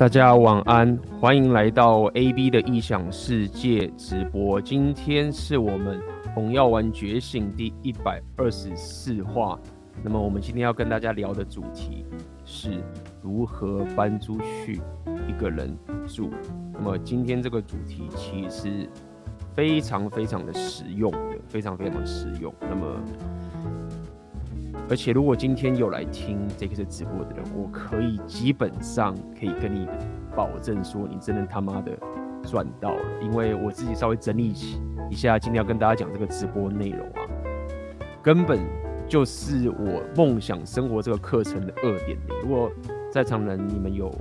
大家晚安，欢迎来到 AB 的异想世界直播。今天是我们红药丸觉醒第一百二十四话。那么我们今天要跟大家聊的主题是如何搬出去一个人住。那么今天这个主题其实非常非常的实用的，非常非常实用。那么。而且，如果今天有来听这个是直播的人，我可以基本上可以跟你保证说，你真的他妈的赚到了。因为我自己稍微整理起一下，今天要跟大家讲这个直播内容啊，根本就是我梦想生活这个课程的二点零。如果在场人你们有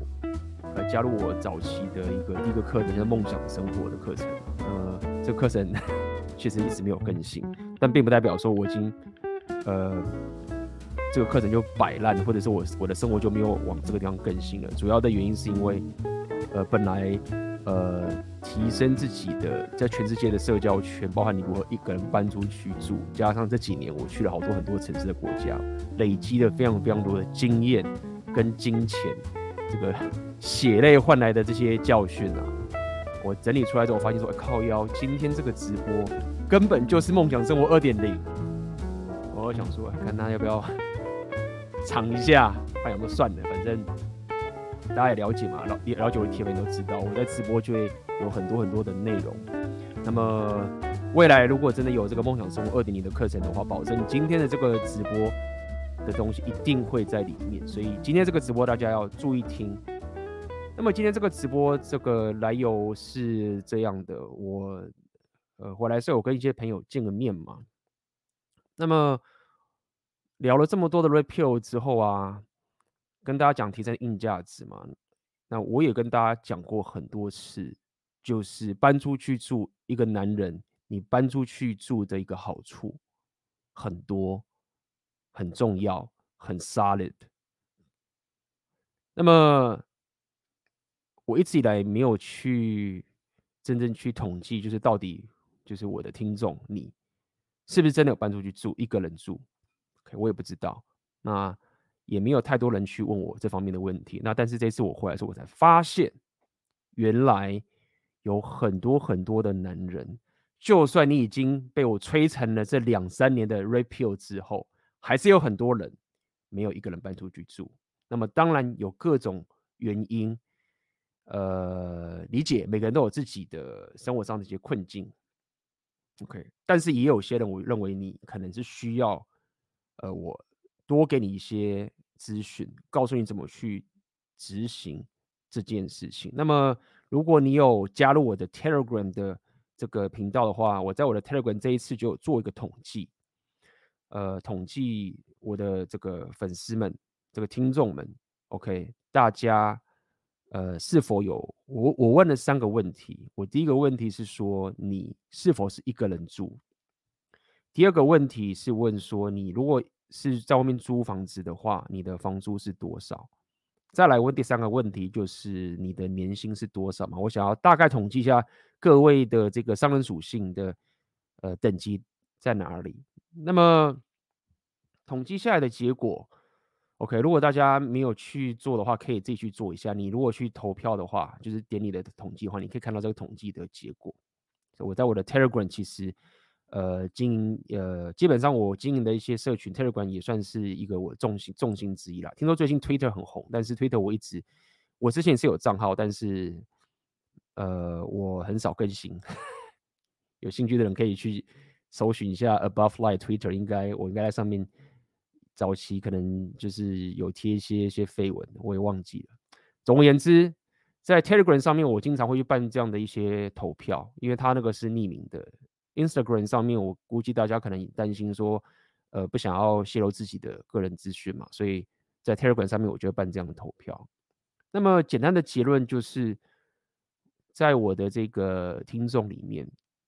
呃加入我早期的一个第一个课程，叫梦想生活的课程，呃，这个课程 确实一直没有更新，但并不代表说我已经呃。这个课程就摆烂，或者是我我的生活就没有往这个地方更新了。主要的原因是因为，呃，本来呃提升自己的在全世界的社交圈，包含你如何一个人搬出去住，加上这几年我去了好多很多城市的国家，累积了非常非常多的经验跟金钱，这个血泪换来的这些教训啊，我整理出来之后，我发现说，靠腰，今天这个直播根本就是梦想生活二点零。我想说，看他要不要。尝一下，哎呀，那算了，反正大家也了解嘛，也了解我的铁粉都知道，我在直播就会有很多很多的内容。那么未来如果真的有这个梦想生活二点零的课程的话，保证今天的这个直播的东西一定会在里面。所以今天这个直播大家要注意听。那么今天这个直播这个来由是这样的，我呃回来时候我跟一些朋友见个面嘛，那么。聊了这么多的 Red Pill 之后啊，跟大家讲提升硬价值嘛，那我也跟大家讲过很多次，就是搬出去住一个男人，你搬出去住的一个好处很多，很重要，很 solid。那么我一直以来没有去真正去统计，就是到底就是我的听众，你是不是真的有搬出去住一个人住？我也不知道，那也没有太多人去问我这方面的问题。那但是这次我回来的时候，我才发现，原来有很多很多的男人，就算你已经被我摧残了这两三年的 Red Pill 之后，还是有很多人没有一个人搬出去住。那么当然有各种原因，呃，理解每个人都有自己的生活上的一些困境。OK，但是也有些人我认为你可能是需要。呃，我多给你一些资讯，告诉你怎么去执行这件事情。那么，如果你有加入我的 Telegram 的这个频道的话，我在我的 Telegram 这一次就做一个统计，呃，统计我的这个粉丝们、这个听众们，OK，大家呃是否有我我问了三个问题。我第一个问题是说，你是否是一个人住？第二个问题是问说，你如果是在外面租房子的话，你的房租是多少？再来问第三个问题，就是你的年薪是多少嘛？我想要大概统计一下各位的这个商人属性的呃等级在哪里。那么统计下来的结果，OK，如果大家没有去做的话，可以自己去做一下。你如果去投票的话，就是点你的统计的话，你可以看到这个统计的结果。我在我的 Telegram 其实。呃，经营呃，基本上我经营的一些社群，Telegram 也算是一个我重心重心之一啦。听说最近 Twitter 很红，但是 Twitter 我一直，我之前是有账号，但是呃，我很少更新。有兴趣的人可以去搜寻一下 Above Light Twitter，应该我应该在上面早期可能就是有贴一些一些绯闻，我也忘记了。总而言之，在 Telegram 上面，我经常会去办这样的一些投票，因为它那个是匿名的。Instagram 上面，我估计大家可能担心说，呃，不想要泄露自己的个人资讯嘛，所以在 Telegram 上面，我就会办这样的投票。那么简单的结论就是，在我的这个听众里面，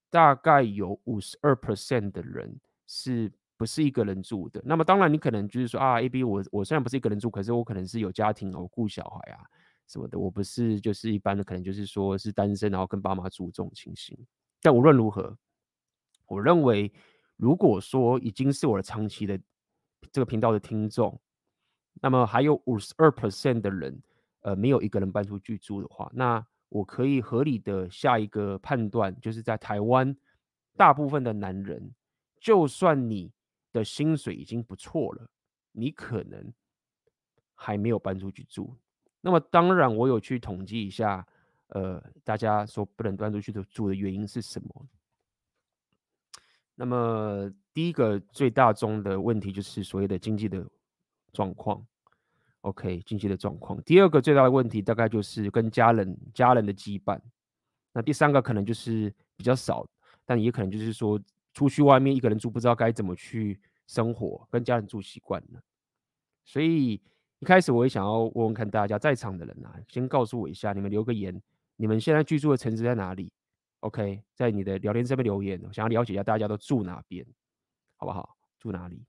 大概有五十二 percent 的人是不是一个人住的？那么当然，你可能就是说啊，AB，我我虽然不是一个人住，可是我可能是有家庭，我顾小孩啊什么的，我不是就是一般的，可能就是说是单身，然后跟爸妈住这种情形。但无论如何。我认为，如果说已经是我的长期的这个频道的听众，那么还有五十二 percent 的人，呃没有一个人搬出去住的话，那我可以合理的下一个判断，就是在台湾大部分的男人，就算你的薪水已经不错了，你可能还没有搬出去住。那么当然，我有去统计一下，呃，大家说不能搬出去住的原因是什么？那么第一个最大宗的问题就是所谓的经济的状况，OK，经济的状况。第二个最大的问题大概就是跟家人家人的羁绊。那第三个可能就是比较少，但也可能就是说出去外面一个人住，不知道该怎么去生活，跟家人住习惯了。所以一开始我也想要问问看大家在场的人啊，先告诉我一下，你们留个言，你们现在居住的城市在哪里？OK，在你的聊天这边留言，想要了解一下大家都住哪边，好不好？住哪里？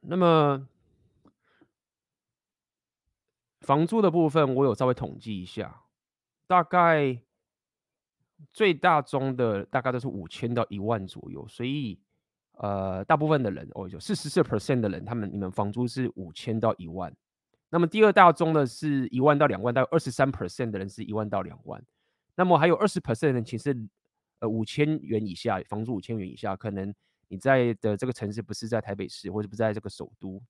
那么房租的部分，我有稍微统计一下，大概最大宗的大概都是五千到一万左右，所以呃，大部分的人哦，有四十四 percent 的人，他们你们房租是五千到一万。那么第二大宗的是一万到两万，大概二十三 percent 的人是一万到两万。那么还有二十 percent 的人其实呃五千元以下，房租五千元以下，可能你在的这个城市不是在台北市，或者不在这个首都。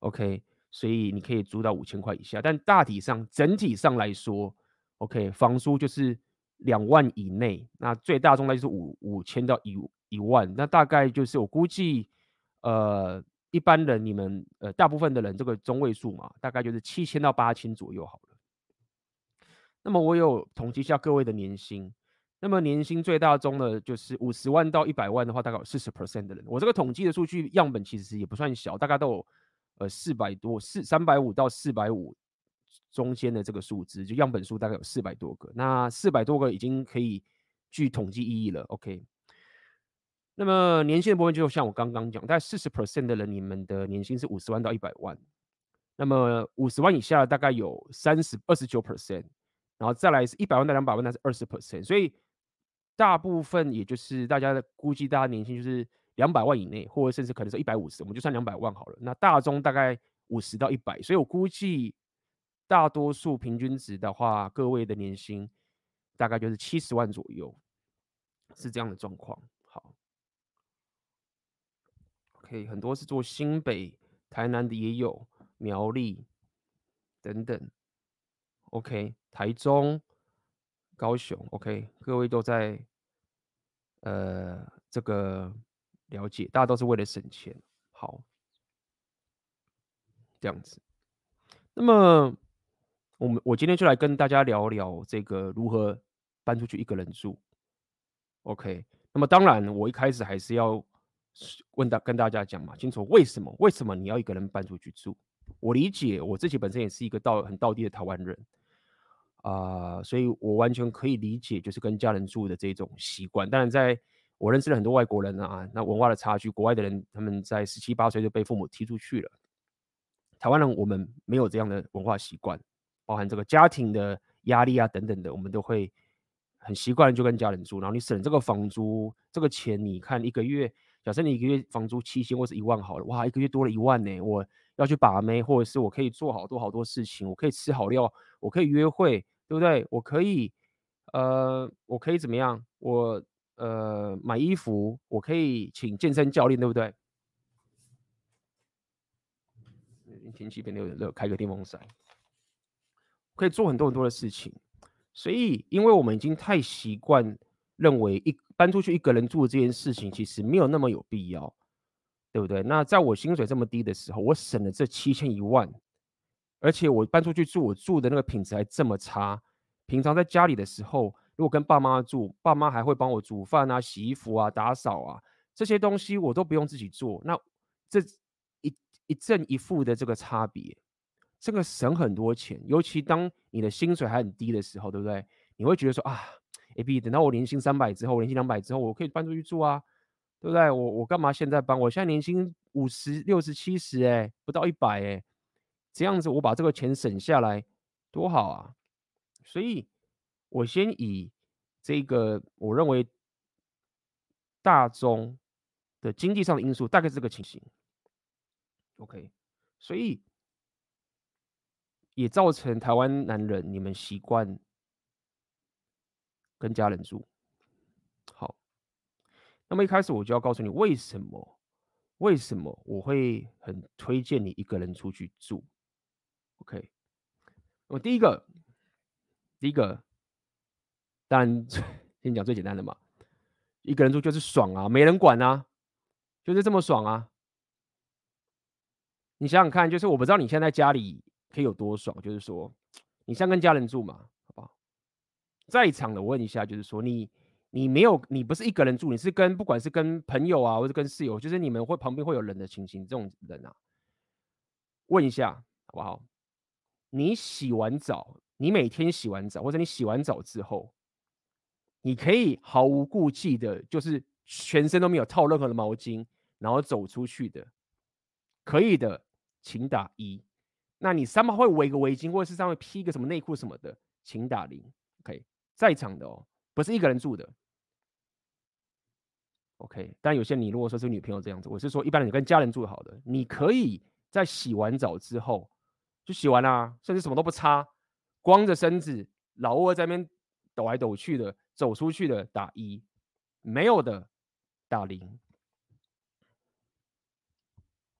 OK，所以你可以租到五千块以下，但大体上整体上来说，OK，房租就是两万以内。那最大宗的就是五五千到一一万，那大概就是我估计呃。一般人，你们呃，大部分的人这个中位数嘛，大概就是七千到八千左右好了。那么我有统计一下各位的年薪，那么年薪最大中的就是五十万到一百万的话，大概有四十 percent 的人。我这个统计的数据样本其实也不算小，大概都有呃四百多四三百五到四百五中间的这个数字，就样本数大概有四百多个。那四百多个已经可以具统计意义了。OK。那么年薪的部分，就像我刚刚讲，大概四十 percent 的人，你们的年薪是五十万到一百万。那么五十万以下大概有三十二十九 percent，然后再来是一百万到两百万，那是二十 percent。所以大部分也就是大家的估计，大家年薪就是两百万以内，或者甚至可能是一百五十，我们就算两百万好了。那大中大概五十到一百，所以我估计大多数平均值的话，各位的年薪大概就是七十万左右，是这样的状况。Okay, 很多是做新北、台南的也有，苗栗等等。OK，台中、高雄，OK，各位都在呃这个了解，大家都是为了省钱。好，这样子。那么我们我今天就来跟大家聊聊这个如何搬出去一个人住。OK，那么当然我一开始还是要。问大跟大家讲嘛，清楚为什么？为什么你要一个人搬出去住？我理解，我自己本身也是一个到很到地的台湾人啊、所以我完全可以理解，就是跟家人住的这种习惯。当然，在我认识了很多外国人啊，那文化的差距，国外的人他们在十七八岁就被父母踢出去了。台湾人我们没有这样的文化习惯，包含这个家庭的压力啊等等的，我们都会很习惯就跟家人住，然后你省这个房租这个钱，你看一个月。假设你一个月房租七千或是一万好了，哇，一个月多了一万呢！我要去把妹，或者是我可以做好多好多事情，我可以吃好料，我可以约会，对不对？我可以，呃，我可以怎么样？我呃买衣服，我可以请健身教练，对不对？天气变得有点热，开个电风扇，可以做很多很多的事情。所以，因为我们已经太习惯认为一。搬出去一个人住这件事情，其实没有那么有必要，对不对？那在我薪水这么低的时候，我省了这七千一万，而且我搬出去住，我住的那个品质还这么差。平常在家里的时候，如果跟爸妈住，爸妈还会帮我煮饭啊、洗衣服啊、打扫啊，这些东西我都不用自己做。那这一一正一负的这个差别，这个省很多钱。尤其当你的薪水还很低的时候，对不对？你会觉得说啊。A B，等到我年薪三百之后，年薪两百之后，我可以搬出去住啊，对不对？我我干嘛现在搬？我现在年薪五十六十七十，哎，不到一百哎，这样子我把这个钱省下来，多好啊！所以，我先以这个我认为大宗的经济上的因素，大概是这个情形。OK，所以也造成台湾男人你们习惯跟家人住。好，那么一开始我就要告诉你为什么，为什么我会很推荐你一个人出去住。OK，我第一个，第一个，当然先讲最简单的嘛，一个人住就是爽啊，没人管啊，就是这么爽啊。你想想看，就是我不知道你现在家里可以有多爽，就是说，你像跟家人住嘛，在场的我问一下，就是说你你没有你不是一个人住，你是跟不管是跟朋友啊，或者跟室友，就是你们会旁边会有人的情形，这种人啊，问一下好不好？你洗完澡，你每天洗完澡，或者你洗完澡之后，你可以毫无顾忌的，就是全身都没有套任何的毛巾，然后走出去的，可以的。请打一，那你上面会围个围巾，或者是上面披个什么内裤什么的，请打零。在场的哦，不是一个人住的。OK，但有些你如果说是女朋友这样子，我是说一般人跟家人住好的，你可以在洗完澡之后就洗完啦，甚至什么都不擦，光着身子，老二在那边抖来抖去的，走出去的打一，没有的打零。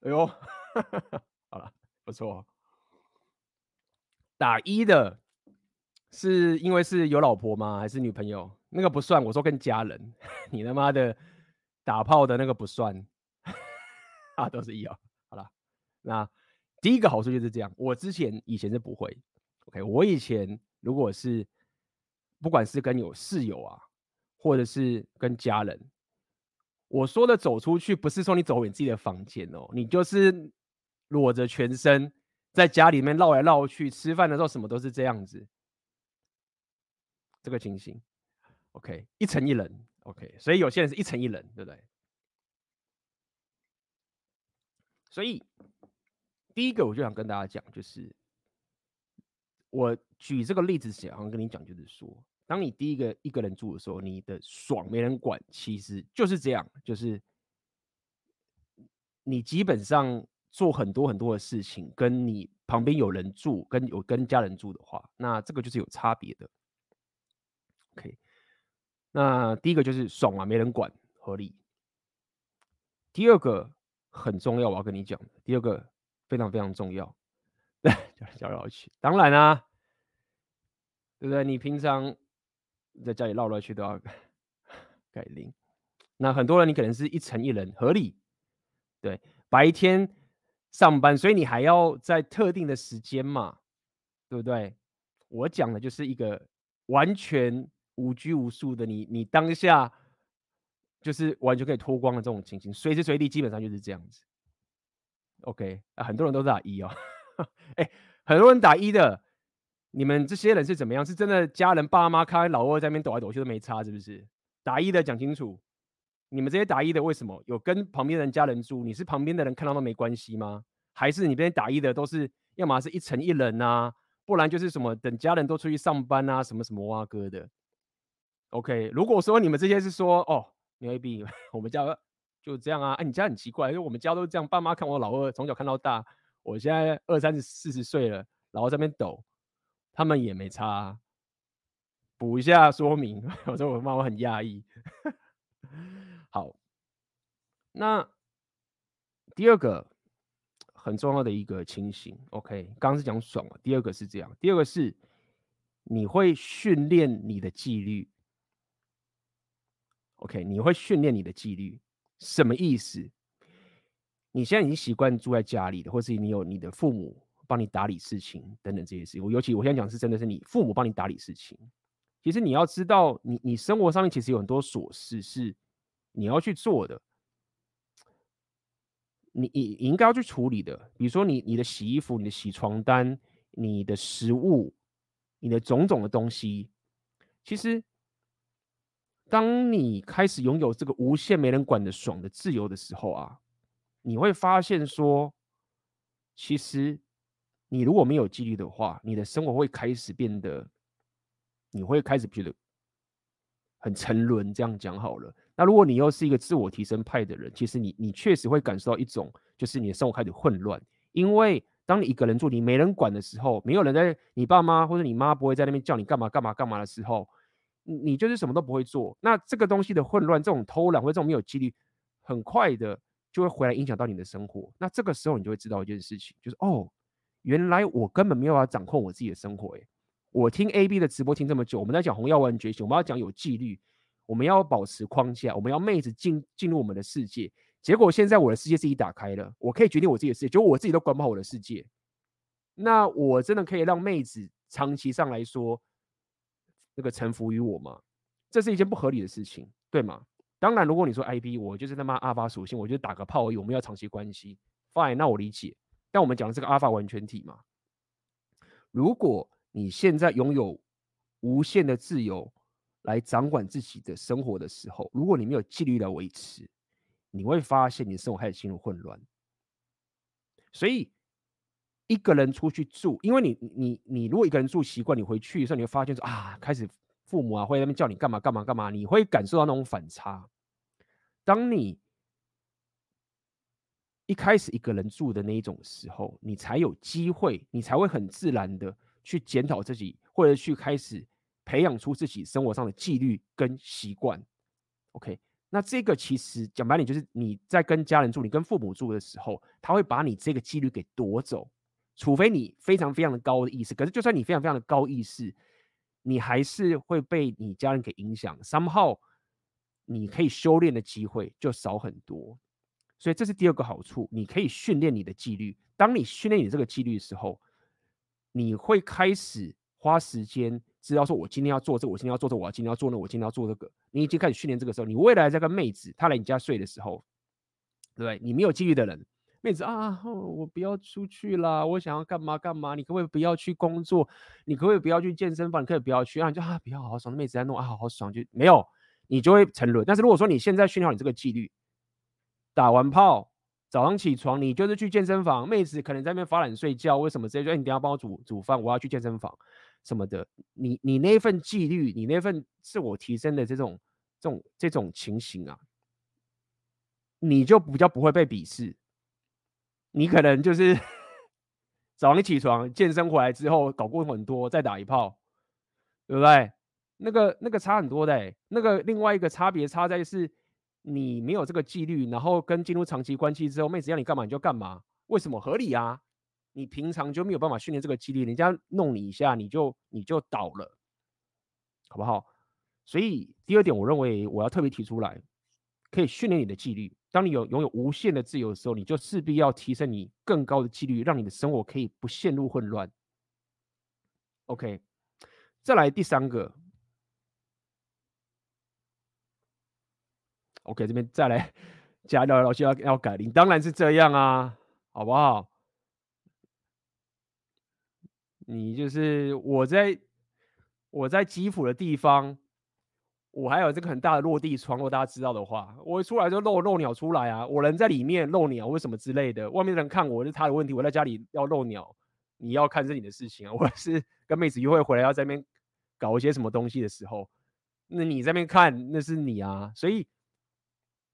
哎呦！好了，不错。打一的是因为是有老婆吗？还是女朋友？那个不算。我说跟家人，你他妈的打炮的那个不算。啊，都是一哦。好了，那第一个好处就是这样。我之前以前是不会。OK，我以前如果是不管是跟有室友啊，或者是跟家人，我说的走出去，不是说你走回你自己的房间哦，你就是。裸着全身在家里面绕来绕去，吃饭的时候什么都是这样子，这个情形，OK，一层一人，OK，所以有些人是一层一人，对不对？所以第一个我就想跟大家讲，就是我举这个例子想跟你讲，就是说，当你第一个一个人住的时候，你的爽没人管，其实就是这样，就是你基本上。做很多很多的事情，跟你旁边有人住，跟有跟家人住的话，那这个就是有差别的。OK，那第一个就是爽啊，没人管，合理。第二个很重要，我要跟你讲，第二个非常非常重要，对，叫绕去。当然啦、啊，对不对？你平常在家里绕来去都要 改零。那很多人你可能是一层一人，合理。对，白天。上班，所以你还要在特定的时间嘛，对不对？我讲的就是一个完全无拘无束的你，你当下就是完全可以脱光的这种情形，随时随地基本上就是这样子。OK 啊，很多人都打一哦，哎，很多人打一的，你们这些人是怎么样？是真的家人爸妈看老二在那边抖来抖去都没差，是不是？打一的讲清楚。你们这些打一的为什么有跟旁边人家人住？你是旁边的人看到都没关系吗？还是你这边打一的都是要么是一层一人啊，不然就是什么等家人都出去上班啊，什么什么哇哥的。OK，如果说你们这些是说哦，maybe 我们家就这样啊，哎，你家很奇怪，因为我们家都是这样，爸妈看我老二从小看到大，我现在二三十四十岁了，然后在那边抖，他们也没差。补一下说明，我说我妈妈很讶异。好，那第二个很重要的一个情形，OK，刚刚是讲爽了，第二个是这样，第二个是你会训练你的纪律，OK，你会训练你的纪律，什么意思？你现在已经习惯住在家里的，或是你有你的父母帮你打理事情等等这些事情，我尤其我现在讲是真的是你父母帮你打理事情，其实你要知道，你你生活上面其实有很多琐事是。你要去做的，你你你应该要去处理的，比如说你你的洗衣服、你的洗床单、你的食物、你的种种的东西，其实，当你开始拥有这个无限没人管的爽的自由的时候啊，你会发现说，其实你如果没有纪律的话，你的生活会开始变得，你会开始觉得很沉沦。这样讲好了。那如果你又是一个自我提升派的人，其实你你确实会感受到一种，就是你的生活开始混乱，因为当你一个人住，你没人管的时候，没有人在，你爸妈或者你妈不会在那边叫你干嘛干嘛干嘛的时候，你就是什么都不会做。那这个东西的混乱，这种偷懒或者这种没有纪律，很快的就会回来影响到你的生活。那这个时候你就会知道一件事情，就是哦，原来我根本没有办法掌控我自己的生活。诶，我听 AB 的直播听这么久，我们在讲红药丸觉醒，我们要讲有纪律，我们要保持框架，我们要妹子进进入我们的世界。结果现在我的世界自己打开了，我可以决定我自己的世界，结果我自己都管不好我的世界。那我真的可以让妹子长期上来说，那个臣服于我吗？这是一件不合理的事情，对吗？当然，如果你说 IB，我就是他妈阿法属性，我就打个炮而已，我们要长期关系，fine，那我理解。但我们讲的是个阿法完全体嘛。如果你现在拥有无限的自由来掌管自己的生活的时候，如果你没有纪律来维持，你会发现你生活开始进入混乱。所以一个人出去住，因为你你你如果一个人住习惯，你回去的时候你会发现说啊，开始父母啊会在那边叫你干嘛干嘛干嘛，你会感受到那种反差。当你一开始一个人住的那一种时候，你才有机会，你才会很自然的去检讨自己，或者去开始培养出自己生活上的纪律跟习惯。OK，那这个其实讲白点，就是你在跟家人住，你跟父母住的时候，他会把你这个纪律给夺走，除非你非常非常的高的意识。可是就算你非常非常的高意识，你还是会被你家人给影响。Somehow，你可以修炼的机会就少很多。所以这是第二个好处，你可以训练你的纪律。当你训练你这个纪律的时候，你会开始花时间知道说，我今天要做这个，我今天要做这个，我今天要做那，我今天要做这个。你已经开始训练这个时候，你未来这个妹子她来你家睡的时候，对不对？你没有纪律的人，妹子啊，我不要出去啦，我想要干嘛干嘛，你可不可以不要去工作？你可不可以不要去健身房？你可以不要去啊？你就啊，不要好好爽，妹子在弄啊，好好爽，就没有，你就会沉沦。但是如果说你现在训练好你这个纪律，打完炮，早上起床，你就是去健身房。妹子可能在那边发懒睡觉，为什么？直接说，哎，你等下帮我煮煮饭，我要去健身房什么的。你你那份纪律，你那份自我提升的这种这种这种情形啊，你就比较不会被鄙视。你可能就是 早上一起床，健身回来之后搞过很多，再打一炮，对不对？那个那个差很多的，那个另外一个差别差在是。你没有这个纪律，然后跟进入长期关系之后，妹子要你干嘛你就干嘛，为什么合理啊？你平常就没有办法训练这个纪律，人家弄你一下，你就你就倒了，好不好？所以第二点，我认为我要特别提出来，可以训练你的纪律。当你有拥有无限的自由的时候，你就势必要提升你更高的纪律，让你的生活可以不陷入混乱。OK，再来第三个。OK，这边再来加聊聊，需要要改，你当然是这样啊，好不好？你就是我在我在基辅的地方，我还有这个很大的落地窗，如果大家知道的话，我一出来就露露鸟出来啊，我人在里面露鸟，为什么之类的？外面的人看我是他的问题，我在家里要露鸟，你要看是你的事情啊。我是跟妹子约会回来要在那边搞一些什么东西的时候，那你在那边看那是你啊，所以。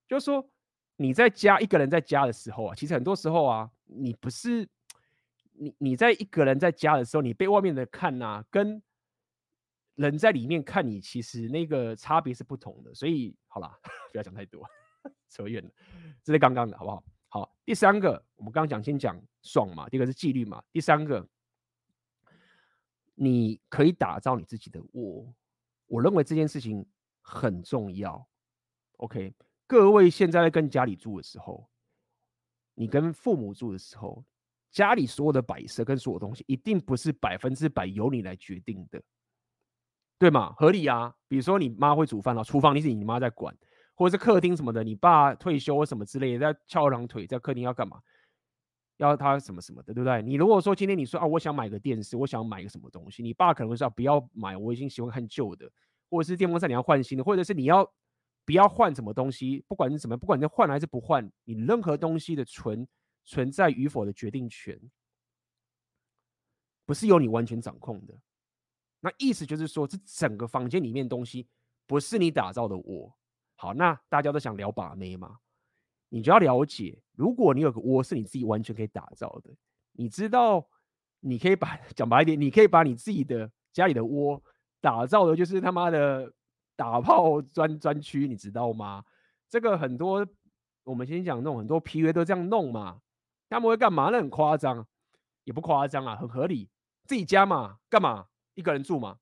就是说，你在家一个人在家的时候啊，其实很多时候啊，你不是你你在一个人在家的时候，你被外面的看呐、啊，跟人在里面看你，其实那个差别是不同的。所以，好啦，不要讲太多，扯远了。这是刚刚的，好不好？好，第三个，我们刚刚讲先讲爽嘛，第一个是纪律嘛，第三个，你可以打造你自己的我，我认为这件事情很重要。OK。各位现在在跟家里住的时候，你跟父母住的时候，家里所有的摆设跟所有东西，一定不是百分之百由你来决定的，对嘛？合理啊。比如说你妈会煮饭了，厨房你是你妈在管，或者是客厅什么的，你爸退休什么之类的，在翘二郎腿在客厅要干嘛？要他什么什么的，对不对？你如果说今天你说啊，我想买个电视，我想买个什么东西，你爸可能会说，不要买，我已经喜欢看旧的，或者是电风扇你要换新的，或者是你要。不要换什么东西，不管是什么，不管你换还是不换，你任何东西的存存在与否的决定权，不是由你完全掌控的。那意思就是说，这整个房间里面东西不是你打造的窝。好，那大家都想聊把妹嘛？你就要了解，如果你有个窝是你自己完全可以打造的，你知道，你可以把讲白一点，你可以把你自己的家里的窝打造的，就是他妈的打炮专专区，你知道吗？这个很多，我们先讲那种很多 PUA 都这样弄嘛，他们会干嘛？那很夸张，也不夸张啊，很合理。自己家嘛，干嘛？一个人住嘛，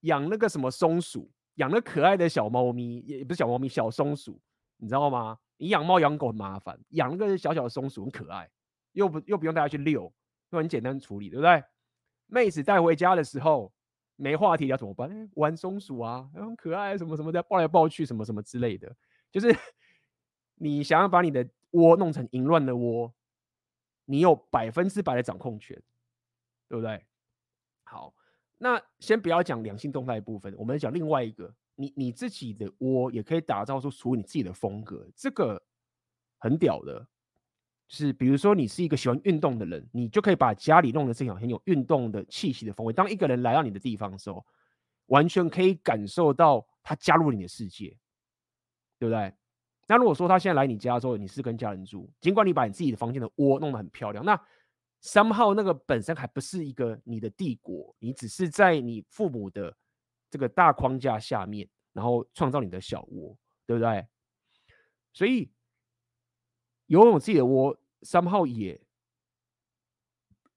养那个什么松鼠，养那可爱的小猫咪，也不是小猫咪，小松鼠，你知道吗？你养猫养狗很麻烦，养那个小小的松鼠很可爱，又不又不用带它去遛，又很简单处理，对不对？妹子带回家的时候没话题要怎么办？玩松鼠啊，很可爱，什么什么的，抱来抱去，什么什么之类的。就是 你想要把你的窝弄成淫乱的窝，你有百分之百的掌控权，对不对？好，那先不要讲两性动态的部分，我们讲另外一个。你你自己的窝也可以打造出属于你自己的风格，这个很屌的。就是比如说，你是一个喜欢运动的人，你就可以把家里弄得这样很有运动的气息的氛围。当一个人来到你的地方的时候，完全可以感受到他加入你的世界，对不对？那如果说他现在来你家之后，你是跟家人住，尽管你把你自己的房间的窝弄得很漂亮，那三号那个本身还不是一个你的帝国，你只是在你父母的。这个大框架下面，然后创造你的小窝，对不对？所以拥有自己的窝三号也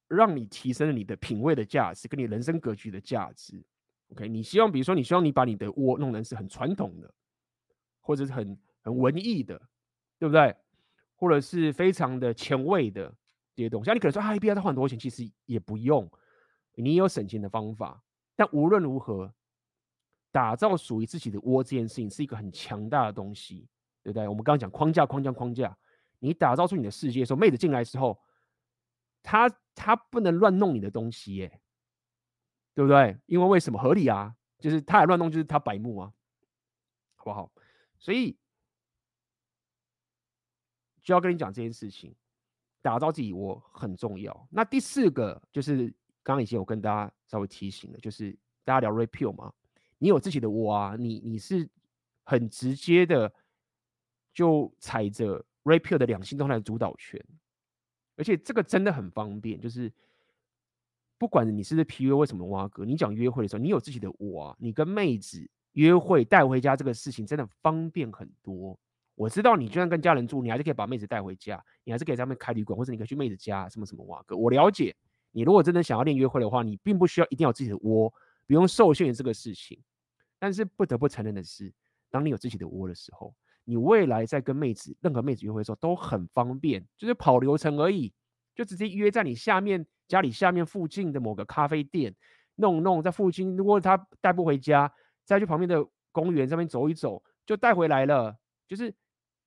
让你提升了你的品味的价值，跟你人生格局的价值。OK，你希望，比如说，你希望你把你的窝弄成是很传统的，或者是很很文艺的，对不对？或者是非常的前卫的这些东西。那你可能说，啊，必要他花很多钱，其实也不用，你也有省钱的方法。但无论如何。打造属于自己的窝这件事情是一个很强大的东西，对不对？我们刚刚讲框架、框架、框架，你打造出你的世界的时候，妹子进来之后，她她不能乱弄你的东西耶，对不对？因为为什么合理啊？就是她还乱弄，就是她白目啊，好不好？所以就要跟你讲这件事情，打造自己窝很重要。那第四个就是刚刚以前我跟大家稍微提醒的，就是大家聊 Red Pill 嘛。你有自己的窝啊，你你是很直接的就踩着 Red Pill 的两性动态的主导权，而且这个真的很方便，就是不管你是不是 PUA 为什么挖哥，你讲约会的时候，你有自己的窝啊，你跟妹子约会带回家这个事情真的方便很多。我知道你就算跟家人住，你还是可以把妹子带回家，你还是可以在外面开旅馆，或者你可以去妹子家什么什么哇哥。我了解，你如果真的想要练约会的话，你并不需要一定要有自己的窝，不用受限于这个事情。但是不得不承认的是，当你有自己的窝的时候，你未来在跟妹子、任何妹子约会的时候都很方便，就是跑流程而已，就直接约在你下面家里下面附近的某个咖啡店弄弄，在附近如果他带不回家，再去旁边的公园上面走一走，就带回来了。就是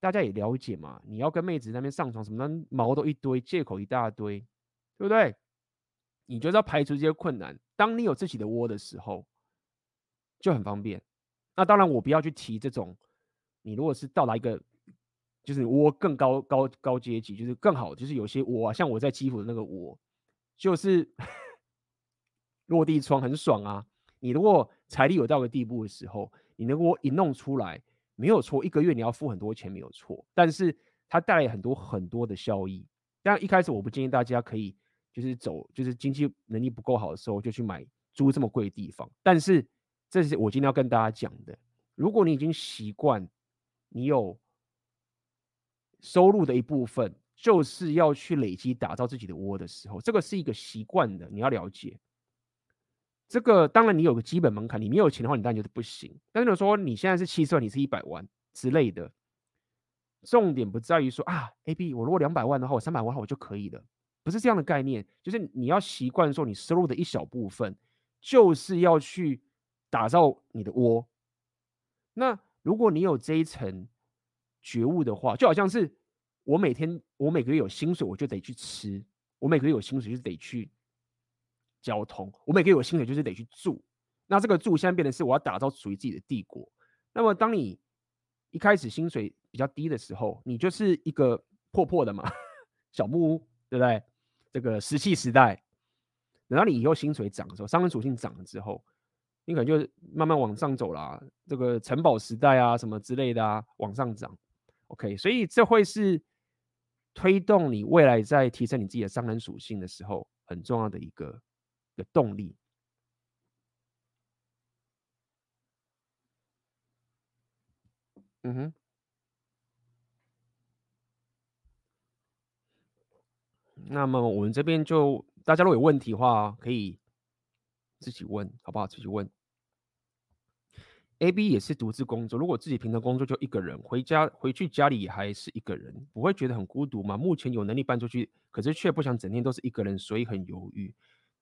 大家也了解嘛，你要跟妹子那边上床什么的，毛都一堆，借口一大堆，对不对？你就是要排除这些困难。当你有自己的窝的时候。就很方便。那当然，我不要去提这种。你如果是到达一个，就是窝更高高高阶级，就是更好，就是有些窝啊，像我在基辅的那个窝，就是 落地窗很爽啊。你如果财力有到个地步的时候，你那个窝一弄出来，没有错，一个月你要付很多钱，没有错。但是它带来很多很多的效益。但一开始我不建议大家可以就是走，就是经济能力不够好的时候就去买租这么贵的地方。但是这是我今天要跟大家讲的。如果你已经习惯，你有收入的一部分，就是要去累积打造自己的窝的时候，这个是一个习惯的，你要了解。这个当然你有个基本门槛，你没有钱的话，你当然就是不行。但是说你现在是七十万，你是一百万之类的，重点不在于说啊，AB 我如果两百万的话，我三百万的话我就可以了，不是这样的概念。就是你要习惯说，你收入的一小部分，就是要去。打造你的窝。那如果你有这一层觉悟的话，就好像是我每天我每个月有薪水，我就得去吃；我每个月有薪水就得去交通；我每个月有薪水就是得去住。那这个住现在变成是我要打造属于自己的帝国。那么当你一开始薪水比较低的时候，你就是一个破破的嘛，小木屋，对不对？这个石器时代。等到你以后薪水涨的时候，商人属性涨了之后。你可能就慢慢往上走啦，这个城堡时代啊，什么之类的啊，往上涨。OK，所以这会是推动你未来在提升你自己的商人属性的时候很重要的一个一个动力。嗯哼。那么我们这边就大家如果有问题的话，可以自己问，好不好？自己问。AB 也是独自工作，如果自己平常工作就一个人，回家回去家里也还是一个人，不会觉得很孤独吗？目前有能力搬出去，可是却不想整天都是一个人，所以很犹豫。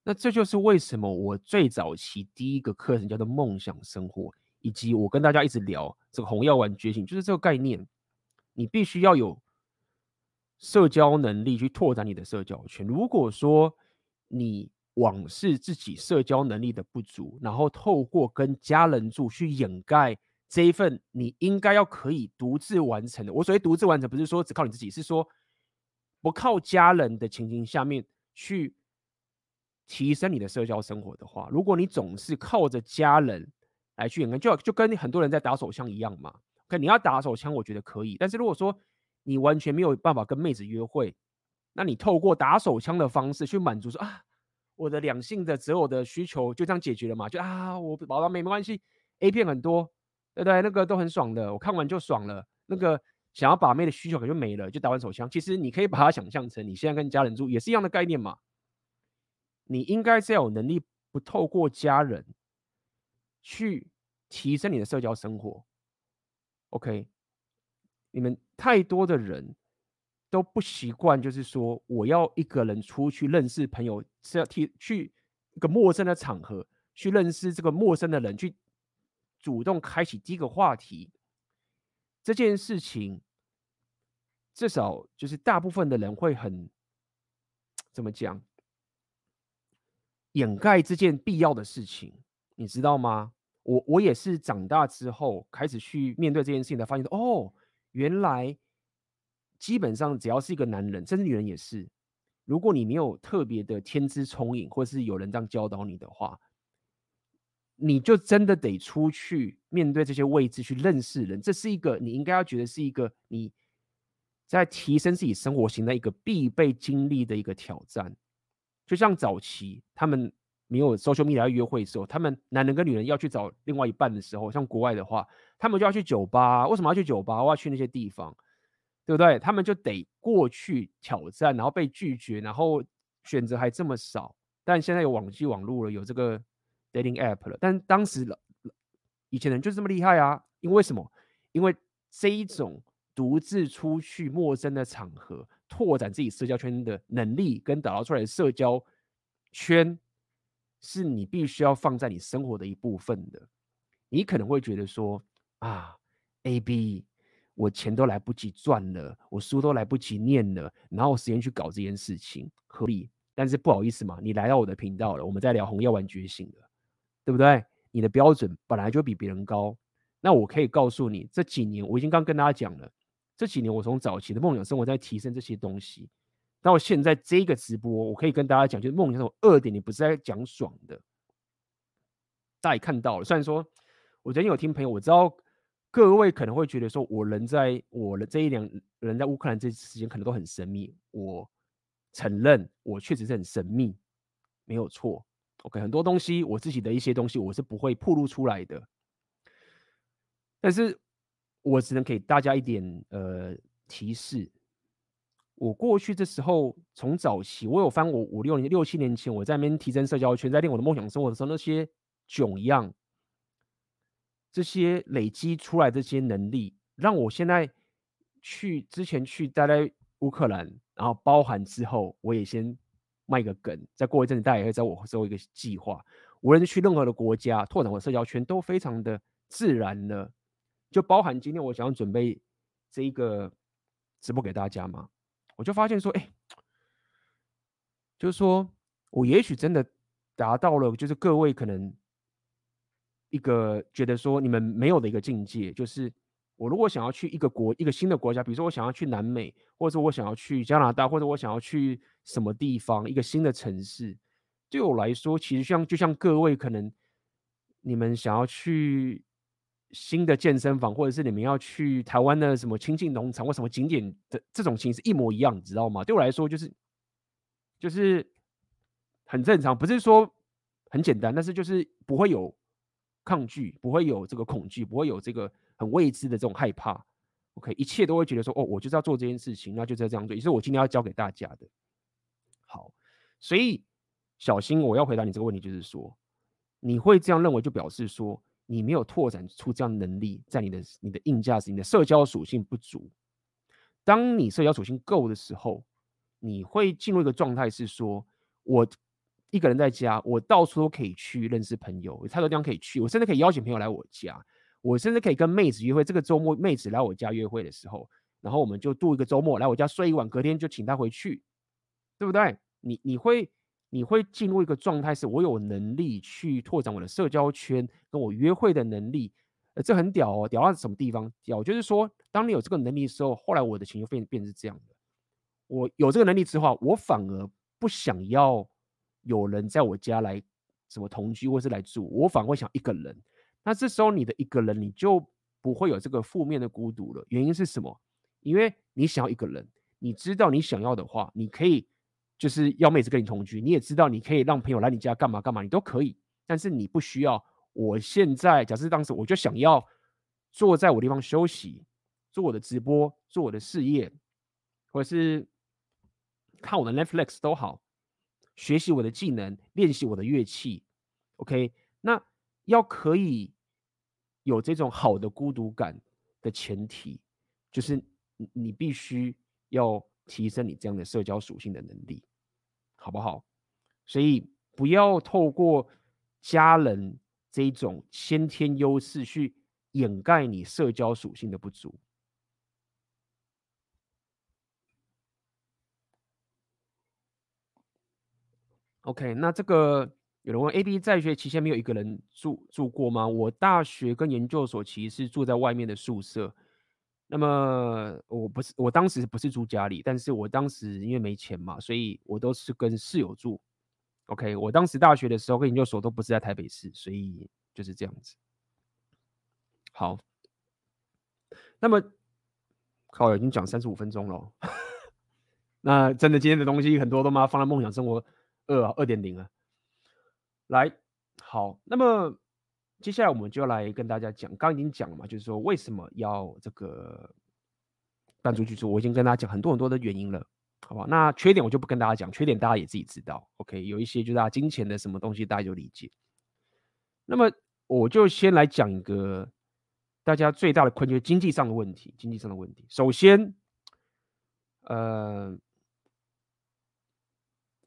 那这就是为什么我最早期第一个课程叫做梦想生活，以及我跟大家一直聊这个红药丸觉醒，就是这个概念，你必须要有。社交能力去拓展你的社交圈。如果说你往事自己社交能力的不足，然后透过跟家人住去掩盖这一份你应该要可以独自完成的。我所谓独自完成，不是说只靠你自己，是说不靠家人的情形下面去提升你的社交生活的话，如果你总是靠着家人来去掩盖，就就跟很多人在打手枪一样嘛。可你要打手枪，我觉得可以，但是如果说你完全没有办法跟妹子约会，那你透过打手枪的方式去满足说啊，我的两性的择偶的需求就这样解决了嘛？就啊，我宝宝没没关系，A 片很多，对不对？那个都很爽的，我看完就爽了。那个想要把妹的需求可就没了，就打完手枪。其实你可以把它想象成你现在跟家人住也是一样的概念嘛。你应该是要有能力不透过家人去提升你的社交生活，OK。你们太多的人都不习惯，就是说我要一个人出去认识朋友，是要去去一个陌生的场合去认识这个陌生的人，去主动开启第一个话题。这件事情至少就是大部分的人会很怎么讲，掩盖这件必要的事情，你知道吗？我我也是长大之后开始去面对这件事情，才发现哦。原来基本上只要是一个男人，甚至女人也是，如果你没有特别的天资聪颖，或是有人这样教导你的话，你就真的得出去面对这些位置去认识人。这是一个你应该要觉得是一个你在提升自己生活型的一个必备经历的一个挑战。就像早期他们没有 social media 约会的时候，他们男人跟女人要去找另外一半的时候，像国外的话。他们就要去酒吧，为什么要去酒吧？我要去那些地方，对不对？他们就得过去挑战，然后被拒绝，然后选择还这么少。但现在有网际网络了，有这个 dating app 了。但当时以前人就是这么厉害啊！因为什么？因为这一种独自出去陌生的场合，拓展自己社交圈的能力，跟打造出来的社交圈，是你必须要放在你生活的一部分的。你可能会觉得说，啊，A B，我钱都来不及赚了，我书都来不及念了，哪有时间去搞这件事情，合理。但是不好意思嘛，你来到我的频道了，我们在聊红药丸觉醒了，对不对？你的标准本来就比别人高。那我可以告诉你，这几年我已经刚跟大家讲了，这几年我从早期的梦想生活在提升这些东西，到现在这个直播，我可以跟大家讲，就是梦想生活二点零不是在讲爽的，大家也看到了。虽然说我最近有听朋友，我知道。各位可能会觉得说，我人在我的这一两人在乌克兰这时间可能都很神秘。我承认，我确实是很神秘，没有错。OK，很多东西我自己的一些东西我是不会暴露出来的。但是我只能给大家一点呃提示。我过去这时候从早期，我有翻我五六年六七年前我在那边提升社交圈，在练我的梦想生活的时候，那些囧一样。这些累积出来的这些能力，让我现在去之前去待在乌克兰，然后包含之后，我也先卖个梗。再过一阵子，大家也会知道我做一个计划。无论是去任何的国家，拓展我的社交圈，都非常的自然了。就包含今天我想要准备这一个直播给大家嘛，我就发现说，哎，就是说我也许真的达到了，就是各位可能。一个觉得说你们没有的一个境界，就是我如果想要去一个国一个新的国家，比如说我想要去南美，或者我想要去加拿大，或者我想要去什么地方，一个新的城市，对我来说，其实像就像各位可能你们想要去新的健身房，或者是你们要去台湾的什么亲近农场或什么景点的这种形式一模一样，你知道吗？对我来说，就是就是很正常，不是说很简单，但是就是不会有抗拒，不会有这个恐惧，不会有这个很未知的这种害怕。OK，一切都会觉得说，哦，我就是要做这件事情，那就在这样做，也是我今天要教给大家的。好，所以小新，我要回答你这个问题，就是说，你会这样认为，就表示说你没有拓展出这样能力，在你的你的硬价值、你的社交属性不足。当你社交属性够的时候，你会进入一个状态，是说我一个人在家，我到处都可以去认识朋友，有太多地方可以去，我甚至可以邀请朋友来我家。我甚至可以跟妹子约会，这个周末妹子来我家约会的时候，然后我们就度一个周末，来我家睡一晚，隔天就请她回去，对不对？你你会你会进入一个状态，是我有能力去拓展我的社交圈，跟我约会的能力，呃，这很屌哦，屌到什么地方？屌就是说，当你有这个能力的时候，后来我的情绪变变成这样的，我有这个能力之后，我反而不想要有人在我家来什么同居或是来住，我反而会想一个人。那这时候你的一个人，你就不会有这个负面的孤独了。原因是什么？因为你想要一个人，你知道你想要的话，你可以就是要妹子跟你同居，你也知道你可以让朋友来你家干嘛干嘛，你都可以。但是你不需要。我现在假设当时我就想要坐在我地方休息，做我的直播，做我的事业，或者是看我的 Netflix 都好，学习我的技能，练习我的乐器。OK，那要可以。有这种好的孤独感的前提，就是你必须要提升你这样的社交属性的能力，好不好？所以不要透过家人这种先天优势去掩盖你社交属性的不足。OK，那这个。有人问：A B 在学期间没有一个人住住过吗？我大学跟研究所其实是住在外面的宿舍。那么我不是，我当时不是住家里，但是我当时因为没钱嘛，所以我都是跟室友住。OK，我当时大学的时候跟研究所都不是在台北市，所以就是这样子。好，那么靠，已经讲三十五分钟了。那真的今天的东西很多都嘛放在梦想生活二二点零了。来，好，那么接下来我们就来跟大家讲，刚刚已经讲了嘛，就是说为什么要这个搬出去住，我已经跟大家讲很多很多的原因了，好吧？那缺点我就不跟大家讲，缺点大家也自己知道，OK？有一些就是大家金钱的什么东西，大家就理解。那么我就先来讲一个大家最大的困，就是经济上的问题，经济上的问题。首先，呃，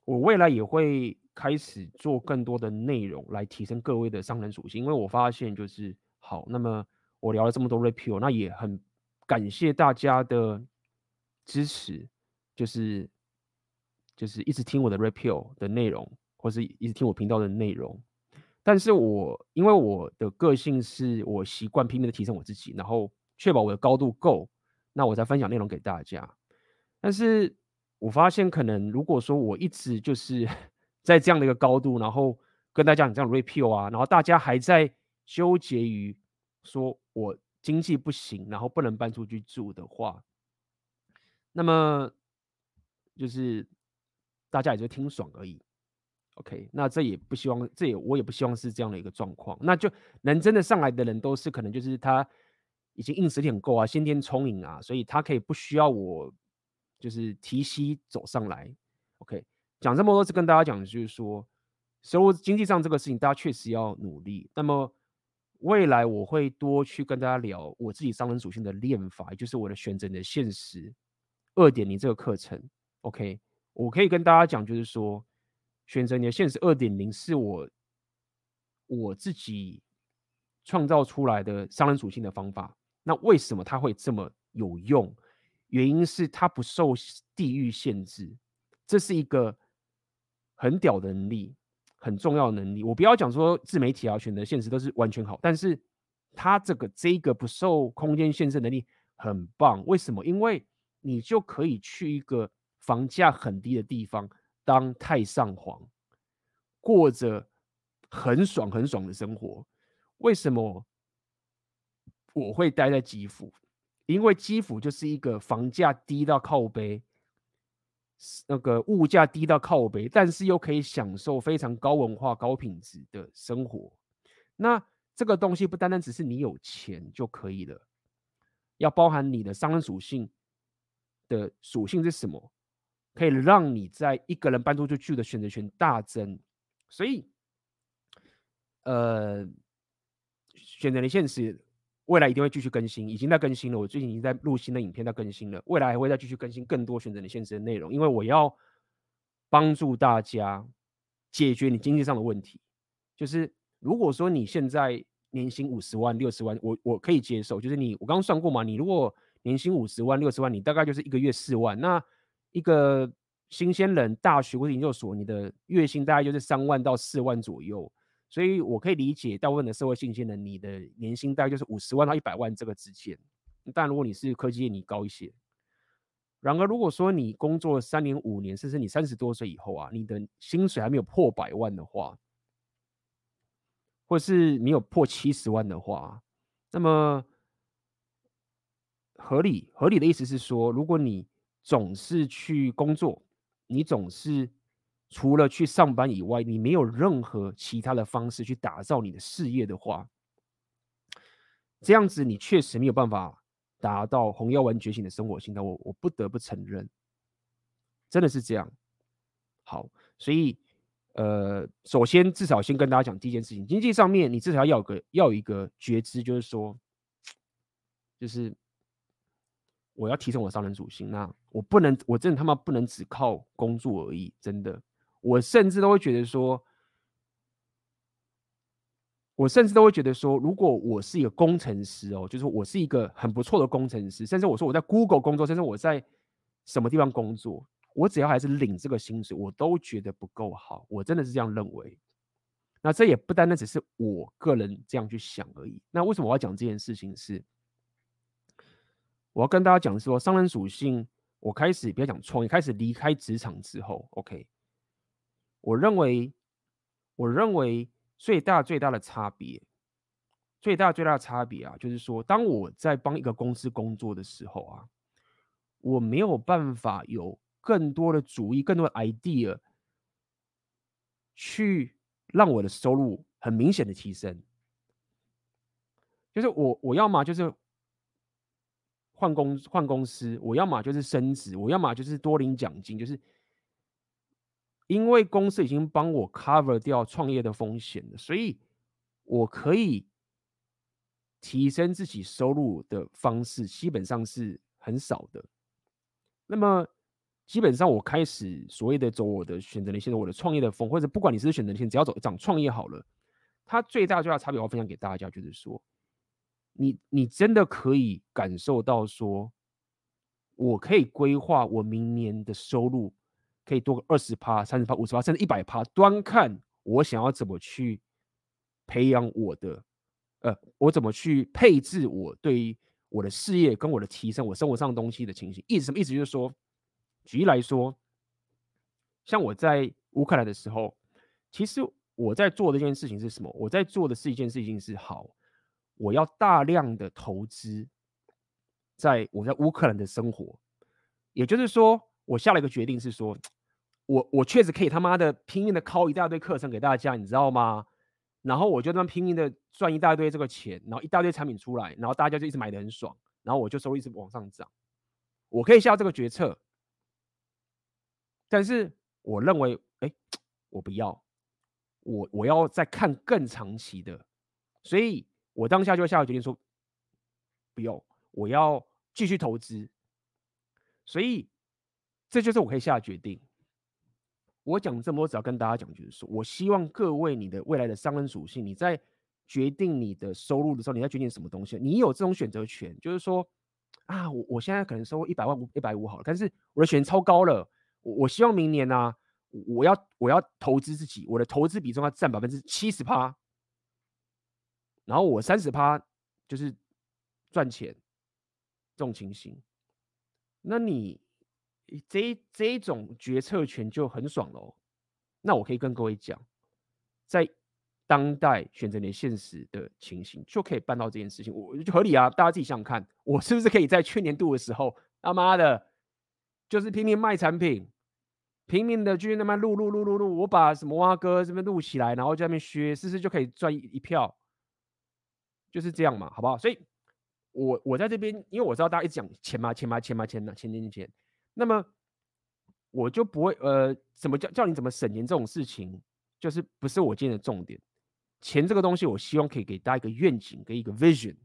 我未来也会。开始做更多的内容来提升各位的商人属性，因为我发现就是好。那么我聊了这么多 Rapio，那也很感谢大家的支持，就是就是一直听我的 Rapio 的内容，或是一直听我频道的内容。但是我因为我的个性是我习惯拼命的提升我自己，然后确保我的高度够，那我才分享内容给大家。但是我发现可能如果说我一直就是。在这样的一个高度，然后跟大家讲这样 Rapio 啊，然后大家还在纠结于说我经济不行，然后不能搬出去住的话，那么就是大家也就听爽而已。OK，那这也不希望，这也我也不希望是这样的一个状况。那就能真的上来的人都是可能就是他已经硬实力很够啊，先天聪颖啊，所以他可以不需要我就是提膝走上来。OK。讲这么多次跟大家讲的就是说，收入经济上这个事情，大家确实要努力。那么未来我会多去跟大家聊我自己商人属性的练法，也就是我的选择你的现实二点零这个课程。OK，我可以跟大家讲，就是说选择你的现实二点零是我我自己创造出来的商人属性的方法。那为什么它会这么有用？原因是它不受地域限制，这是一个。很屌的能力，很重要的能力。我不要讲说自媒体啊、选择现实都是完全好，但是他这个这个不受空间限制能力很棒。为什么？因为你就可以去一个房价很低的地方当太上皇，过着很爽很爽的生活。为什么？我会待在基辅，因为基辅就是一个房价低到靠北，那个物价低到靠北，但是又可以享受非常高文化、高品质的生活。那这个东西不单单只是你有钱就可以了，要包含你的商人属性的属性是什么，可以让你在一个人搬出去住的选择权大增。所以，呃，选择的现实。未来一定会继续更新，已经在更新了。我最近已经在录新的影片，在更新了。未来还会再继续更新更多选择你现实的内容，因为我要帮助大家解决你经济上的问题。就是如果说你现在年薪五十万、六十万，我我可以接受。就是你，我刚刚算过嘛，你如果年薪五十万、六十万，你大概就是一个月四万。那一个新鲜人，大学或者研究所，你的月薪大概就是三万到四万左右。所以我可以理解大部分的社会新鲜人，你的年薪大概就是五十万到一百万这个之间。但如果你是科技业，你高一些。然而，如果说你工作三年、五年，甚至你三十多岁以后啊，你的薪水还没有破百万的话，或是你有破七十万的话，那么合理合理的意思是说，如果你总是去工作，你总是。除了去上班以外，你没有任何其他的方式去打造你的事业的话，这样子你确实没有办法达到红药丸觉醒的生活心态。我我不得不承认，真的是这样。好，所以呃，首先至少先跟大家讲第一件事情，经济上面你至少要有个要有一个觉知，就是说，就是。我要提升我的商人属性，那我不能，我真的他妈不能只靠工作而已，真的。我甚至都会觉得说，我甚至都会觉得说，如果我是一个工程师哦，就是我是一个很不错的工程师，甚至我说我在 Google 工作，甚至我在什么地方工作，我只要还是领这个薪水，我都觉得不够好。我真的是这样认为。那这也不单单只是我个人这样去想而已。那为什么我要讲这件事情是？我要跟大家讲说，商人属性，我开始不要讲创业，开始离开职场之后，OK，我认为，我认为最大最大的差别，最大最大的差别啊，就是说，当我在帮一个公司工作的时候啊，我没有办法有更多的主意、更多的 idea，去让我的收入很明显的提升，就是我我要么就是。换公换公司，我要么就是升职，我要么就是多领奖金，就是因为公司已经帮我 cover 掉创业的风险了，所以我可以提升自己收入的方式基本上是很少的。那么基本上我开始所谓的走我的选择的线，我的创业的风，或者不管你是选择的线，只要走涨创业好了，它最大最大的差别我分享给大家，就是说。你你真的可以感受到说，我可以规划我明年的收入可以多个二十趴、三十趴、五十趴，甚至一百趴，端看我想要怎么去培养我的，呃，我怎么去配置我对于我的事业跟我的提升我生活上的东西的情形。意思什么意思？就是说，举例来说，像我在乌克兰的时候，其实我在做的一件事情是什么？我在做的是一件事情是好。我要大量的投资，在我在乌克兰的生活，也就是说，我下了一个决定是说，我我确实可以他妈的拼命的考一大堆课程给大家，你知道吗？然后我就这么拼命的赚一大堆这个钱，然后一大堆产品出来，然后大家就一直买的很爽，然后我就收入一直往上涨，我可以下这个决策，但是我认为，哎，我不要，我我要再看更长期的，所以。我当下就下个决定说，不用，我要继续投资。所以这就是我可以下的决定。我讲这么多，只要跟大家讲，就是说我希望各位你的未来的商人属性，你在决定你的收入的时候，你在决定什么东西，你有这种选择权。就是说啊，我我现在可能收一百万五一百五好了，但是我的选超高了。我我希望明年呢、啊，我要我要投资自己，我的投资比重要占百分之七十趴。然后我三十趴就是赚钱这种情形，那你这这一种决策权就很爽喽。那我可以跟各位讲，在当代选择你现实的情形，就可以办到这件事情，我就合理啊！大家自己想想看，我是不是可以在去年度的时候，他妈的，就是拼命卖产品，拼命的去那边录录录录录，我把什么蛙哥这边录起来，然后在那边削，是不是就可以赚一票？就是这样嘛，好不好？所以我，我我在这边，因为我知道大家一直讲钱嘛，钱嘛，钱嘛，钱嘛，钱钱钱钱，那么我就不会呃，怎么叫叫你怎么省钱这种事情，就是不是我今天的重点。钱这个东西，我希望可以给大家一个愿景跟一个 vision，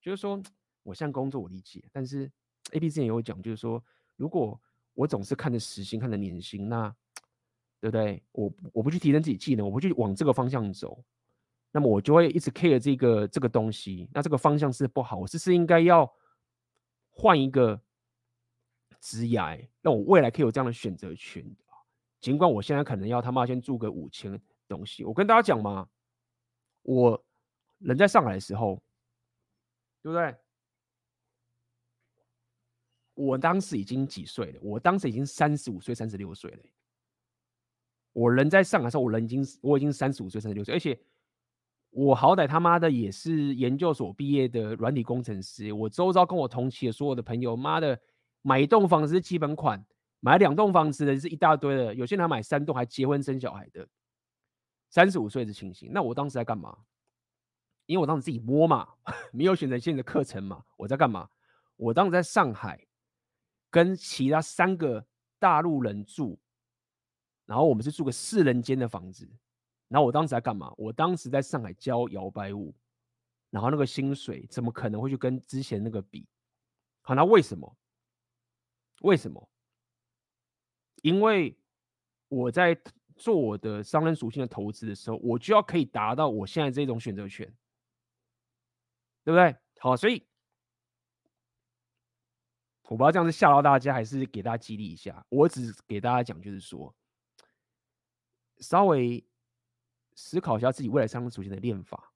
就是说，我现在工作我理解，但是 A B 之前也有讲，就是说，如果我总是看着时薪，看着年薪，那对不对？我我不去提升自己技能，我不去往这个方向走，那么我就会一直 care 这个这个东西，那这个方向是不好，我是是应该要换一个职业，那我未来可以有这样的选择权？尽管我现在可能要他妈先住个五千东西，我跟大家讲嘛。我人在上海的时候，对不对？我当时已经几岁了？我当时已经三十五岁、三十六岁了。我人在上海的时候，我人已经我已经三十五岁、三十六岁，而且我好歹他妈的也是研究所毕业的软体工程师。我周遭跟我同期的所有的朋友，妈的，买一栋房子是基本款，买两栋房子的是一大堆的，有些人还买三栋，还结婚生小孩的。三十五岁的情形，那我当时在干嘛？因为我当时自己摸嘛，没有选择性的课程嘛。我在干嘛？我当时在上海跟其他三个大陆人住，然后我们是住个四人间的房子。然后我当时在干嘛？我当时在上海教摇摆舞，然后那个薪水怎么可能会去跟之前那个比？好，那为什么？为什么？因为我在。做我的商人属性的投资的时候，我就要可以达到我现在这种选择权，对不对？好，所以我不知道这样子吓到大家，还是给大家激励一下。我只给大家讲，就是说，稍微思考一下自己未来商人属性的练法，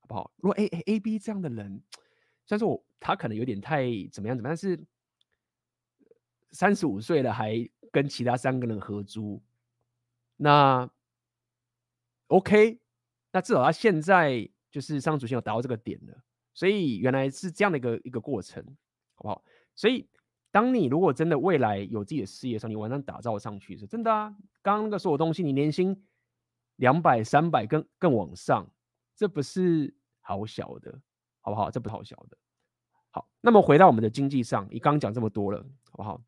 好不好？如果 A A A B 这样的人，虽然说我他可能有点太怎么样怎么样，但是三十五岁了还跟其他三个人合租。那 OK，那至少他现在就是上主线有达到这个点了，所以原来是这样的一个一个过程，好不好？所以当你如果真的未来有自己的事业的时候，你往上打造上去是真的啊。刚刚那个所有东西，你年薪两百、三百更更往上，这不是好小的，好不好？这不是好小的。好，那么回到我们的经济上，你刚刚讲这么多了，好不好？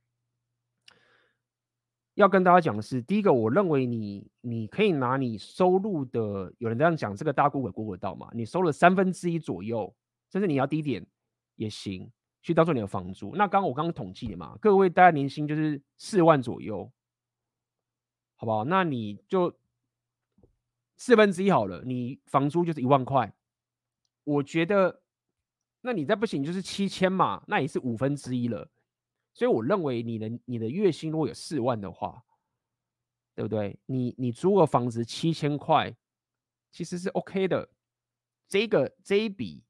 要跟大家讲的是，第一个，我认为你你可以拿你收入的，有人这样讲，这个大家估可估得到嘛？你收了三分之一左右，甚至你要低点也行，去当做你的房租。那刚刚我刚刚统计的嘛，各位大家年薪就是四万左右，好不好？那你就四分之一好了，你房租就是一万块。我觉得，那你再不行就是七千嘛，那也是五分之一了。所以我认为你的你的月薪如果有四万的话，对不对？你你租个房子七千块，其实是 OK 的。这个这一笔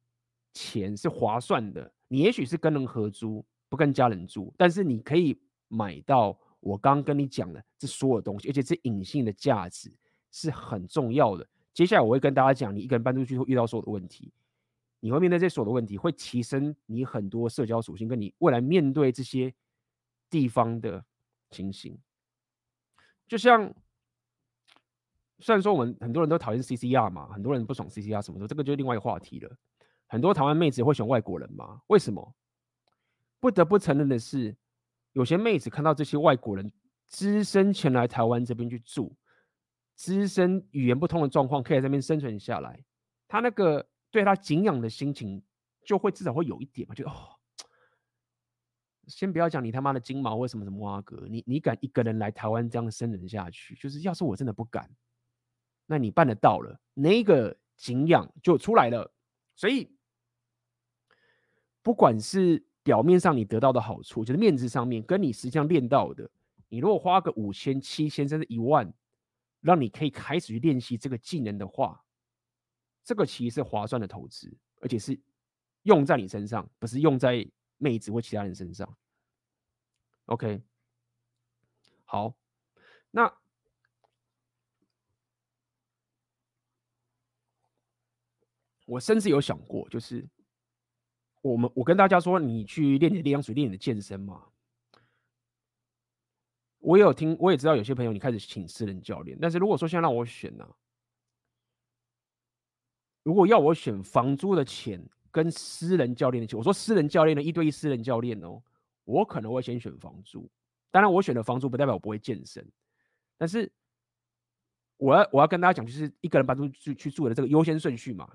钱是划算的。你也许是跟人合租，不跟家人住，但是你可以买到我刚刚跟你讲的这所有东西，而且这隐性的价值是很重要的。接下来我会跟大家讲，你一个人搬出去会遇到所有的问题。你会面对这所有的问题，会提升你很多社交属性，跟你未来面对这些地方的情形。就像，虽然说我们很多人都讨厌 CCR 嘛，很多人不爽 CCR 什么的，这个就是另外一个话题了。很多台湾妹子会选外国人嘛？为什么？不得不承认的是，有些妹子看到这些外国人只身前来台湾这边去住，只身语言不通的状况，可以在这边生存下来，他那个。对他敬仰的心情，就会至少会有一点嘛，就哦，先不要讲你他妈的金毛或什么什么阿哥，你你敢一个人来台湾这样生存下去？就是要是我真的不敢，那你办得到了，那个敬仰就出来了。所以，不管是表面上你得到的好处，就是面子上面，跟你实际上练到的，你如果花个五千、七千甚至一万，让你可以开始去练习这个技能的话。这个其实是划算的投资，而且是用在你身上，不是用在妹子或其他人身上。OK，好，那我甚至有想过，就是我们我跟大家说，你去练你的力量水，练你的健身嘛。我也有听，我也知道有些朋友你开始请私人教练，但是如果说现在让我选呢、如果要我选房租的钱跟私人教练的钱，我说私人教练的一对一私人教练哦，我可能会先选房租。当然，我选的房租不代表我不会健身，但是我要我要跟大家讲，就是一个人搬出去去住的这个优先顺序嘛。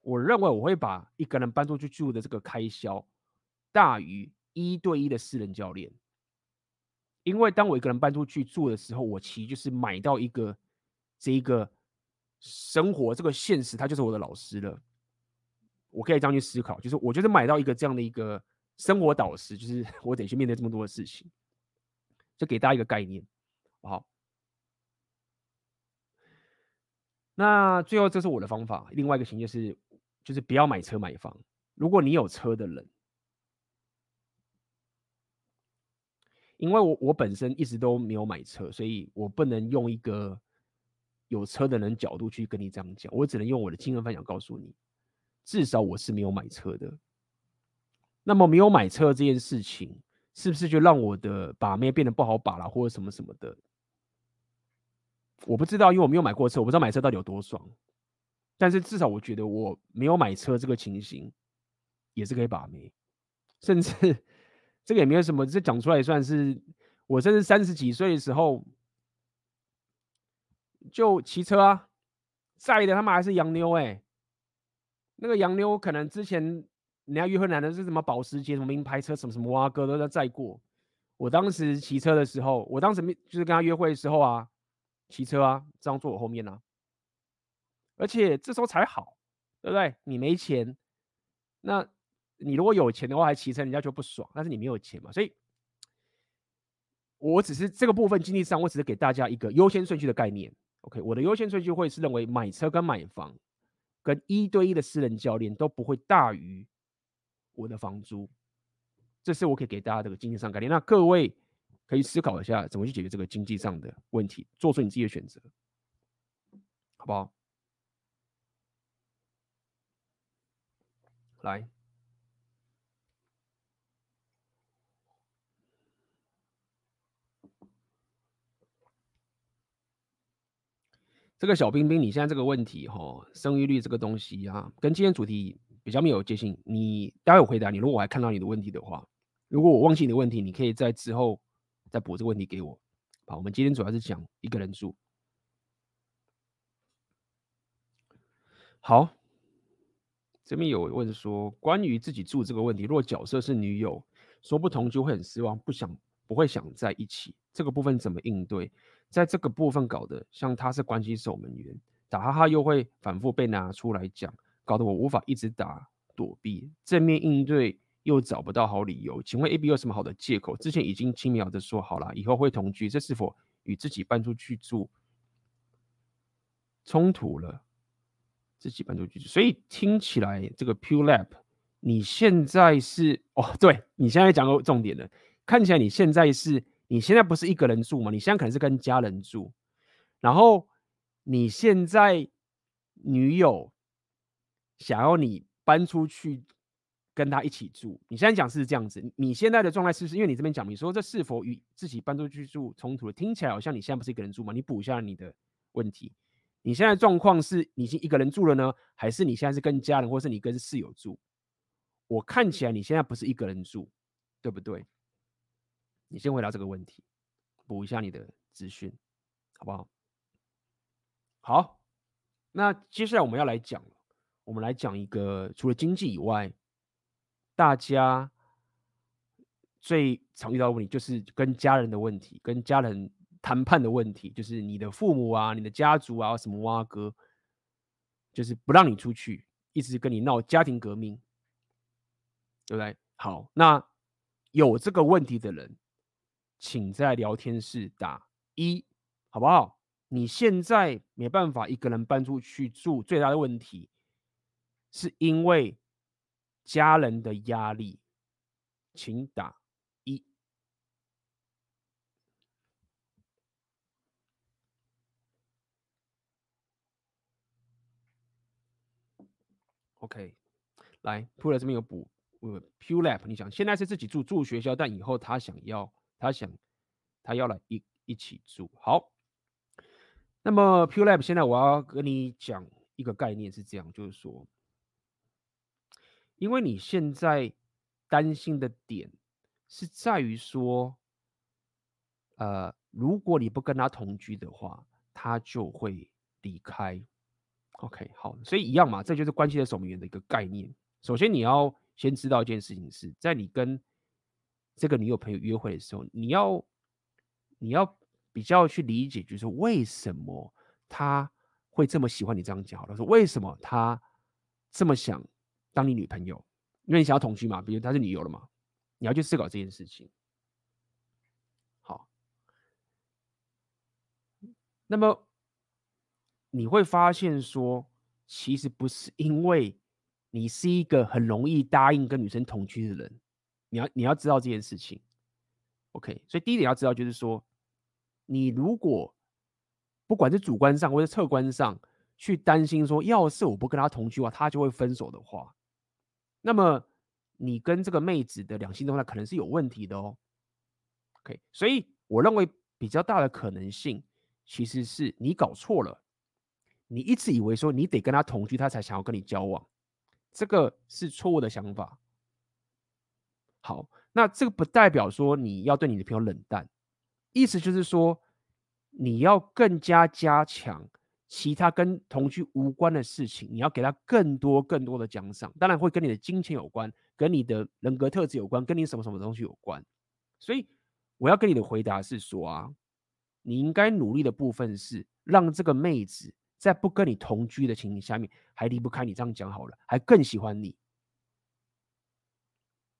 我认为我会把一个人搬出去住的这个开销大于一对一的私人教练。因为当我一个人搬出去住的时候，我其实就是买到一个这一个生活这个现实，它就是我的老师了。我可以这样去思考，就是我就是买到一个这样的一个生活导师，就是 我得去面对这么多的事情，就给大家一个概念，好。那最后这是我的方法，另外一个情节是，就是不要买车买房。如果你有车的人。因为我我本身一直都没有买车，所以我不能用一个有车的人角度去跟你这样讲，我只能用我的经验分享告诉你，至少我是没有买车的。那么没有买车这件事情，是不是就让我的把妹变得不好把了，或者什么什么的？我不知道，因为我没有买过车，我不知道买车到底有多爽。但是至少我觉得我没有买车这个情形，也是可以把妹，甚至。这个也没有什么，这讲出来也算是我甚至三十几岁的时候就骑车啊，载的他妈还是洋妞哎、那个洋妞可能之前人家约会男的是什么保时捷、什么名牌车、什么什么哇哥都在载过。我当时骑车的时候，我当时就是跟他约会的时候啊，骑车啊，这样坐我后面啊，而且这时候才好，对不对？你没钱，那。你如果有钱的话，还骑车，人家就不爽。但是你没有钱嘛，所以，我只是这个部分经济上，我只是给大家一个优先顺序的概念。OK，我的优先顺序会是认为买车跟买房，跟一对一的私人教练都不会大于我的房租。这是我可以给大家这个经济上概念。那各位可以思考一下，怎么去解决这个经济上的问题，做出你自己的选择，好不好？来。这个小冰冰，你现在这个问题哈、生育率这个东西啊，跟今天主题比较没有接近。你待会回答你，如果我还看到你的问题的话，如果我忘记你的问题，你可以在之后再补这个问题给我。好，我们今天主要是讲一个人住。好，这边有问说，关于自己住这个问题，如果角色是女友，说不同就会很失望，不想不会想在一起，这个部分怎么应对？在这个部分搞得像他是关系守门员，打哈哈又会反复被拿出来讲，搞得我无法一直打躲避，正面应对又找不到好理由。请问 A B 有什么好的借口？之前已经轻描的说好了，以后会同居，这是否与自己搬出去住冲突了？自己搬出去住，所以听起来这个 Pure Lab，你现在是哦，对你现在讲个重点的，看起来你现在是。你现在不是一个人住吗？你现在可能是跟家人住，然后你现在女友想要你搬出去跟她一起住。你现在讲是这样子，你现在的状态是不是？因为你这边讲，你说这是否与自己搬出去住冲突了？听起来好像你现在不是一个人住吗？你补一下你的问题。你现在状况是你已经一个人住了呢，还是你现在是跟家人，或是你跟室友住？我看起来你现在不是一个人住，对不对？你先回答这个问题，补一下你的资讯，好不好？好，那接下来我们要来讲，我们来讲一个除了经济以外，大家最常遇到的问题就是跟家人的问题，跟家人谈判的问题，就是你的父母啊、你的家族啊、什么挖哥，就是不让你出去，一直跟你闹家庭革命，对不对？好，那有这个问题的人。请在聊天室打一，好不好？你现在没办法一个人搬出去住，最大的问题是因为家人的压力，请打一。OK，来，Pula 这边有补，呃，Pure Lab，你想现在是自己住住学校，但以后他想要，他想他要来一一起住。好，那么 Pure Lab 现在我要跟你讲一个概念是这样，就是说，因为你现在担心的点是在于说，呃，如果你不跟他同居的话，他就会离开。OK，好，所以一样嘛，这就是关系的守门员的一个概念。首先，你要先知道一件事情是，在你跟这个女友朋友约会的时候，你要你要比较去理解，就是为什么他会这么喜欢你这样讲好了，说为什么他这么想当你女朋友，因为你想要同居嘛，比如他是女友了嘛，你要去思考这件事情。好，那么。你会发现说，其实不是因为你是一个很容易答应跟女生同居的人，你要你要知道这件事情。OK，所以第一点要知道就是说，你如果不管是主观上或者客观上去担心说，要是我不跟他同居的话，他就会分手的话，那么你跟这个妹子的两性动态可能是有问题的哦。OK，所以我认为比较大的可能性其实是你搞错了。你一直以为说你得跟他同居，他才想要跟你交往，这个是错误的想法。好，那这个不代表说你要对你的朋友冷淡，意思就是说你要更加加强其他跟同居无关的事情，你要给他更多更多的奖赏，当然会跟你的金钱有关，跟你的人格特质有关，跟你什么什么东西有关。所以我要跟你的回答是说啊，你应该努力的部分是让这个妹子。在不跟你同居的情形下面，还离不开你，这样讲好了，还更喜欢你，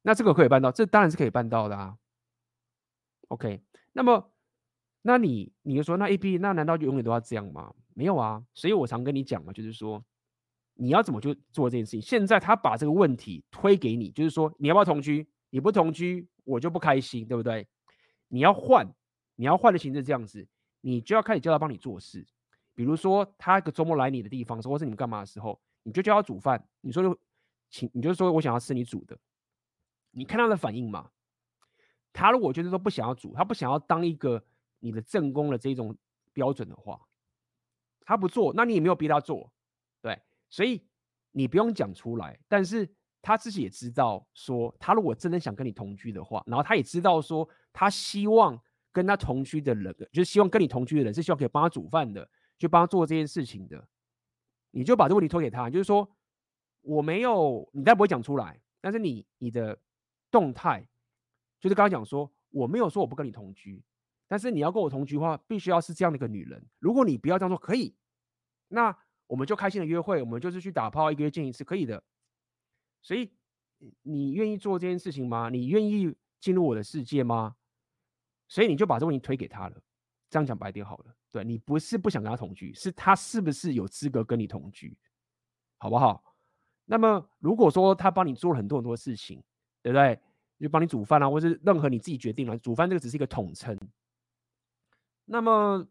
那这个可以办到，这当然是可以办到的啊。OK，那么，那你你就说，那 AB，那难道就永远都要这样吗？没有啊，所以我常跟你讲嘛，就是说，你要怎么去做这件事情。现在他把这个问题推给你，就是说，你要不要同居？你不同居，我就不开心，对不对？你要换，你要换的形式这样子，你就要开始叫他帮你做事。比如说，他一个周末来你的地方，说或是你们干嘛的时候，你就叫他煮饭。你说就请，你就说我想要吃你煮的。你看他的反应嘛。他如果就是说不想要煮，他不想要当一个你的正宫的这种标准的话，他不做，那你也没有逼他做，对。所以你不用讲出来，但是他自己也知道说，他如果真的想跟你同居的话，然后他也知道说，他希望跟他同居的人，就是希望跟你同居的人是希望可以帮他煮饭的。就帮他做这件事情的，你就把这个问题推给他，就是说我没有，你再不会讲出来，但是你你的动态就是刚刚讲说我没有说我不跟你同居，但是你要跟我同居的话，必须要是这样的一个女人。如果你不要这样说，可以，那我们就开心的约会，我们就是去打炮，一个月见一次，可以的。所以你愿意做这件事情吗？你愿意进入我的世界吗？所以你就把这个问题推给他了。这样讲白点好了。对，你不是不想跟他同居，是他是不是有资格跟你同居，好不好？那么如果说他帮你做了很多很多事情，对不对？就帮你煮饭啊，或是任何你自己决定了，煮饭这个只是一个统称。那么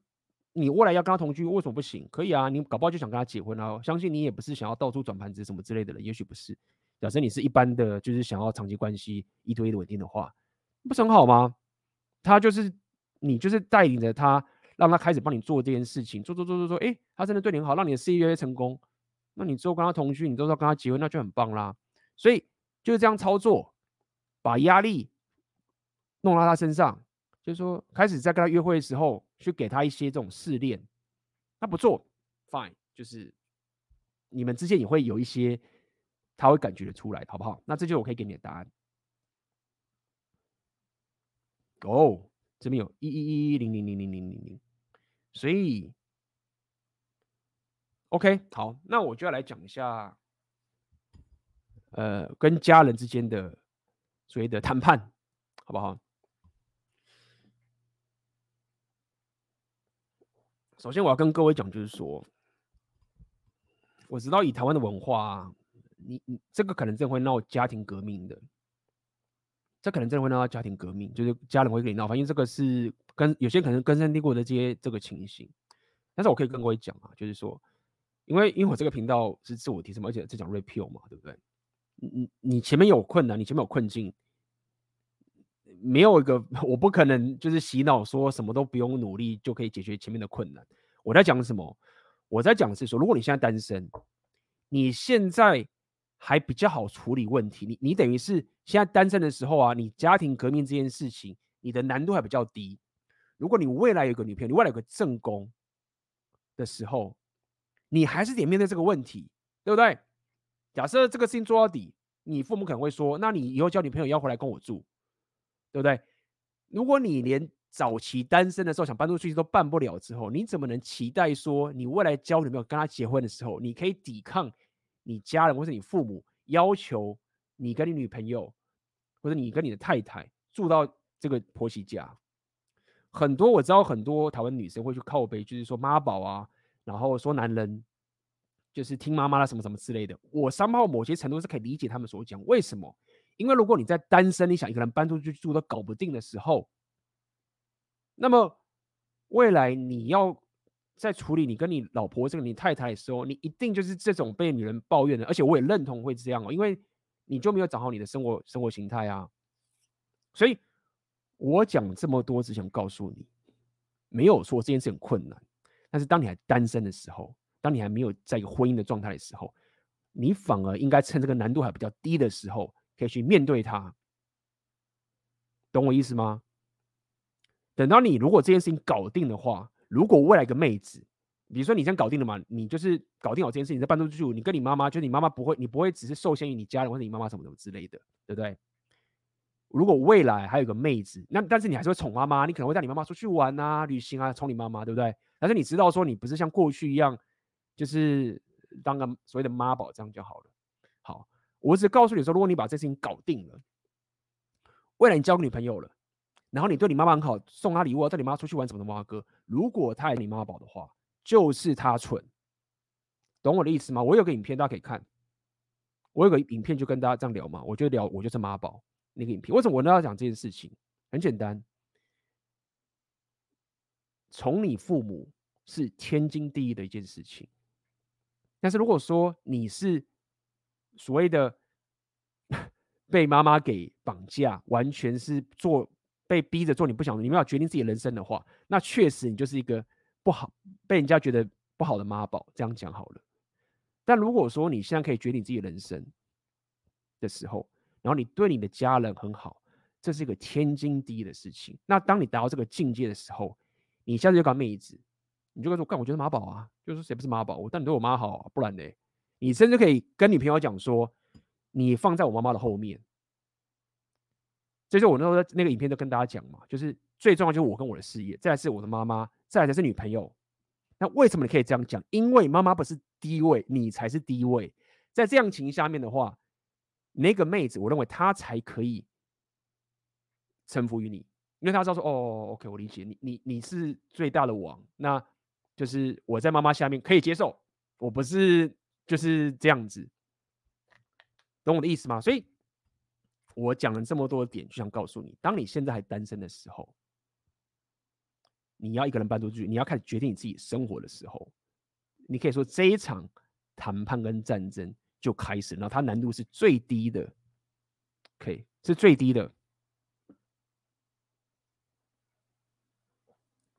你未来要跟他同居，为什么不行？可以啊，你搞不好就想跟他结婚啊。相信你也不是想要到处转盘子什么之类的人，也许不是。假设你是一般的，就是想要长期关系一对一的稳定的话，不是很好吗？他就是你，就是带领着他。让他开始帮你做这件事情，做做做做做，哎，他真的对你很好，让你的事业越来越成功。那你之后跟他同居，你都要跟他结婚，那就很棒啦。所以就是这样操作，把压力弄到他身上，就是说开始在跟他约会的时候，去给他一些这种试炼。他不做，fine，就是你们之间也会有一些，他会感觉得出来，好不好？那这就是我可以给你的答案。哦。这边有一一一一零零零零零零零，所以，OK，好，那我就要来讲一下，呃，跟家人之间的所谓的谈判，好不好？首先，我要跟各位讲，就是说，我知道以台湾的文化，你你这个可能真的会闹家庭革命的。这可能真的会闹到家庭革命，就是家人会跟你闹翻，因为这个是跟有些可能根深蒂固的这些这个情形。但是我可以跟各位讲啊，就是说，因为因为我这个频道是自我提升，而且在讲 repeal 嘛，对不对？你你前面有困难，你前面有困境，没有一个 我不可能就是洗脑说什么都不用努力就可以解决前面的困难。我在讲什么？我在讲是说，如果你现在单身，你现在还比较好处理问题，你你等于是现在单身的时候啊，你家庭革命这件事情，你的难度还比较低。如果你未来有个女朋友，你未来有个正宫的时候，你还是得面对这个问题，对不对？假设这个事情做到底，你父母可能会说：“那你以后交女朋友要回来跟我住，对不对？”如果你连早期单身的时候想搬出去都办不了之后，你怎么能期待说你未来交女朋友跟他结婚的时候，你可以抵抗你家人或是你父母要求你跟你女朋友或者你跟你的太太住到这个婆媳家？很多我知道很多台湾女生会去靠背，就是说妈宝啊，然后说男人。就是听妈妈的什么什么之类的，我三号某些程度是可以理解他们所讲。为什么？因为如果你在单身，你想一个人搬出去住都搞不定的时候，那么未来你要在处理你跟你老婆这个你太太的时候，你一定就是这种被女人抱怨的。而且我也认同会这样哦，因为你就没有找好你的生活生活形态啊。所以我讲这么多，只想告诉你，没有说这件事很困难，但是当你还单身的时候。当你还没有在一个婚姻的状态的时候，你反而应该趁这个难度还比较低的时候，可以去面对它。懂我意思吗？等到你如果这件事情搞定的话，如果未来一个妹子，比如说你这样搞定了嘛，你就是搞定好这件事情，你再搬出去，你跟你妈妈，就你妈妈不会，你不会只是受限于你家人或者你妈妈什么什么之类的，对不对？如果未来还有个妹子，那但是你还是会宠妈妈，你可能会带你妈妈出去玩啊、旅行啊，宠你妈妈，对不对？但是你知道说你不是像过去一样。就是当个所谓的妈宝这样就好了。好，我只告诉你说，如果你把这事情搞定了，未来你交个女朋友了，然后你对你妈妈很好，送她礼物，带你妈出去玩什么的，妈哥，如果她也你妈宝的话，就是她蠢，懂我的意思吗？我有个影片大家可以看，我有个影片就跟大家这样聊嘛，我就聊我就是妈宝那个影片。为什么我都要讲这件事情？很简单，宠你父母是天经地义的一件事情。但是如果说你是所谓的 被妈妈给绑架，完全是做被逼着做你不想，你没有决定自己人生的话，那确实你就是一个不好被人家觉得不好的妈宝。这样讲好了。但如果说你现在可以决定自己人生的时候，然后你对你的家人很好，这是一个天经地义的事情。那当你达到这个境界的时候，你下次就搞妹子。你就跟说，干，我觉得妈宝啊，就是谁不是妈宝？我但你对我妈好，不然呢？你甚至可以跟你朋友讲说，你放在我妈妈的后面。这就是我那时候在那个影片都跟大家讲嘛，就是最重要就是我跟我的事业，再来是我的妈妈，再来才是女朋友。那为什么你可以这样讲？因为妈妈不是第一位，你才是第一位。在这样情形下面的话，那个妹子，我认为她才可以臣服于你，因为她知道说，哦，OK，我理解你，你你是最大的王，那。就是我在妈妈下面可以接受，我不是就是这样子，懂我的意思吗？所以，我讲了这么多点，就想告诉你，当你现在还单身的时候，你要一个人搬出去，你要开始决定你自己生活的时候，你可以说这一场谈判跟战争就开始，然后它难度是最低的，可以是最低的。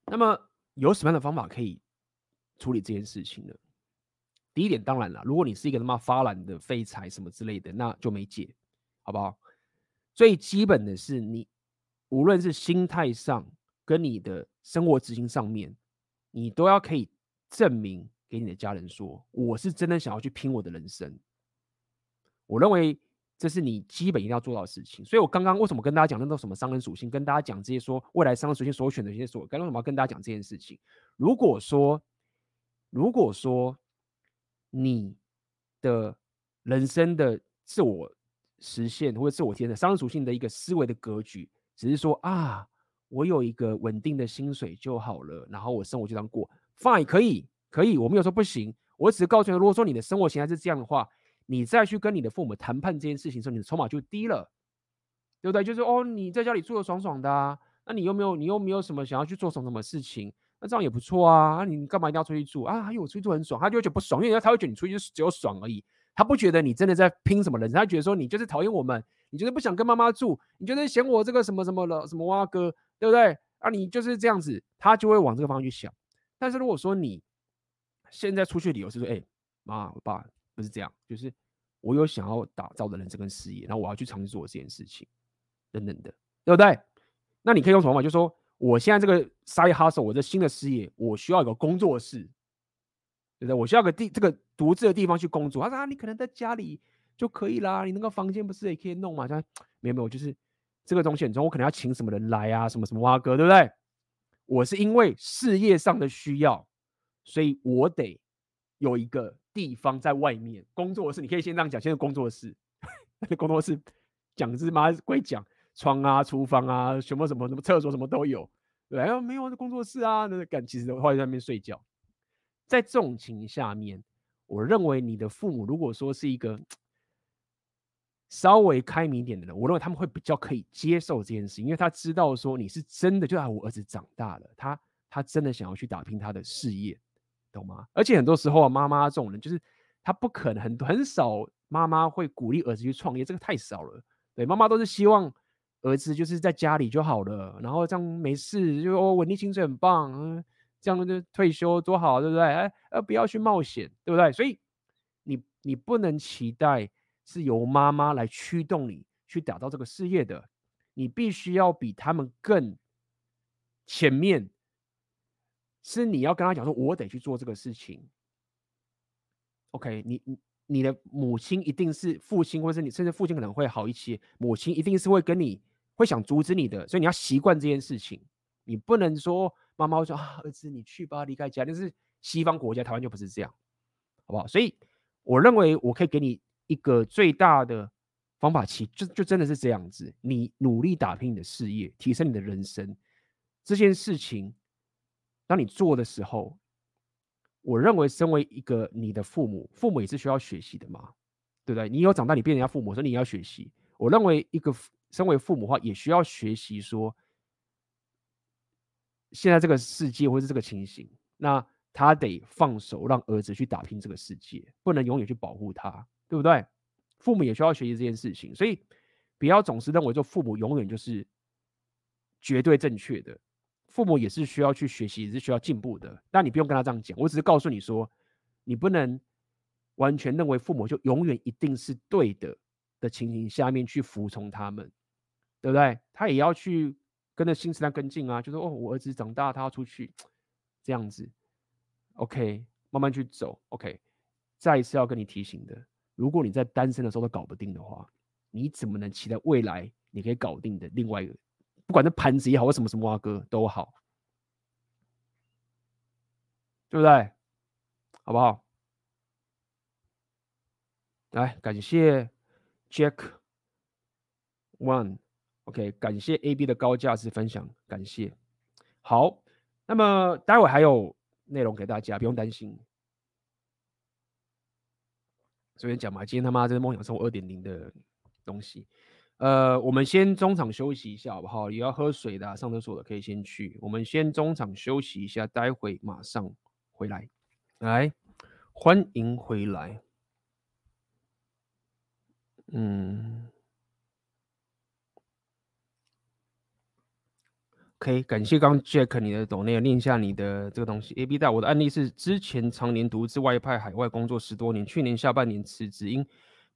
那么有什么样的方法可以？处理这件事情的第一点，当然了，如果你是一个他妈发懒的废柴什么之类的，那就没解，好不好？最基本的是，你无论是心态上跟你的生活执行上面，你都要可以证明给你的家人说，我是真的想要去拼我的人生。我认为这是你基本一定要做到的事情。所以我刚刚为什么跟大家讲那种什么商人属性，跟大家讲这些说未来商人属性所选的一些所，刚刚为什么要跟大家讲这件事情？如果说如果说你的人生的自我实现或者自我提升的商属性的一个思维的格局，只是说啊，我有一个稳定的薪水就好了，然后我生活就这样过，fine，可以，可以，我没有说不行，我只是告诉你，如果说你的生活形态是这样的话，你再去跟你的父母谈判这件事情时候，你的筹码就低了，对不对？就是哦，你在家里住的爽爽的啊，那你又没有，你又没有什么想要去做什么什么事情。那这样也不错啊，你干嘛一定要出去住啊？因为我出去住很爽，他就会觉得不爽，因为他会觉得你出去只有爽而已，他不觉得你真的在拼什么人，他觉得说你就是讨厌我们，你就是不想跟妈妈住，你就是嫌我这个什么什么了什么蛙哥，对不对？啊，你就是这样子，他就会往这个方向去想。但是如果说你现在出去的理由是说，哎，妈，我爸不是这样，就是我有想要打造的人生跟事业，然后我要去尝试做这件事情，等等的，对不对？那你可以用什么方法？就是说，我现在这个 side hustle，我这新的事业，我需要一个工作室，对不对？我需要个地，这个独自的地方去工作。他说啊，你可能在家里就可以啦，你那个房间不是也可以弄嘛？他说没有没有，就是这个东西很重要，我可能要请什么人来啊，什么什么蛙哥，对不对？我是因为事业上的需要，所以我得有一个地方在外面工作室。你可以先这样讲，现在工作室，工作室讲是嘛归讲。窗啊，厨房啊，什么什么什么厕所什么都有，对，哎，没有，这工作室啊，那个干其实都会在那边睡觉。在这种情形下面，我认为你的父母如果说是一个稍微开明一点的人，我认为他们会比较可以接受这件事，因为他知道说你是真的就啊，我儿子长大了，他他真的想要去打拼他的事业，懂吗？而且很多时候啊，妈妈这种人就是他不可能很很少妈妈会鼓励儿子去创业，这个太少了。对，妈妈都是希望。儿子就是在家里就好了，然后这样没事，就哦稳定薪水很棒，嗯，这样就退休多好，对不对？哎，呃，不要去冒险，对不对？所以你你不能期待是由妈妈来驱动你去打造这个事业的，你必须要比他们更前面，是你要跟他讲说，我得去做这个事情。OK，你你。你的母亲一定是父亲，或者是你，甚至父亲可能会好一些。母亲一定是会跟你会想阻止你的，所以你要习惯这件事情。你不能说妈妈说，儿子你去吧，离开家。但是西方国家，台湾就不是这样，好不好？所以我认为我可以给你一个最大的方法，其就就真的是这样子。你努力打拼你的事业，提升你的人生，这件事情，当你做的时候。我认为，身为一个你的父母，父母也是需要学习的嘛，对不对？你有长大，你变人家父母，所以你要学习。我认为，一个身为父母的话，也需要学习说，现在这个世界或是这个情形，那他得放手，让儿子去打拼这个世界，不能永远去保护他，对不对？父母也需要学习这件事情，所以不要总是认为，做父母永远就是绝对正确的。父母也是需要去学习，也是需要进步的。但你不用跟他这样讲，我只是告诉你说，你不能完全认为父母就永远一定是对的的情形下面去服从他们，对不对？他也要去跟着新时代跟进啊，就说哦，我儿子长大，他要出去这样子，OK，慢慢去走，OK。再一次要跟你提醒的，如果你在单身的时候都搞不定的话，你怎么能期待未来你可以搞定的另外一个？不管是盘子也好，或什么什么蛙哥都好，对不对？好不好？来，感谢 Jack One OK，感谢 AB 的高价值分享，感谢。好，那么待会还有内容给大家，不用担心。随便讲嘛，今天他妈这是梦想生活二点零的东西。呃，我们先中场休息一下，好不好？也要喝水的、上厕所的可以先去。我们先中场休息一下，待会马上回来。来，欢迎回来。嗯，OK，感谢刚 Jack 你的抖内，念一下你的这个东西。AB 大，我的案例是之前常年独自外派海外工作十多年，去年下半年辞职，因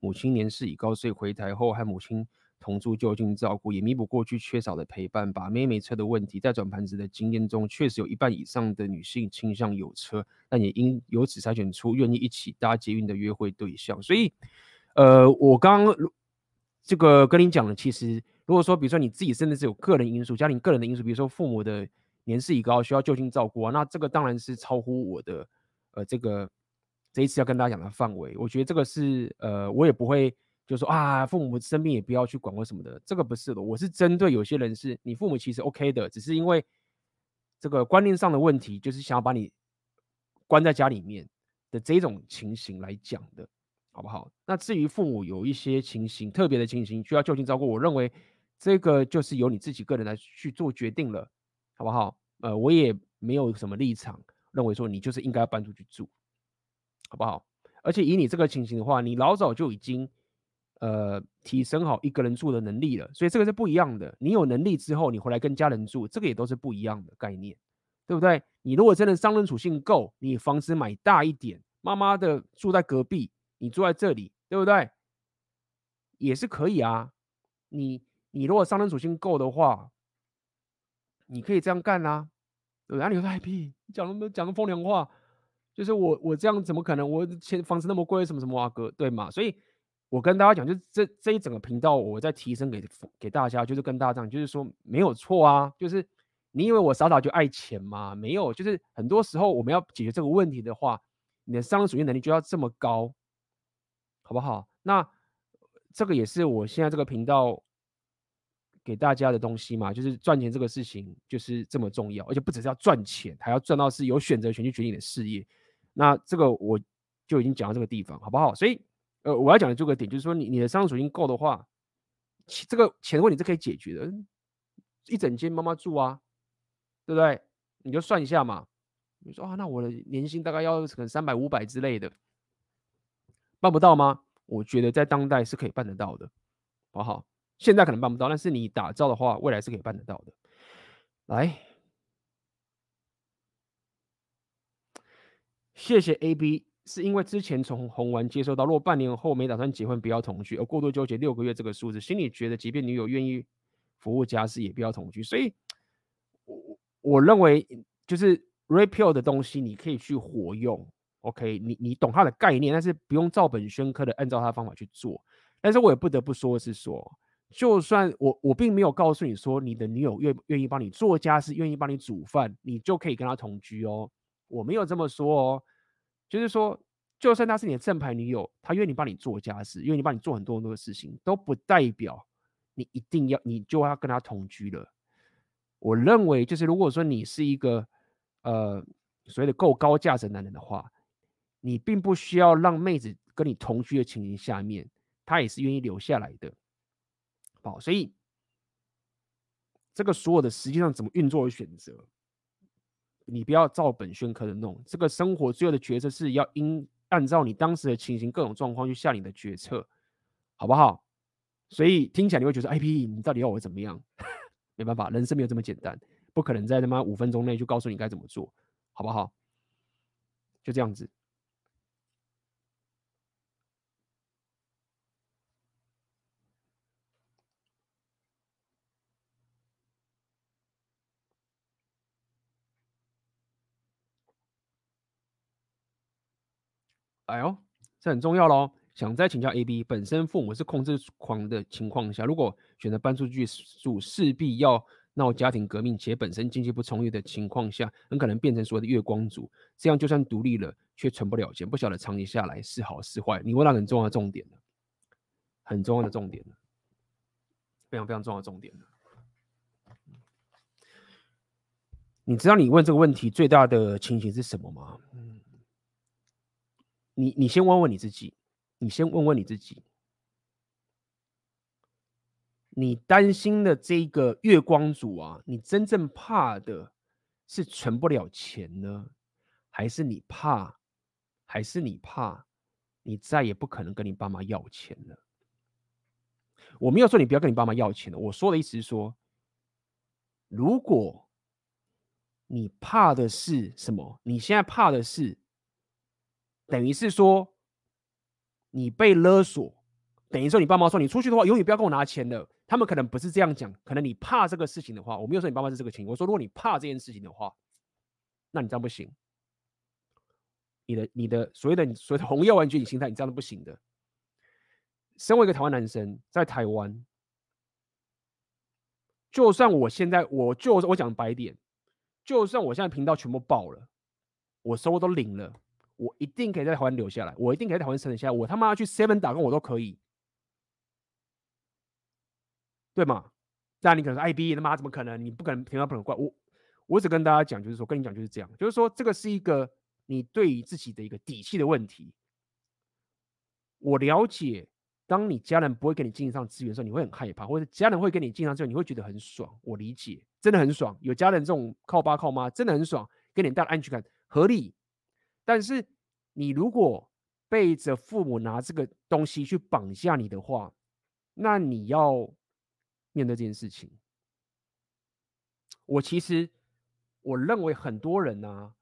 母亲年事已高，所以回台后和母亲。同住就近照顾，也弥补过去缺少的陪伴。把妹妹车的问题，在转盘子的经验中，确实有一半以上的女性倾向有车，但也因由此筛选出愿意一起搭捷运的约会对象。所以，呃，我刚刚这个跟你讲的，其实如果说，比如说你自己真的是有个人因素，家庭个人的因素，比如说父母的年事已高，需要就近照顾啊，那这个当然是超乎我的呃这个这一次要跟大家讲的范围。我觉得这个是呃，我也不会。就说啊，父母生病也不要去管或什么的，这个不是的。我是针对有些人是，你父母其实 OK 的，只是因为这个观念上的问题，就是想要把你关在家里面的这种情形来讲的，好不好？那至于父母有一些情形特别的情形需要就近照顾，我认为这个就是由你自己个人来去做决定了，好不好？呃，我也没有什么立场认为说你就是应该搬出去住，好不好？而且以你这个情形的话，你老早就已经呃提升好一个人住的能力了，所以这个是不一样的。你有能力之后，你回来跟家人住，这个也都是不一样的概念，对不对？你如果真的商人属性够，你房子买大一点，妈妈的住在隔壁，你住在这里，对不对？也是可以啊。你你如果商人属性够的话，你可以这样干啊。对不对？你说 IP，你讲那么讲个风凉话。就是我我这样怎么可能？我钱房子那么贵，什么什么啊哥，对吗？所以，我跟大家讲，就这这一整个频道，我在提升给给大家，就是跟大家讲，就是说没有错啊。就是你以为我傻傻就爱钱吗？没有，就是很多时候我们要解决这个问题的话，你的商人属性能力就要这么高，好不好？那这个也是我现在这个频道。给大家的东西嘛，就是赚钱这个事情就是这么重要，而且不只是要赚钱，还要赚到是有选择权去决定你的事业。那这个我就已经讲到这个地方，好不好？所以，呃，我要讲的这个点就是说你，你的商属性够的话，这个钱问题是可以解决的。一整间妈妈住啊，对不对？你就算一下嘛。你说啊，那我的年薪大概要可能三百五百之类的，办不到吗？我觉得在当代是可以办得到的，好不好？现在可能办不到，但是你打造的话，未来是可以办得到的。来，谢谢 AB，是因为之前从红丸接收到，若半年后没打算结婚，不要同居，而过度纠结六个月这个数字，心里觉得，即便女友愿意服务家事，也不要同居。所以，我我认为就是 Repeal 的东西，你可以去活用。OK，你你懂它的概念，但是不用照本宣科的按照它的方法去做。但是我也不得不说是说。就算我我并没有告诉你说，你的女友愿愿意帮你做家事，愿意帮你煮饭，你就可以跟她同居哦。我没有这么说哦，就是说，就算她是你的正牌女友，她愿意帮你做家事，愿意帮你做很多很多的事情，都不代表你一定要你就要跟她同居了。我认为，就是如果说你是一个呃所谓的够高价值男人的话，你并不需要让妹子跟你同居的情形下面，她也是愿意留下来的。好，所以这个所有的实际上怎么运作的选择，你不要照本宣科的弄。这个生活最后的决策是要应按照你当时的情形、各种状况去下你的决策，好不好？所以听起来你会觉得，IP，你到底要我怎么样？没办法，人生没有这么简单，不可能在他妈五分钟内就告诉你该怎么做，好不好？就这样子。哎呦，这很重要喽！想再请教 AB，本身父母是控制狂的情况下，如果选择搬出去住，势必要闹家庭革命，且本身经济不充裕的情况下，很可能变成所谓的月光族。这样就算独立了，却存不了钱，不晓得长期下来是好是坏。你问到很重要的重点，很重要的重点，非常非常重要的重点。你知道你问这个问题最大的情形是什么吗？你你先问问你自己，你先问问你自己，你担心的这个月光族啊，你真正怕的是存不了钱呢，还是你怕，还是你怕你再也不可能跟你爸妈要钱了？我没有说你不要跟你爸妈要钱了，我说的意思是说，如果你怕的是什么？你现在怕的是。等于是说，你被勒索，等于说你爸妈说你出去的话，永远不要跟我拿钱了。他们可能不是这样讲，可能你怕这个事情的话，我没有说你爸妈是这个情况。我说如果你怕这件事情的话，那你这样不行。你的你的所谓的所谓的红药丸觉醒心态，你这样是不行的。身为一个台湾男生，在台湾，就算我现在我就我讲白点，就算我现在频道全部爆了，我收入都领了。我一定可以在台湾留下来，我一定可以在台湾生存下来。我他妈去 Seven 打工，我都可以，对吗？但你可能说 IB 他妈怎么可能？你不可能平常不能怪我。我只跟大家讲，就是说跟你讲就是这样，就是说这个是一个你对于自己的一个底气的问题。我了解，当你家人不会给你经济上资源的时候，你会很害怕，或者家人会给你经济上资源，你会觉得很爽。我理解，真的很爽。有家人这种靠爸靠妈，真的很爽，给你带来安全感，合理。但是你如果背着父母拿这个东西去绑架你的话，那你要面对这件事情。我其实我认为很多人呢、啊，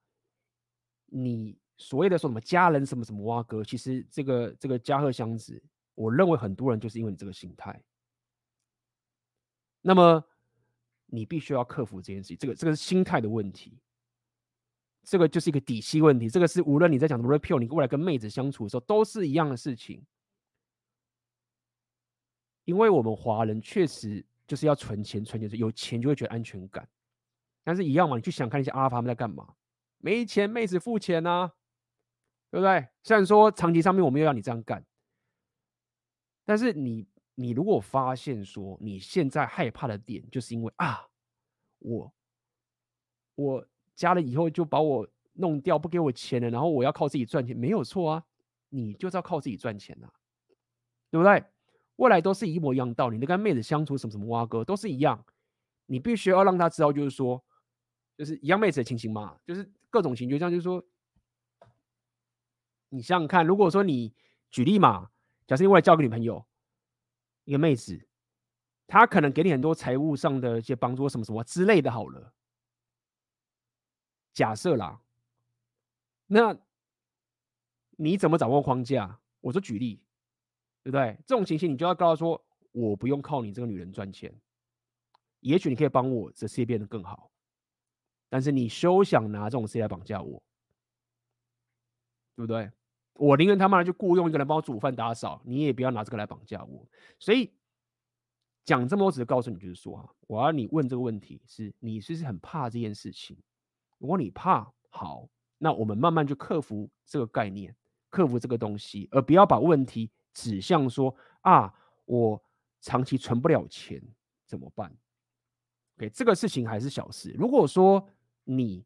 你所谓的说什么家人什么什么挖哥，其实这个这个加贺祥子，我认为很多人就是因为你这个心态。那么你必须要克服这件事情，这个这个是心态的问题，这个就是一个底气问题。这个是无论你在讲什么 rapio，你过来跟妹子相处的时候，都是一样的事情。因为我们华人确实就是要存钱，存钱是有钱就会觉得安全感。但是，一样嘛，你去想看一下阿发他们在干嘛？没钱，妹子付钱啊，对不对？虽然说长期上面我没有让你这样干，但是你，你如果发现说你现在害怕的点，就是因为啊，我，我加了以后就把我弄掉，不给我钱了，然后我要靠自己赚钱，没有错啊，你就是要靠自己赚钱啊，对不对？未来都是一模一样道理，你跟妹子相处什么什么挖哥都是一样，你必须要让他知道，就是说，就是一样妹子的情形嘛，就是各种情绪，这样就是说，你想想看，如果说你举例嘛，假设你为了交个女朋友，一个妹子，她可能给你很多财务上的一些帮助，什么什么之类的，好了，假设啦，那你怎么掌握框架？我说举例。对不对？这种情形，你就要告诉说，我不用靠你这个女人赚钱，也许你可以帮我这事业变得更好，但是你休想拿这种事业来绑架我，对不对？我宁愿他妈的就雇佣一个人帮我煮饭打扫，你也不要拿这个来绑架我。所以讲这么多，只是告诉你，就是说啊，我要你问这个问题是，你是不是很怕这件事情？如果你怕，好，那我们慢慢就克服这个概念，克服这个东西，而不要把问题。指向说啊，我长期存不了钱怎么办？OK，这个事情还是小事。如果说你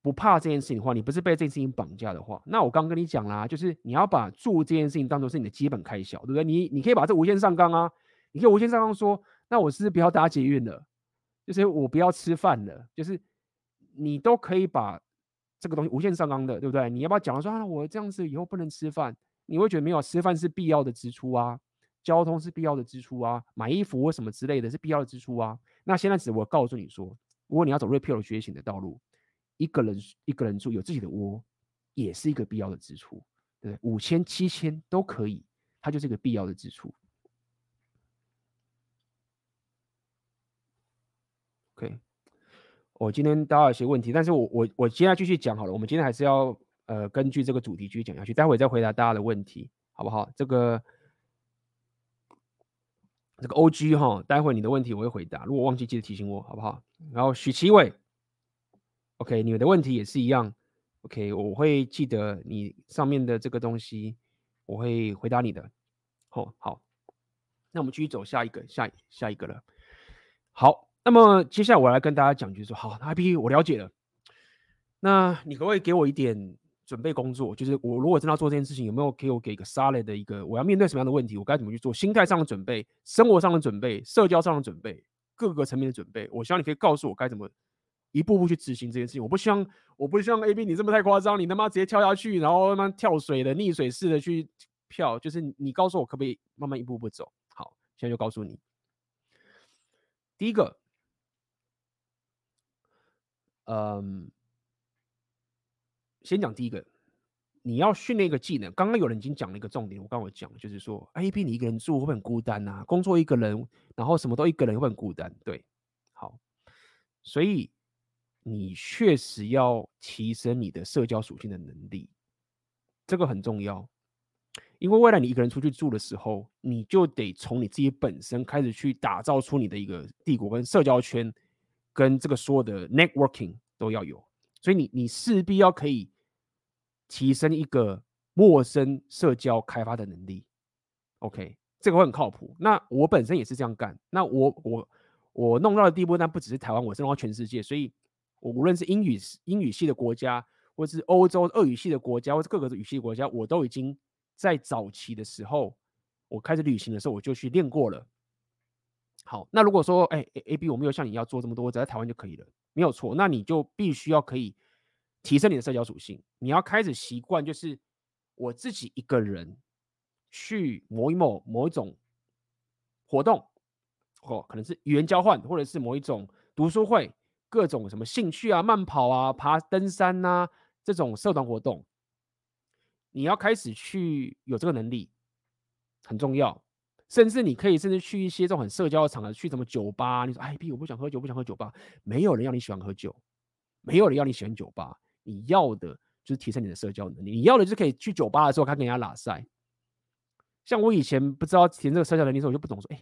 不怕这件事情的话，你不是被这件事情绑架的话，那我刚跟你讲啦，就是你要把住这件事情当做是你的基本开销，对不对？你你可以把这无限上纲啊，你可以无限上纲说，那我是不是不要搭捷运了，就是我不要吃饭了，就是你都可以把这个东西无限上纲的，对不对？你要不要讲说啊，我这样子以后不能吃饭？你会觉得没有吃饭是必要的支出啊，交通是必要的支出啊，买衣服或什么之类的是必要的支出啊。那现在只我告诉你说，如果你要走 Red Pill 觉醒的道路，一个人一个人住有自己的窝，也是一个必要的支出，对不对？五千七千都可以，它就是一个必要的支出。OK，我今天大家有些问题，但是我我我接下来继续讲好了，我们今天还是要。呃，根据这个主题继续讲下去，待会再回答大家的问题，好不好？这个这个 OG 哈，待会你的问题我会回答，如果忘记记得提醒我，好不好？然后许奇伟，OK，你们的问题也是一样，OK，我会记得你上面的这个东西，我会回答你的。好，好，那我们继续走下一个，下下一个了。好，那么接下来我来跟大家讲，就是说，好，IP 我了解了，那你可不可以给我一点？准备工作就是我如果真的要做这件事情，有没有给我给一个 solid 的一个我要面对什么样的问题，我该怎么去做？心态上的准备，生活上的准备，社交上的准备，各个层面的准备。我希望你可以告诉我该怎么一步步去执行这件事情。我不希望，我不希望 AB 你这么太夸张，你他妈直接跳下去，然后他妈跳水的溺水式的去跳。就是你告诉我可不可以慢慢一步步走？好，现在就告诉你，第一个，嗯。先讲第一个，你要训练一个技能。刚刚有人已经讲了一个重点，我刚刚有讲，就是说，A B 你一个人住会很孤单啊？工作一个人，然后什么都一个人会很孤单？对，好，所以你确实要提升你的社交属性的能力，这个很重要。因为未来你一个人出去住的时候，你就得从你自己本身开始去打造出你的一个帝国跟社交圈，跟这个所有的 networking 都要有。所以你你势必要可以。提升一个陌生社交开发的能力，OK，这个会很靠谱。那我本身也是这样干。那我我我弄到的地步，那不只是台湾，我是弄到全世界。所以，我无论是英语英语系的国家，或是欧洲俄语系的国家，或是各个语系国家，我都已经在早期的时候，我开始旅行的时候，我就去练过了。好，那如果说，哎、欸、，A B 我没有像你要做这么多，我只在台湾就可以了，没有错。那你就必须要可以提升你的社交属性，你要开始习惯，就是我自己一个人去某一某某一种活动，哦，可能是语言交换，或者是某一种读书会，各种什么兴趣啊，慢跑啊，爬登山呐、啊，这种社团活动，你要开始去有这个能力，很重要。甚至你可以甚至去一些这种很社交的场合，去什么酒吧？你说哎，B 我不想喝酒，不想喝酒吧。没有人要你喜欢喝酒，没有人要你喜欢酒吧。你要的就是提升你的社交能力，你要的就是可以去酒吧的时候，看跟人家拉赛。像我以前不知道提升这个社交能力的时候，我就不懂说，哎，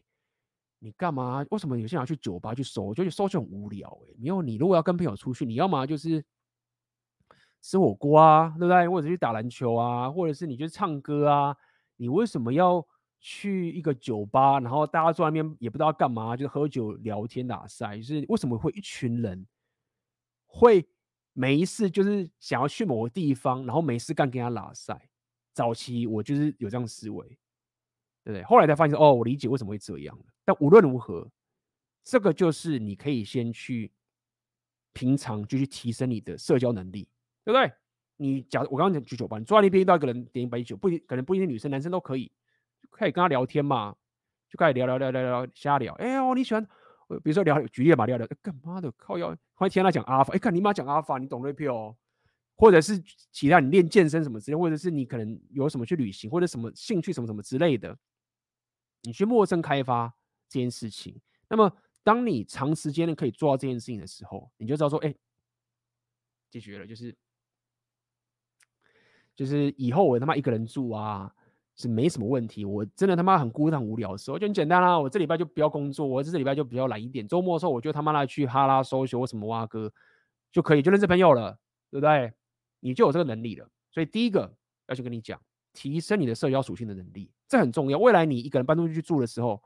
你干嘛？为什么有些人要去酒吧去搜？我觉得搜就很无聊哎。没有，你如果要跟朋友出去，你要么就是吃火锅啊，对不对？或者去打篮球啊，或者是你去唱歌啊。你为什么要？去一个酒吧，然后大家坐在那边也不知道干嘛，就喝酒聊天打赛。就是为什么会一群人会没一次就是想要去某个地方，然后没事干跟他拉赛？早期我就是有这样思维，对不对？后来才发现哦，我理解为什么会这样。但无论如何，这个就是你可以先去平常就去提升你的社交能力，对不对？你假如我刚刚讲去酒吧，你坐在那边遇到一个人点一杯酒，不一可能不一定女生男生都可以。可以跟他聊天嘛？就开始聊聊聊聊聊瞎聊。哎呦，你喜欢，比如说聊举例嘛，聊聊。干嘛的？靠腰，欢迎听他讲阿法。哎，看你妈讲阿法，你懂瑞 p 哦？或者是其他你练健身什么之类，或者是你可能有什么去旅行或者什么兴趣什么什么之类的，你去陌生开发这件事情。那么，当你长时间的可以做到这件事情的时候，你就知道说，哎，解决了，就是就是以后我他妈一个人住啊。是没什么问题，我真的他妈很孤单无聊的时候就很简单啦、啊。我这礼拜就不要工作，我这礼拜就比较懒一点。周末的时候，我就他妈来去哈拉 social 或什么挖哥就可以，就认识朋友了，对不对？你就有这个能力了。所以第一个要去跟你讲，提升你的社交属性的能力，这很重要。未来你一个人搬出去住的时候，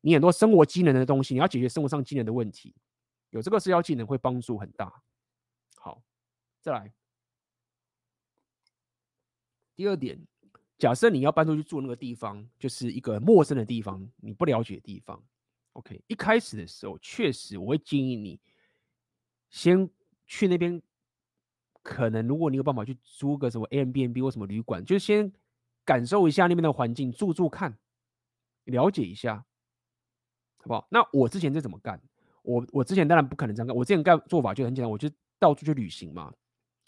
你很多生活机能的东西，你要解决生活上机能的问题，有这个社交技能会帮助很大。好，再来第二点。假设你要搬出去住那个地方，就是一个陌生的地方，你不了解的地方。OK，一开始的时候，确实我会建议你先去那边。可能如果你有办法去租个什么 Airbnb 或什么旅馆，就先感受一下那边的环境，住住看，了解一下，好不好？那我之前是怎么干？我我之前当然不可能这样干，我之前干做法就很简单，我就到处去旅行嘛。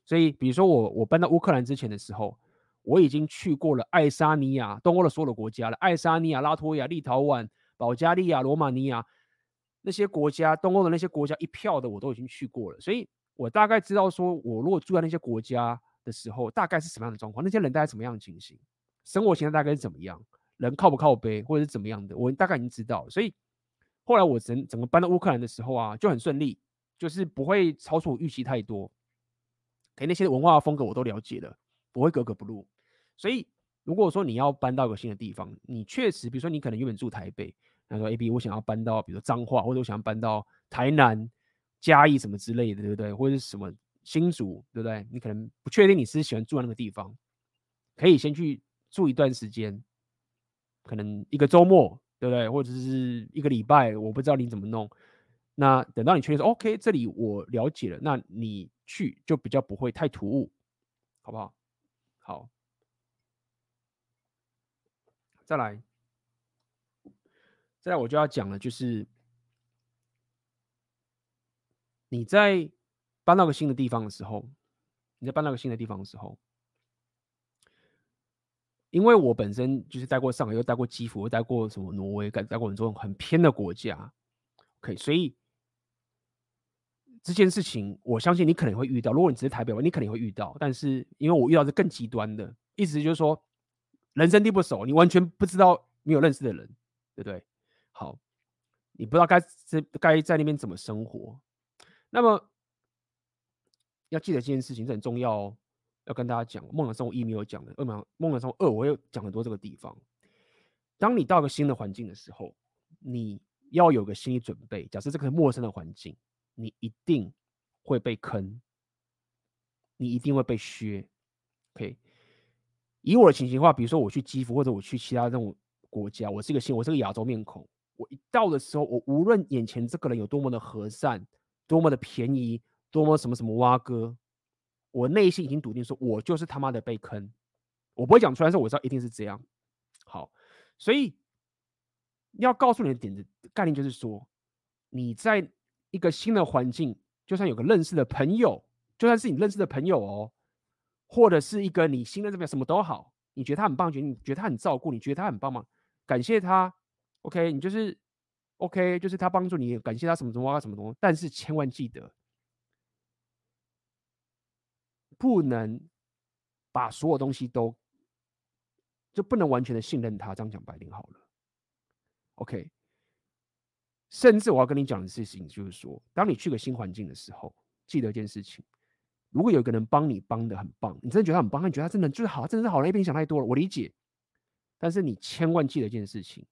所以，比如说我我搬到乌克兰之前的时候。我已经去过了爱沙尼亚、东欧的所有的国家了。爱沙尼亚、拉脱维亚、立陶宛、保加利亚、罗马尼亚那些国家，东欧的那些国家一票的我都已经去过了，所以我大概知道说，我如果住在那些国家的时候，大概是什么样的状况，那些人大概什么样的情形，生活形态大概是怎么样，人靠不靠北，或者是怎么样的，我大概已经知道。所以后来我整整个搬到乌克兰的时候啊，就很顺利，就是不会超出我预期太多，给那些文化风格我都了解了，不会格格不入。所以，如果说你要搬到一个新的地方，你确实，比如说你可能原本住台北，然后说 A B，我想要搬到，比如说彰化，或者我想要搬到台南、嘉义什么之类的，对不对？或者是什么新竹，对不对？你可能不确定你是喜欢住在那个地方，可以先去住一段时间，可能一个周末，对不对？或者是一个礼拜，我不知道你怎么弄。那等到你确定说 OK，这里我了解了，那你去就比较不会太突兀，好不好？好。再来，再来，我就要讲了，就是你在搬到个新的地方的时候，你在搬到个新的地方的时候，因为我本身就是待过上海，又待过基辅，又待过什么挪威，待待过很多很偏的国家，OK，所以这件事情，我相信你可能会遇到。如果你只是台北，你可能会遇到，但是因为我遇到是更极端的，意思就是说。人生地不熟，你完全不知道没有认识的人，对不对？好，你不知道该在该在那边怎么生活。那么要记得这件事情是很重要哦，要跟大家讲。梦想生活一没有讲的，梦想梦想生活二我有讲很多这个地方。当你到一个新的环境的时候，你要有个心理准备。假设这个是陌生的环境，你一定会被坑，你一定会被削。OK。以我的情形的话，比如说我去基辅或者我去其他这种国家，我是一个新，我是个亚洲面孔，我一到的时候，我无论眼前这个人有多么的和善，多么的便宜，多么什么什么挖哥，我内心已经笃定说，我就是他妈的被坑。我不会讲出来，说我知道一定是这样。好，所以要告诉你的点子概念就是说，你在一个新的环境，就算有个认识的朋友，就算是你认识的朋友哦，或者是一个你新的这边什么都好，你觉得他很棒，觉得你觉得他很照顾，你觉得他很棒吗？感谢他，OK，你就是 OK，就是他帮助你，感谢他什么什么什么东西，但是千万记得，不能把所有东西都。就不能完全的信任他，这样讲白领好了。OK，甚至我要跟你讲的事情就是说，当你去个新环境的时候，记得一件事情：如果有一个人帮你帮的很棒，你真的觉得他很棒，你觉得他真的就是好，真的是好人，一边想太多了。我理解，但是你千万记得一件事情：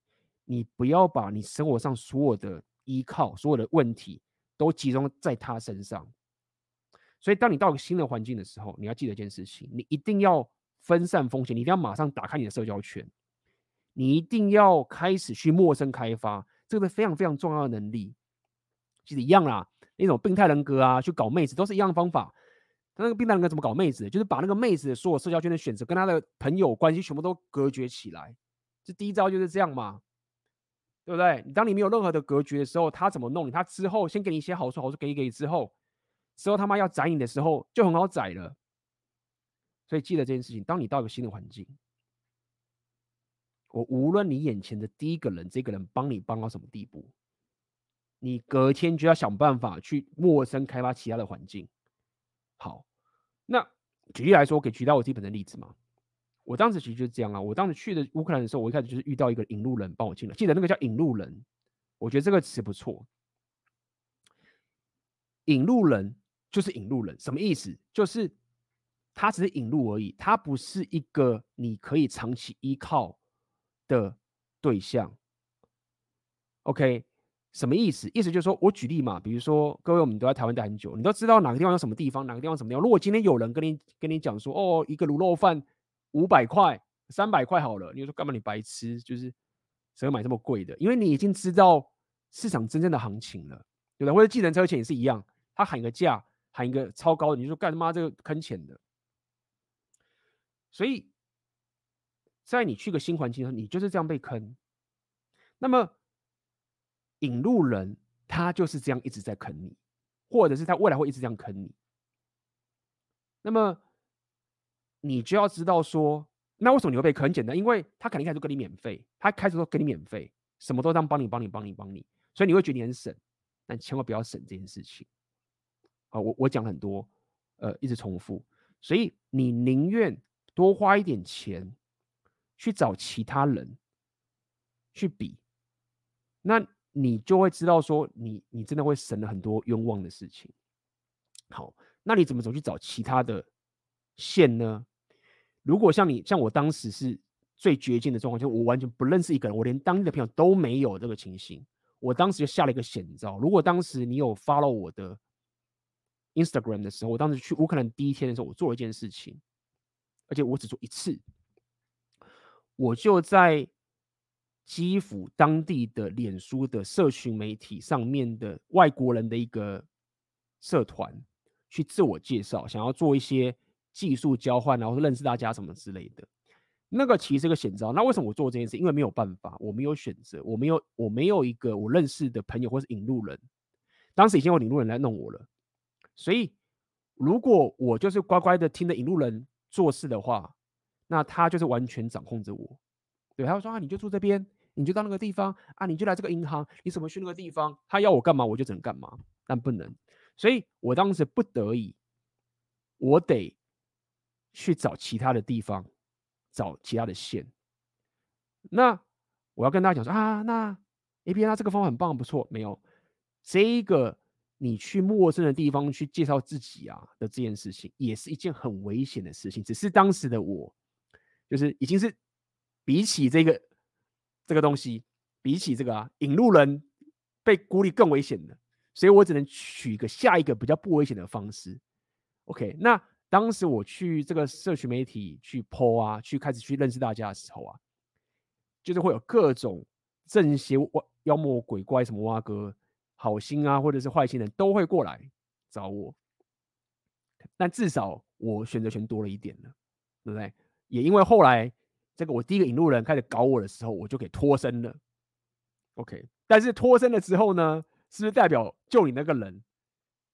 你不要把你生活上所有的依靠、所有的问题都集中在他身上。所以，当你到一个新的环境的时候，你要记得一件事情：你一定要。分散风险，你一定要马上打开你的社交圈，你一定要开始去陌生开发，这个是非常非常重要的能力。其实一样啦，那种病态人格啊，去搞妹子都是一样的方法。他那个病态人怎么搞妹子？就是把那个妹子的所有社交圈的选择跟他的朋友关系全部都隔绝起来。这第一招就是这样嘛，对不对？当你没有任何的隔绝的时候，他怎么弄你？他之后先给你一些好处，好处给你给你之后，之后他妈要宰你的时候就很好宰了。所以记得这件事情，当你到一个新的环境，我无论你眼前的第一个人，这个人帮你帮到什么地步，你隔天就要想办法去陌生开发其他的环境。好，那举例来说，我可以举到我自己本身的例子嘛。我当时其实就是这样啊。我当时去的乌克兰的时候，我一开始就是遇到一个引路人帮我进来。记得那个叫引路人，我觉得这个词不错。引路人就是引路人，什么意思？就是。他只是引路而已，他不是一个你可以长期依靠的对象。OK，什么意思？意思就是说，我举例嘛，比如说各位，我们都在台湾待很久，你都知道哪个地方有什么地方，哪个地方什么地方。如果今天有人跟你跟你讲说，哦，一个卤肉饭五百块、三百块好了，你就说干嘛？你白吃，就是谁会买这么贵的？因为你已经知道市场真正的行情了，对不对？或者计程车钱也是一样，他喊个价，喊一个超高的，你就说干他妈这个坑钱的。所以，在你去个新环境的时候，你就是这样被坑。那么，引路人他就是这样一直在坑你，或者是他未来会一直这样坑你。那么，你就要知道说，那为什么你会被坑？很简单，因为他肯定开始跟你免费，他开始说给你免费，什么都当帮你、帮你、帮你、帮你，所以你会觉得你很省，但千万不要省这件事情。啊，我我讲很多，呃，一直重复，所以你宁愿。多花一点钱去找其他人去比，那你就会知道说你，你真的会省了很多冤枉的事情。好，那你怎么走去找其他的线呢？如果像你像我当时是最绝境的状况，就我完全不认识一个人，我连当地的朋友都没有这个情形，我当时就下了一个险招。如果当时你有 follow 我的 Instagram 的时候，我当时去乌克兰第一天的时候，我做了一件事情。而且我只做一次，我就在基辅当地的脸书的社群媒体上面的外国人的一个社团去自我介绍，想要做一些技术交换，然后认识大家什么之类的。那个其实是个险招。那为什么我做这件事？因为没有办法，我没有选择，我没有我没有一个我认识的朋友或是引路人。当时已经有引路人来弄我了，所以如果我就是乖乖的听着引路人。做事的话，那他就是完全掌控着我。对，他会说啊，你就住这边，你就到那个地方啊，你就来这个银行，你怎么去那个地方？他要我干嘛，我就只能干嘛，但不能。所以我当时不得已，我得去找其他的地方，找其他的线。那我要跟大家讲说啊，那 APN，这个方法很棒，不错，没有这个。你去陌生的地方去介绍自己啊的这件事情，也是一件很危险的事情。只是当时的我，就是已经是比起这个这个东西，比起这个啊引路人被孤立更危险的，所以我只能取一个下一个比较不危险的方式。OK，那当时我去这个社群媒体去 po 啊，去开始去认识大家的时候啊，就是会有各种正邪妖魔鬼怪什么蛙哥，好心啊或者是坏心人都会过来找我，但至少我选择权多了一点了，对不对？也因为后来这个我第一个引路人开始搞我的时候，我就给脱身了。OK，但是脱身了之后呢，是不是代表救你那个人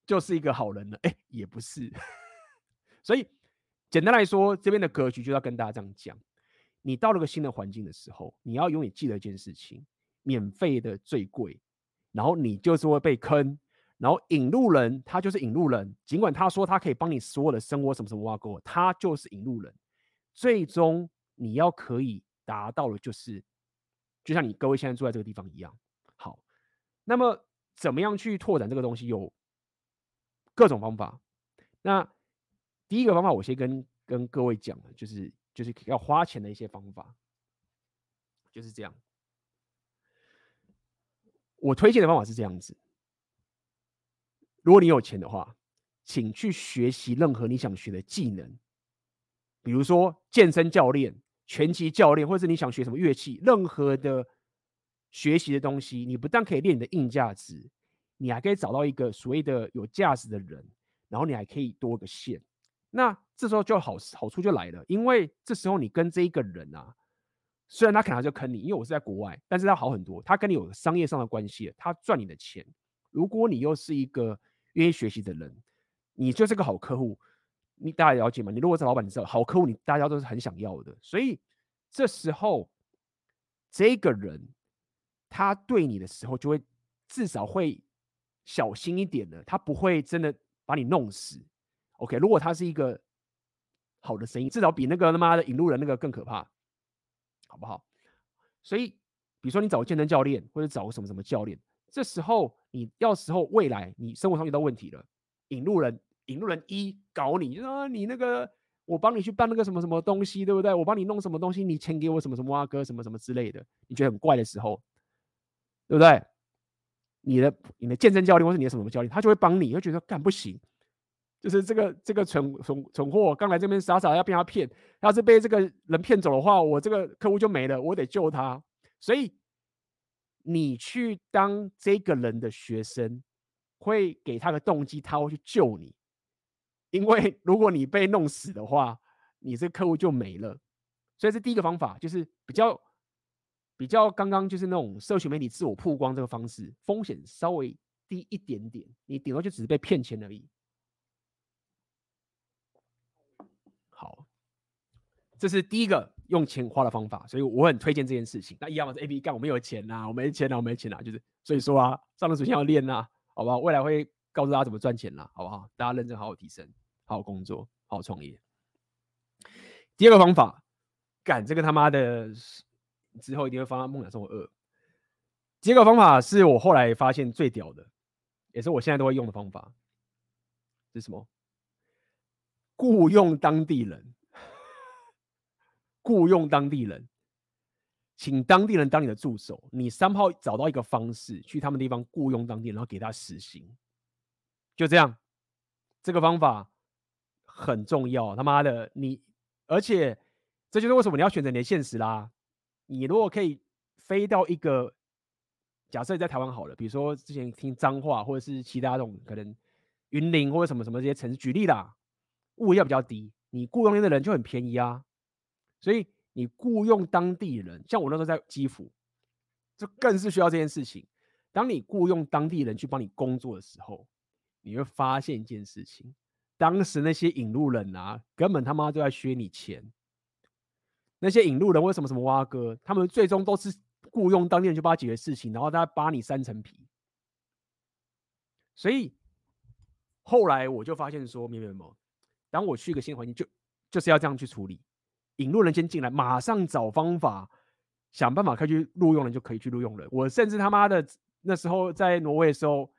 就是一个好人呢？哎，也不是。所以简单来说，这边的格局就要跟大家这样讲：你到了个新的环境的时候，你要永远记得一件事情。免费的最贵，然后你就是会被坑，然后引路人他就是引路人，尽管他说他可以帮你所有的生活什么什么挖沟，他就是引路人。最终你要可以达到的，就是就像你各位现在坐在这个地方一样。好，那么怎么样去拓展这个东西？有各种方法。那第一个方法，我先跟跟各位讲，就是就是要花钱的一些方法，就是这样。我推荐的方法是这样子：如果你有钱的话，请去学习任何你想学的技能，比如说健身教练、拳击教练，或者是你想学什么乐器，任何的学习的东西，你不但可以练你的硬价值，你还可以找到一个所谓的有价值的人，然后你还可以多个线。那这时候就好好处就来了，因为这时候你跟这一个人啊。虽然他可能就坑你，因为我是在国外，但是他好很多，他跟你有商业上的关系，他赚你的钱。如果你又是一个愿意学习的人，你就是个好客户。你大家了解吗？你如果是老板，你知道好客户，你大家都是很想要的。所以这时候这个人他对你的时候，就会至少会小心一点的，他不会真的把你弄死。OK，如果他是一个好的生意，至少比那个他妈的引路人那个更可怕。好不好？所以，比如说你找个健身教练，或者找个什么什么教练，这时候你要时候未来你生活上遇到问题了，引路人引路人一搞你，就说、你那个我帮你去办那个什么什么东西，对不对？我帮你弄什么东西，你钱给我什么什么啊哥什么什么之类的，你觉得很怪的时候，对不对？你的你的健身教练或是你的什么什么教练，他就会帮你，会觉得干不行。就是这个这个蠢蠢蠢货刚来这边傻傻要被他骗，要是被这个人骗走的话，我这个客户就没了，我得救他。所以你去当这个人的学生，会给他个动机，他会去救你。因为如果你被弄死的话，你这个客户就没了。所以这第一个方法，就是比较比较刚刚就是那种社群媒体自我曝光这个方式，风险稍微低一点点，你顶多就只是被骗钱而已。好，这是第一个用钱花的方法，所以我很推荐这件事情。那一样嘛，是 A B 干，我没有钱呐、啊，我没钱呐、啊，我没钱呐、就是所以说啊，上了首先要练呐、啊，好不好？未来会告诉大家怎么赚钱啦，好不好？大家认真好好提升，好好工作，好好创业。第二个方法，干这个他妈的之后一定会发梦想生活二。第二个方法是我后来发现最屌的，也是我现在都会用的方法，是什么？雇佣当地人，雇佣当地人，请当地人当你的助手。你三炮找到一个方式，去他们地方雇佣当地人，然后给他实行，就这样。这个方法很重要，他妈的你！而且这就是为什么你要选择你的现实啦。你如果可以飞到一个，假设你在台湾好了，比如说之前听脏话，或者是其他这种可能云林或者什么什么这些城市，举例啦。物价比较低，你雇佣的人就很便宜啊，所以你雇佣当地人，像我那时候在基辅，就更是需要这件事情。当你雇佣当地人去帮你工作的时候，你会发现一件事情：当时那些引路人啊，根本他妈都在削你钱。那些引路人为什么什么挖哥，他们最终都是雇佣当地人去帮他解决事情，然后他扒你三层皮。所以后来我就发现说，明白吗？当我去一个新环境，就就是要这样去处理。引路人先进来，马上找方法，想办法可以去录用人，就可以去录用人。我甚至他妈的那时候在挪威的时候，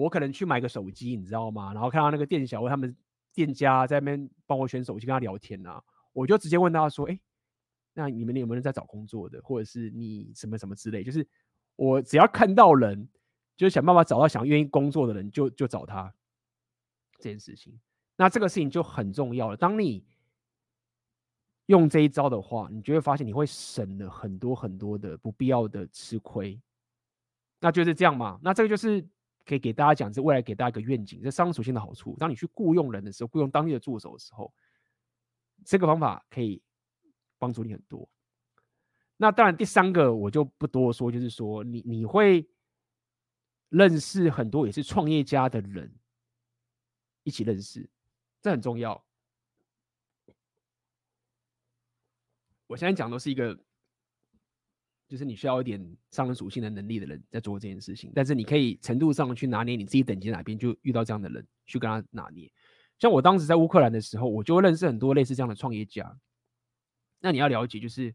我可能去买个手机，你知道吗？然后看到那个店小他们店家在那边帮我选手机，跟他聊天啊，我就直接问他说：“哎，那你们有没有人在找工作的，或者是你什么什么之类？就是我只要看到人，就想办法找到想愿意工作的人，就就找他这件事情。”那这个事情就很重要了。当你用这一招的话，你就会发现你会省了很多很多的不必要的吃亏。那就是这样嘛。那这个就是可以给大家讲，是未来给大家一个愿景，这商属性的好处。当你去雇佣人的时候，雇佣当地的助手的时候，这个方法可以帮助你很多。那当然，第三个我就不多说，就是说你你会认识很多也是创业家的人，一起认识，这很重要。我现在讲的是一个，就是你需要一点商人属性的能力的人在做这件事情，但是你可以程度上去拿捏你自己等级哪边，就遇到这样的人去跟他拿捏。像我当时在乌克兰的时候，我就会认识很多类似这样的创业家。那你要了解，就是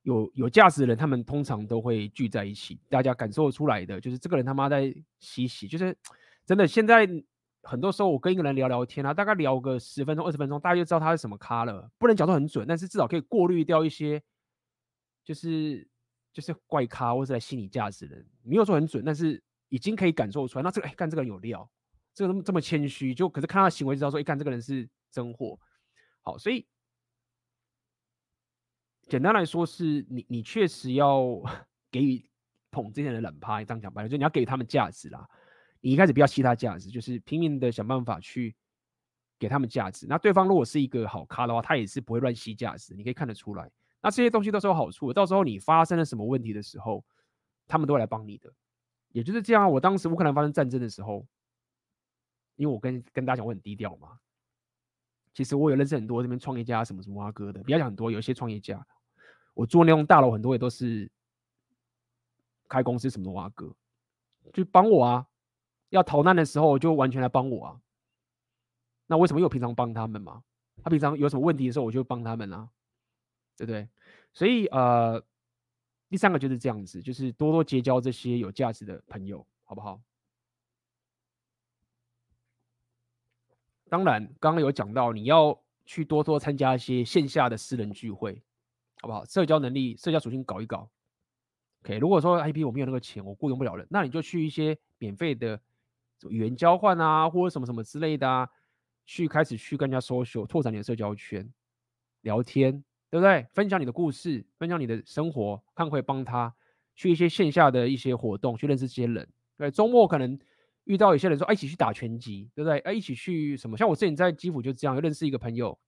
有有价值的人，他们通常都会聚在一起，大家感受出来的就是这个人他妈在嬉戏，就是真的现在。很多时候我跟一个人聊聊天啊，大概聊个十分钟、二十分钟，大家就知道他是什么咖了。不能讲得很准，但是至少可以过滤掉一些，就是就是怪咖或者来吸你价值的人。没有说很准，但是已经可以感受出来。那这个哎，干这个人有料，这个这么这么谦虚，就可是看他行为知道说，一看这个人是真货。好，所以简单来说是你你确实要 给予捧这些人冷拍，这样讲白了，就你要给他们价值啦。你一开始不要吸他价值，就是拼命的想办法去给他们价值。那对方如果是一个好咖的话，他也是不会乱吸价值，你可以看得出来。那这些东西都是有好处的，到时候你发生了什么问题的时候，他们都会来帮你的。也就是这样，我当时乌克兰发生战争的时候，因为我跟跟大家讲我很低调嘛，其实我有认识很多这边创业家，什么什么挖哥的，不要讲很多，有一些创业家，我住那栋大楼，很多也都是开公司什么的挖哥，就帮我啊。要逃难的时候，就完全来帮我啊。那为什么又平常帮他们嘛？他平常有什么问题的时候，我就帮他们啊，对不对？所以呃，第三个就是这样子，就是多多结交这些有价值的朋友，好不好？当然，刚刚有讲到你要去多多参加一些线下的私人聚会，好不好？社交能力、社交属性搞一搞。OK，如果说 IP 我没有那个钱，我雇佣不了人，那你就去一些免费的。语言交换啊，或者什么什么之类的啊，去开始去跟人家 social，拓展你的社交圈，聊天，对不对？分享你的故事，分享你的生活，看会帮他去一些线下的一些活动，去认识这些人。对，周末可能遇到有些人说，哎，一起去打拳击，对不对？哎，一起去什么？像我之前在基辅就这样，认识一个朋友，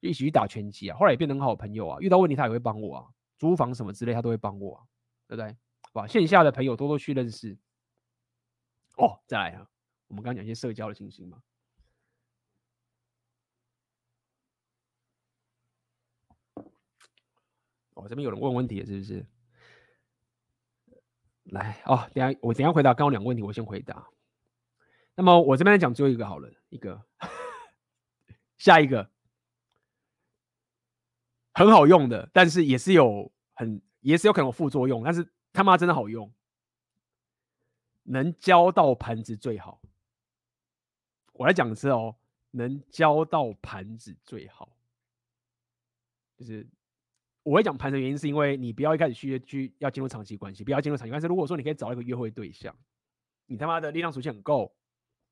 一起去打拳击啊，后来也变得很好朋友啊。遇到问题他也会帮我啊，租房什么之类他都会帮我啊，对不对？好，线下的朋友多多去认识。哦，再来啊！我们刚刚讲一些社交的情形嘛。哦，这边有人问问题，是不是？来哦，等下我等下回答刚刚两个问题，我先回答。那么我这边来讲最后一个好了，一个下一个很好用的，但是也是有很也是有可能有副作用，但是他妈真的好用。能交到盘子最好。我来讲的是哦，能交到盘子最好。就是我会讲盘的原因，是因为你不要一开始去去要进入长期关系，不要进入长期关系。如果说你可以找一个约会对象，你他妈的力量属性很够，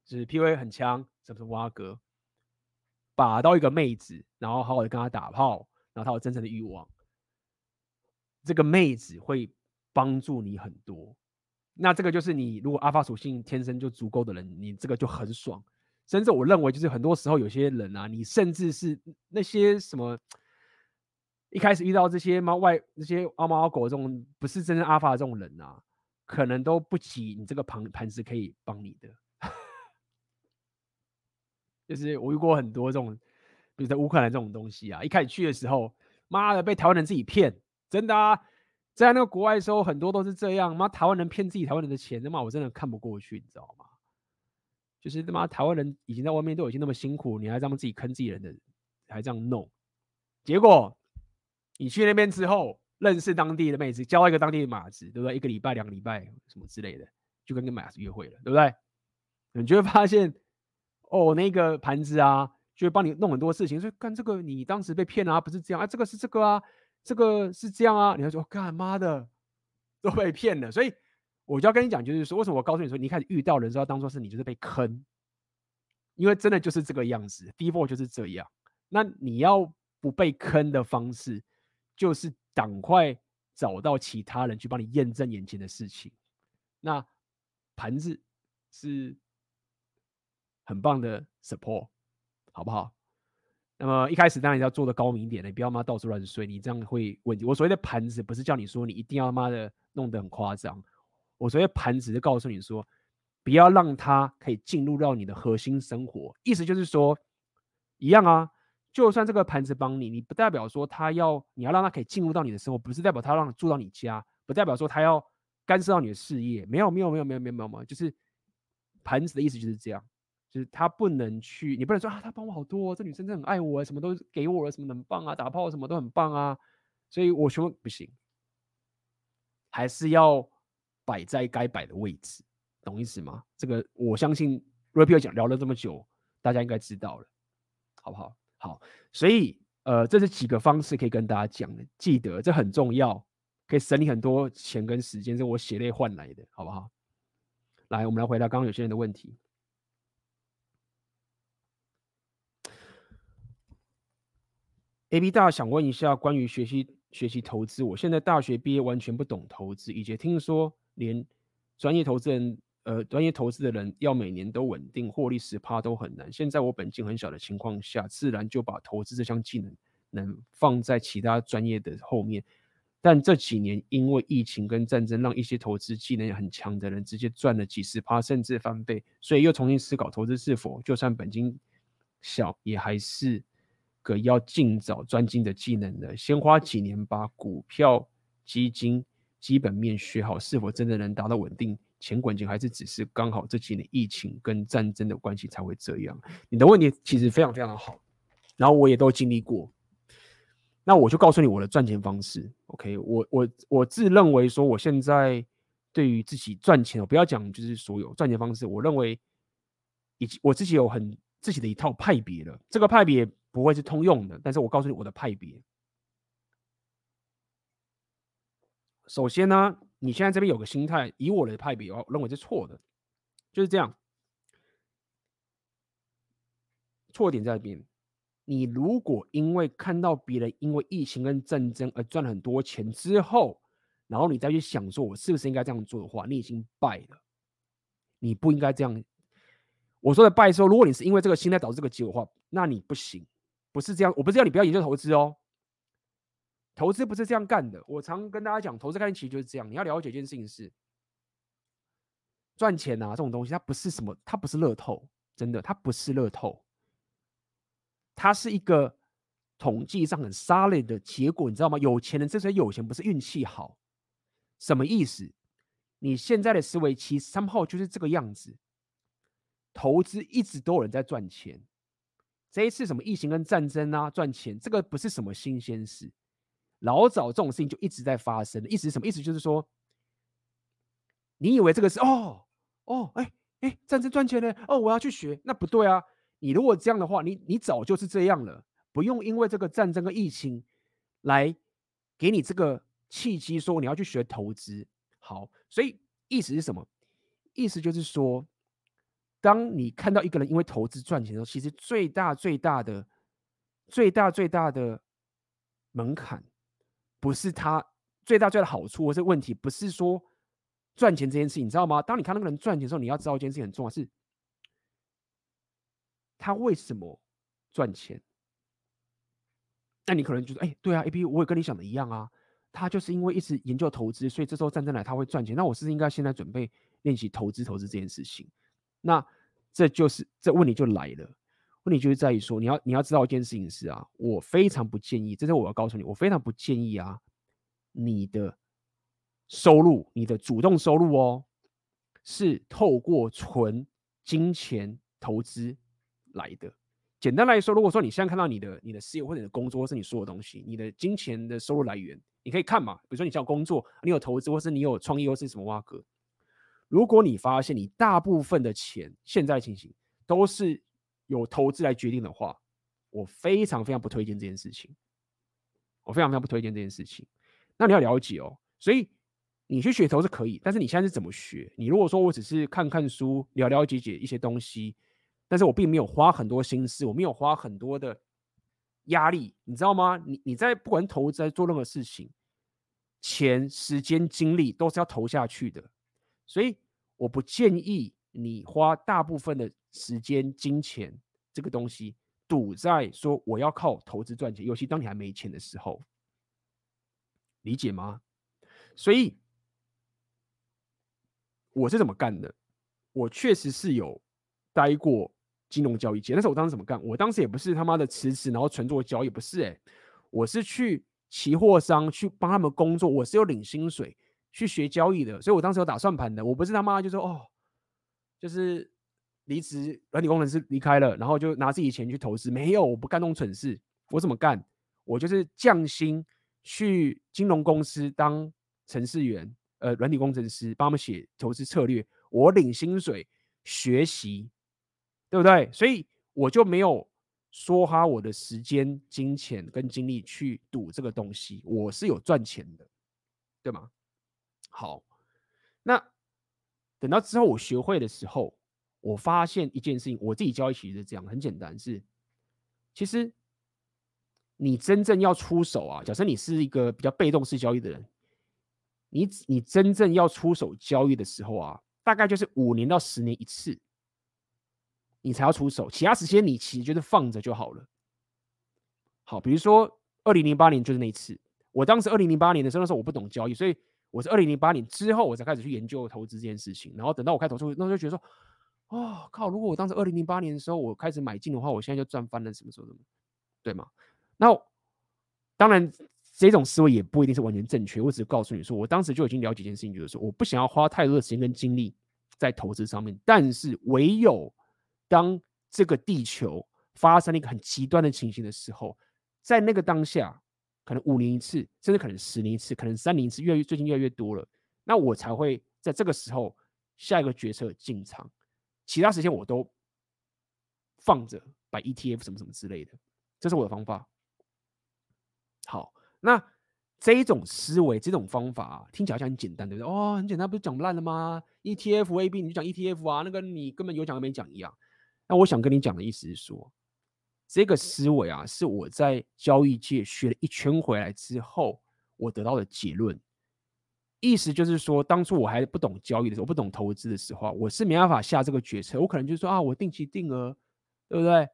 就是 PUA 很强，什么什么挖哥，把到一个妹子，然后好好的跟她打炮，然后她有真正的欲望，这个妹子会帮助你很多。那这个就是你如果阿法属性天生就足够的人，你这个就很爽。甚至我认为，就是很多时候有些人啊，你甚至是那些什么，一开始遇到这些猫外那些阿猫阿狗这种不是真正阿法的这种人啊，可能都不及你这个盘盘子可以帮你的。就是我遇过很多这种，比如在乌克兰这种东西啊，一开始去的时候，妈的被台湾人自己骗，真的啊。在那个国外的时候，很多都是这样。妈，台湾人骗自己台湾人的钱，他妈我真的看不过去，你知道吗？就是他妈台湾人已经在外面都已经那么辛苦，你还这样自己坑自己人的，还这样弄。结果你去那边之后，认识当地的妹子，交一个当地的马子，对不对？一个礼拜、两个礼拜什么之类的，就跟个马子约会了，对不对？你就会发现，哦，那个盘子啊，就会帮你弄很多事情。说干这个，你当时被骗啊，不是这样啊，这个是这个啊。这个是这样啊，你要说干妈的都被骗了，所以我就要跟你讲，就是说为什么我告诉你说，你一开始遇到人之后当做是你就是被坑，因为真的就是这个样子，default 就是这样。那你要不被坑的方式，就是赶快找到其他人去帮你验证眼前的事情。那盘子是很棒的 support，好不好？那么一开始当然要做的高明一点，你不要妈到处乱睡，你这样会问题。我所谓的盘子不是叫你说你一定要妈的弄得很夸张，我所谓的盘子是告诉你说，不要让它可以进入到你的核心生活。意思就是说，一样啊，就算这个盘子帮你，你不代表说他要你要让他可以进入到你的生活，不是代表他让你住到你家，不代表说他要干涉到你的事业。没有没有没有没有没有没有，就是盘子的意思就是这样。就是他不能去，你不能说啊，他帮我好多，这女生真的很爱我，什么都给我了，什么很棒啊，打炮什么都很棒啊，所以我说不行，还是要摆在该摆的位置，懂意思吗？这个我相信 Rapio 讲聊了这么久，大家应该知道了，好不好？好，所以呃，这是几个方式可以跟大家讲的，记得这很重要，可以省你很多钱跟时间，是我血泪换来的，好不好？来，我们来回答刚刚有些人的问题。A B 大想问一下关于学习学习投资，我现在大学毕业完全不懂投资，以及听说连专业投资人呃专业投资的人要每年都稳定获利十趴都很难。现在我本金很小的情况下，自然就把投资这项技能能放在其他专业的后面。但这几年因为疫情跟战争，让一些投资技能很强的人直接赚了几十趴甚至翻倍，所以又重新思考投资是否就算本金小也还是。个要尽早专精的技能的，先花几年把股票、基金基本面学好，是否真的能达到稳定钱滚钱，还是只是刚好这几年疫情跟战争的关系才会这样？你的问题其实非常非常的好，然后我也都经历过。那我就告诉你我的赚钱方式。OK，我我我自认为说，我现在对于自己赚钱，我不要讲就是所有赚钱方式，我认为以及我自己有很自己的一套派别了。这个派别。不会是通用的，但是我告诉你我的派别。首先呢，你现在这边有个心态，以我的派别，我认为是错的，就是这样。错点在这边，你如果因为看到别人因为疫情跟战争而赚了很多钱之后，然后你再去想说我是不是应该这样做的话，你已经败了。你不应该这样。我说的败说，如果你是因为这个心态导致这个结果的话，那你不行。不是这样，我不是要你不要研究投资哦。投资不是这样干的。我常跟大家讲，投资概念其实就是这样。你要了解一件事情是，赚钱啊这种东西，它不是什么，它不是乐透，真的，它不是乐透。它是一个统计上很 solid 的结果，你知道吗？有钱人之所以有钱，不是运气好。什么意思？你现在的思维其实 somehow 就是这个样子。投资一直都有人在赚钱。这一次什么疫情跟战争啊，赚钱这个不是什么新鲜事，老早这种事情就一直在发生。意思是什么？意思就是说，你以为这个是哦哦哎哎战争赚钱呢？哦我要去学，那不对啊！你如果这样的话，你你早就是这样了，不用因为这个战争跟疫情来给你这个契机说你要去学投资。好，所以意思是什么？意思就是说。当你看到一个人因为投资赚钱的时候，其实最大最大的、最大最大的门槛，不是他最大最大的好处或是问题，不是说赚钱这件事，你知道吗？当你看那个人赚钱的时候，你要知道一件事情很重要，是他为什么赚钱？那你可能觉得，哎，对啊，A B，我也跟你想的一样啊，他就是因为一直研究投资，所以这时候战争来他会赚钱。那我是不是应该现在准备练习投资投资这件事情？那这就是这问题就来了，问题就是在于说，你要你要知道一件事情是啊，我非常不建议，这是我要告诉你，我非常不建议啊，你的收入，你的主动收入哦，是透过存金钱投资来的。简单来说，如果说你现在看到你的你的事业或者你的工作或是你所有东西，你的金钱的收入来源，你可以看嘛，比如说你像工作，你有投资，或是你有创业，或是什么挖格。如果你发现你大部分的钱现在情形都是有投资来决定的话，我非常非常不推荐这件事情。我非常非常不推荐这件事情。那你要了解哦，所以你去学投资可以，但是你现在是怎么学？你如果说我只是看看书，了了解解一些东西，但是我并没有花很多心思，我没有花很多的压力，你知道吗？你你在不管投资在做任何事情，钱、时间、精力都是要投下去的，所以我不建议你花大部分的时间、金钱这个东西赌在说我要靠投资赚钱，尤其当你还没钱的时候，理解吗？所以我是怎么干的？我确实是有待过。金融交易界，但是我当时怎么干？我当时也不是他妈的辞职，然后纯做交易，不是哎、我是去期货商去帮他们工作，我是有领薪水去学交易的，所以我当时有打算盘的，我不是他妈就说哦，就是离职软体工程师离开了，然后就拿自己钱去投资，没有，我不干那种蠢事，我怎么干？我就是降薪去金融公司当程式员，呃，软体工程师，帮他们写投资策略，我领薪水学习。对不对？所以我就没有说哈，我的时间、金钱跟精力去赌这个东西，我是有赚钱的，对吗？好，那等到之后我学会的时候，我发现一件事情，我自己交易其实是这样，很简单，是其实你真正要出手啊，假设你是一个比较被动式交易的人，你你真正要出手交易的时候啊，大概就是五年到十年一次。你才要出手，其他时间你其实就是放着就好了。好，比如说二零零八年就是那一次，我当时二零零八年的时候，那时候我不懂交易，所以我是二零零八年之后我才开始去研究投资这件事情。然后等到我开始投资，那时候就觉得说，哦靠，如果我当时二零零八年的时候我开始买进的话，我现在就赚翻了，什么时候什么，对吗？那当然这种思维也不一定是完全正确，我只是告诉你说，我当时就已经了解一件事情，就是说我不想要花太多的时间跟精力在投资上面，但是唯有。当这个地球发生了一个很极端的情形的时候，在那个当下，可能五年一次，甚至可能十年一次，可能三年一次，越来越最近越来越多了，那我才会在这个时候下一个决策进场，其他时间我都放着摆 ETF 什么什么之类的，这是我的方法。好，那这种思维，这种方法，听起来好像很简单，对不对？哦，很简单，不是讲烂了吗？ETF、AB，你就讲 ETF 啊，那个你根本有讲跟没讲一样。那我想跟你讲的意思是说，这个思维啊，是我在交易界学了一圈回来之后，我得到的结论。意思就是说，当初我还不懂交易的时候，我不懂投资的时候，我是没办法下这个决策。我可能就是说啊，我定期定额，对不对？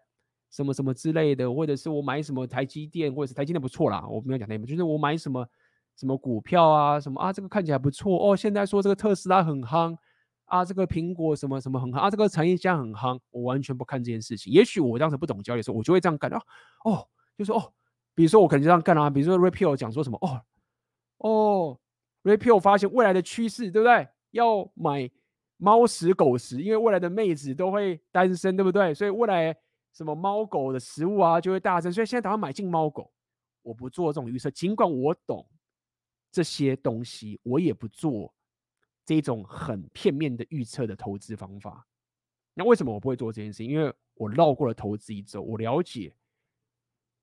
什么什么之类的，或者是我买什么台积电，或者是台积电不错啦，我没有讲那个，就是我买什么什么股票啊，什么啊，这个看起来不错哦。现在说这个特斯拉很夯。啊，这个苹果什么什么很夯啊，这个产业现在很夯，我完全不看这件事情。也许我当时不懂交易的时候，我就会这样干啊。哦，就说哦，比如说我可能就这样干啊。比如说 Repeal 讲说什么哦哦，Rapio 发现未来的趋势，对不对？要买猫食狗食，因为未来的妹子都会单身，对不对？所以未来什么猫狗的食物啊就会大增，所以现在打算买进猫狗。我不做这种预测，尽管我懂这些东西，我也不做。这种很片面的预测的投资方法，那为什么我不会做这件事？因为我绕过了投资一周，我了解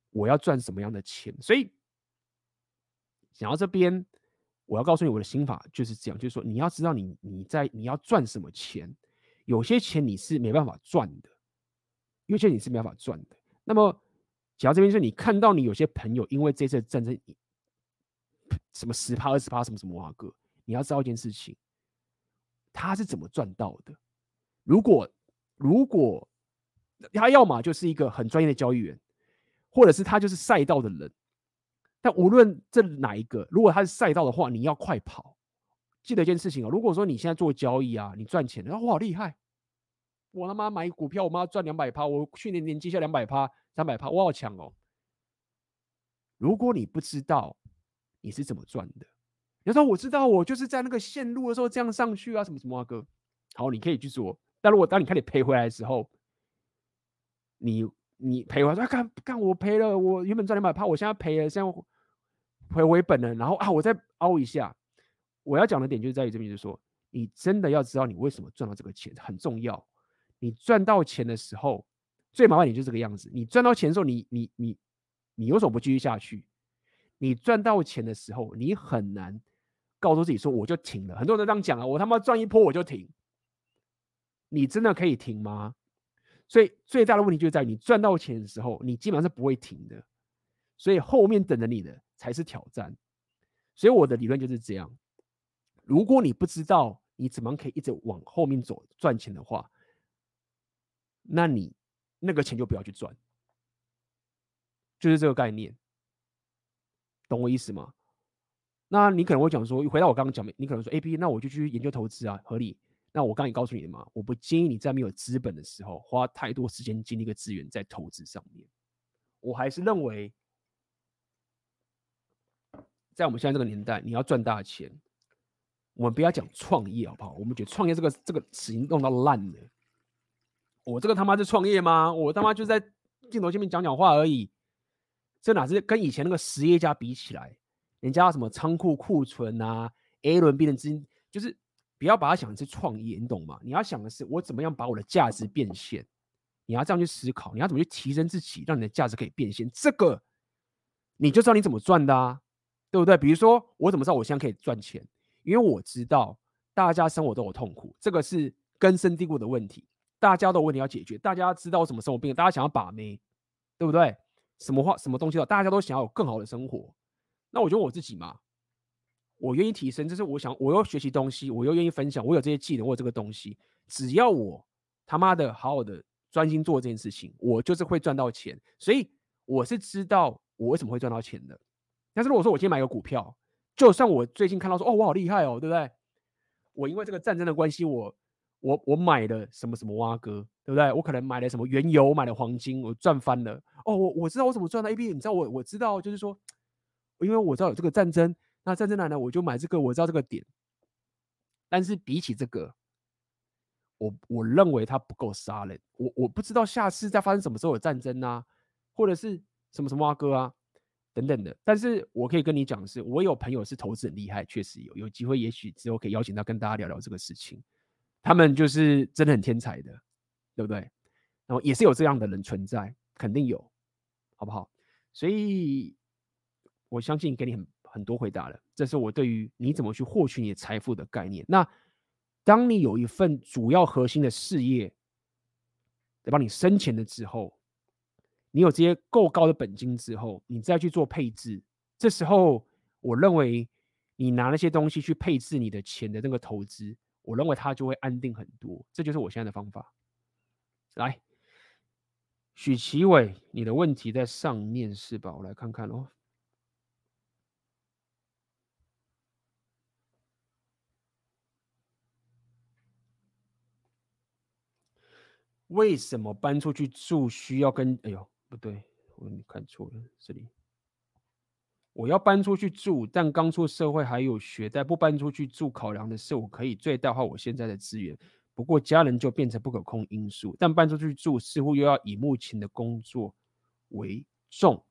我要赚什么样的钱。所以想到这边，我要告诉你我的心法就是这样，就是说你要知道你你在你要赚什么钱，有些钱你是没办法赚的，有些你是没办法赚的。那么讲到这边，就是你看到你有些朋友因为这次战争，什么十趴二十趴什么什么哇哥，你要知道一件事情。他是怎么赚到的？如果如果他要么就是一个很专业的交易员，或者是他就是赛道的人。但无论这哪一个，如果他是赛道的话，你要快跑。记得一件事情哦，如果说你现在做交易啊，你赚钱，然后我好厉害，我他妈买股票，我妈赚两百趴，我去年年绩下两百趴、三百趴，我好强哦。如果你不知道你是怎么赚的。你说我知道，我就是在那个线路的时候这样上去啊，什么什么啊哥。好，你可以去做。但如果当你开始赔回来的时候，你你赔完说，干干我赔了，我原本赚两百趴，我现在赔了，现在回回本了。然后啊，我再凹一下。我要讲的点就是在于这边，就是说，你真的要知道你为什么赚到这个钱很重要。你赚到钱的时候，最麻烦你就是这个样子。你赚到钱的时候，你你你你有什么不继续下去？你赚到钱的时候，你很难。告诉自己说我就停了，很多人都这样讲啊，我他妈赚一波我就停。你真的可以停吗？所以最大的问题就在于你赚到钱的时候，你基本上是不会停的。所以后面等着你的才是挑战。所以我的理论就是这样：如果你不知道你怎么可以一直往后面走赚钱的话，那你那个钱就不要去赚，就是这个概念，懂我意思吗？那你可能会讲说，回到我刚刚讲的，你可能说，A、B，那我就去研究投资啊，合理。那我刚刚也告诉你了嘛，我不建议你在没有资本的时候花太多时间、精力跟资源在投资上面。我还是认为，在我们现在这个年代，你要赚大钱，我们不要讲创业好不好？我们觉得创业这个这个词已经弄到烂了。我这个他妈是创业吗？我他妈就在镜头前面讲讲话而已。这哪是跟以前那个实业家比起来？人家什么仓库库存啊，A 轮 B 轮资金，就是不要把它想成是创业，你懂吗？你要想的是我怎么样把我的价值变现，你要这样去思考，你要怎么去提升自己，让你的价值可以变现，这个你就知道你怎么赚的啊，对不对？比如说我怎么知道我现在可以赚钱？因为我知道大家生活都有痛苦，这个是根深蒂固的问题，大家都有问题要解决，大家知道什么生活病，大家想要把妹，对不对？什么话什么东西都，大家都想要有更好的生活。那我觉得我自己嘛，我愿意提升，就是我想，我又学习东西，我又愿意分享，我有这些技能，我有这个东西，只要我他妈的好好的专心做这件事情，我就是会赚到钱。所以我是知道我为什么会赚到钱的。但是如果说我今天买个股票，就算我最近看到说哦，我好厉害哦，对不对？我因为这个战争的关系，我我我买了什么什么挖哥，对不对？我可能买了什么原油，买了黄金，我赚翻了。哦，我我知道我怎么赚的。AB，你知道我我知道就是说。因为我知道有这个战争，那战争来了，我就买这个，我知道这个点。但是比起这个，我我认为它不够杀人。我我不知道下次再发生什么时候有战争啊，或者是什么什么阿哥啊等等的。但是我可以跟你讲的是，我有朋友是投资很厉害，确实有有机会，也许之后可以邀请他跟大家聊聊这个事情。他们就是真的很天才的，对不对？然后也是有这样的人存在，肯定有，好不好？所以。我相信给你很很多回答了，这是我对于你怎么去获取你的财富的概念。那当你有一份主要核心的事业，得帮你生钱的之后，你有这些够高的本金之后，你再去做配置，这时候我认为你拿那些东西去配置你的钱的那个投资，我认为它就会安定很多。这就是我现在的方法。来，许奇伟，你的问题在上面是吧？我来看看哦。为什么搬出去住需要跟？哎呦，不对，我看错了，这里。我要搬出去住，但刚出社会还有学贷，不搬出去住，考量的是我可以最大化我现在的资源。不过家人就变成不可控因素，但搬出去住似乎又要以目前的工作为重。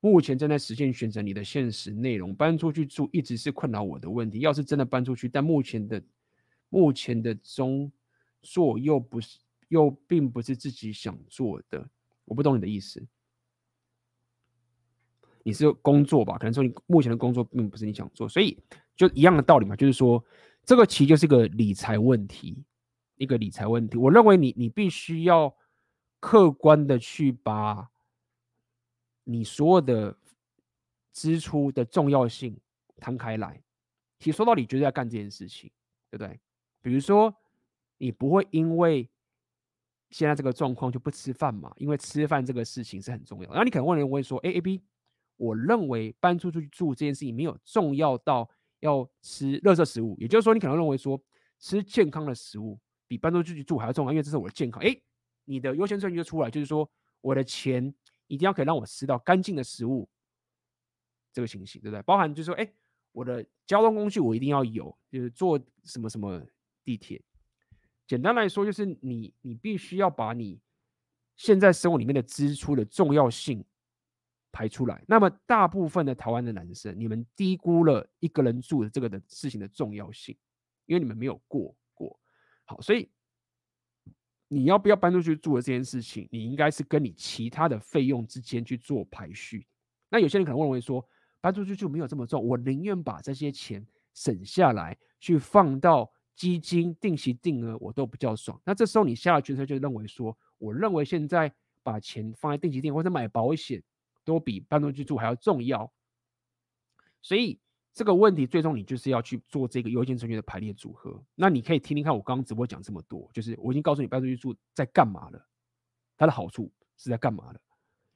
目前正在实现选择你的现实内容，搬出去住一直是困扰我的问题。要是真的搬出去，但目前的。目前的工作又不是，又并不是自己想做的，我不懂你的意思。你是工作吧？可能说你目前的工作并不是你想做，所以就一样的道理嘛，就是说这个其实就是个理财问题，一个理财问题。我认为你你必须要客观的去把你所有的支出的重要性摊开来。其实说到底，就是要干这件事情，对不对？比如说，你不会因为现在这个状况就不吃饭嘛？因为吃饭这个事情是很重要。然后你可能问人问说：“哎，A B，我认为搬出去住这件事情没有重要到要吃垃圾食物。”也就是说，你可能认为说吃健康的食物比搬出去住还要重要，因为这是我的健康。哎，你的优先顺序就出来，就是说我的钱一定要可以让我吃到干净的食物，这个情形对不对？包含就是说，哎，我的交通工具我一定要有，就是做什么什么。地铁，简单来说就是你，你必须要把你现在生活里面的支出的重要性排出来。那么，大部分的台湾的男生，你们低估了一个人住的这个的事情的重要性，因为你们没有过过。好，所以你要不要搬出去住的这件事情，你应该是跟你其他的费用之间去做排序。那有些人可能认为说，搬出去就没有这么重，我宁愿把这些钱省下来，去放到。基金定期定额我都比较爽，那这时候你下了决策就认为说，我认为现在把钱放在定期定或者买保险，都比搬出去住还要重要。所以这个问题最终你就是要去做这个优先顺序的排列组合。那你可以听听看我刚刚直播讲这么多，就是我已经告诉你搬出去住在干嘛了，它的好处是在干嘛了。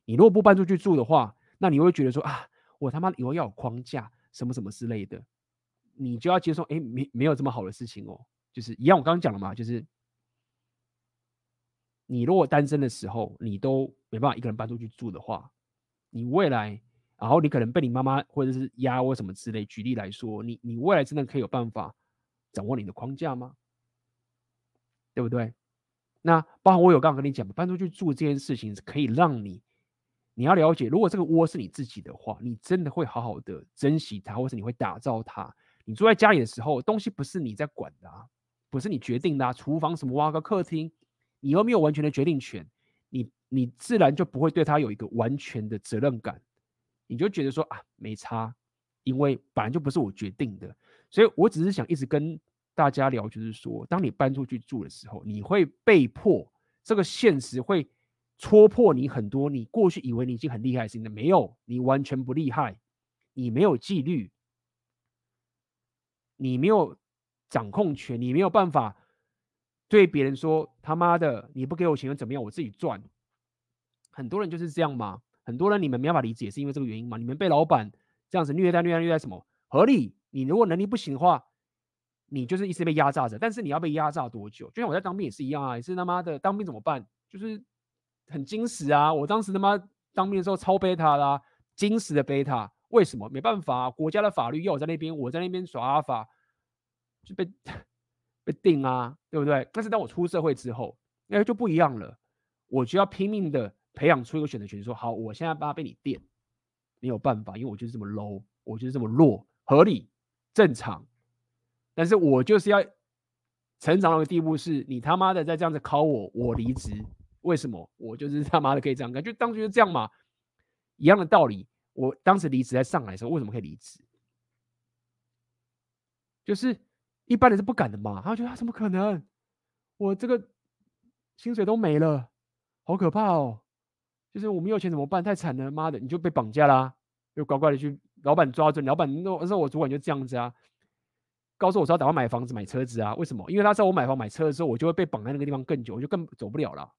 你如果不搬出去住的话，那你会觉得说啊，我他妈以后要有框架什么什么之类的，你就要接受，哎，没没有这么好的事情哦。就是一样，我刚刚讲了嘛，就是你如果单身的时候，你都没办法一个人搬出去住的话，你未来，然后你可能被你妈妈或者是压或什么之类，举例来说，你你未来真的可以有办法掌握你的框架吗？对不对？那包含我有刚刚跟你讲，搬出去住这件事情是可以让你，你要了解，如果这个窝是你自己的话，你真的会好好的珍惜它，或是你会打造它。你住在家里的时候，东西不是你在管的啊。不是你决定的啊，厨房什么挖个客厅，你又没有完全的决定权，你你自然就不会对他有一个完全的责任感，你就觉得说啊没差，因为本来就不是我决定的，所以我只是想一直跟大家聊，就是说，当你搬出去住的时候，你会被迫这个现实会戳破你很多你过去以为你已经很厉害的事情，没有，你完全不厉害，你没有纪律，你没有。掌控权，你没有办法对别人说他妈的，你不给我钱又怎么样？我自己赚。很多人就是这样嘛。很多人你们没办法理解，是因为这个原因嘛？你们被老板这样子虐待、虐待、虐待什么？合理？你如果能力不行的话，你就是一直被压榨着。但是你要被压榨多久？就像我在当兵也是一样啊，也是他妈的当兵怎么办？就是很矜持啊。我当时他妈当兵的时候超贝塔啦，矜持的贝塔。为什么？没办法啊，国家的法律要我在那边，我在那边耍阿法。就被被定啊，对不对？但是当我出社会之后，哎，就不一样了。我就要拼命的培养出一个选择权，说好，我现在把被你电，没有办法，因为我就是这么 low，我就是这么弱，合理正常。但是我就是要成长到的地步，是你他妈的在这样子考我，我离职。为什么？我就是他妈的可以这样干，就当初就这样嘛，一样的道理。我当时离职在上海的时候，为什么可以离职？就是。一般人是不敢的嘛，他觉得他怎么可能？我这个薪水都没了，好可怕哦！就是我没有钱怎么办？太惨了，妈的，你就被绑架啦、啊！就乖乖的去，老板抓住，老板那时候我主管就这样子啊，告诉我说要打算买房子买车子啊？为什么？因为他知道我买房买车的时候，我就会被绑在那个地方更久，我就更走不了了，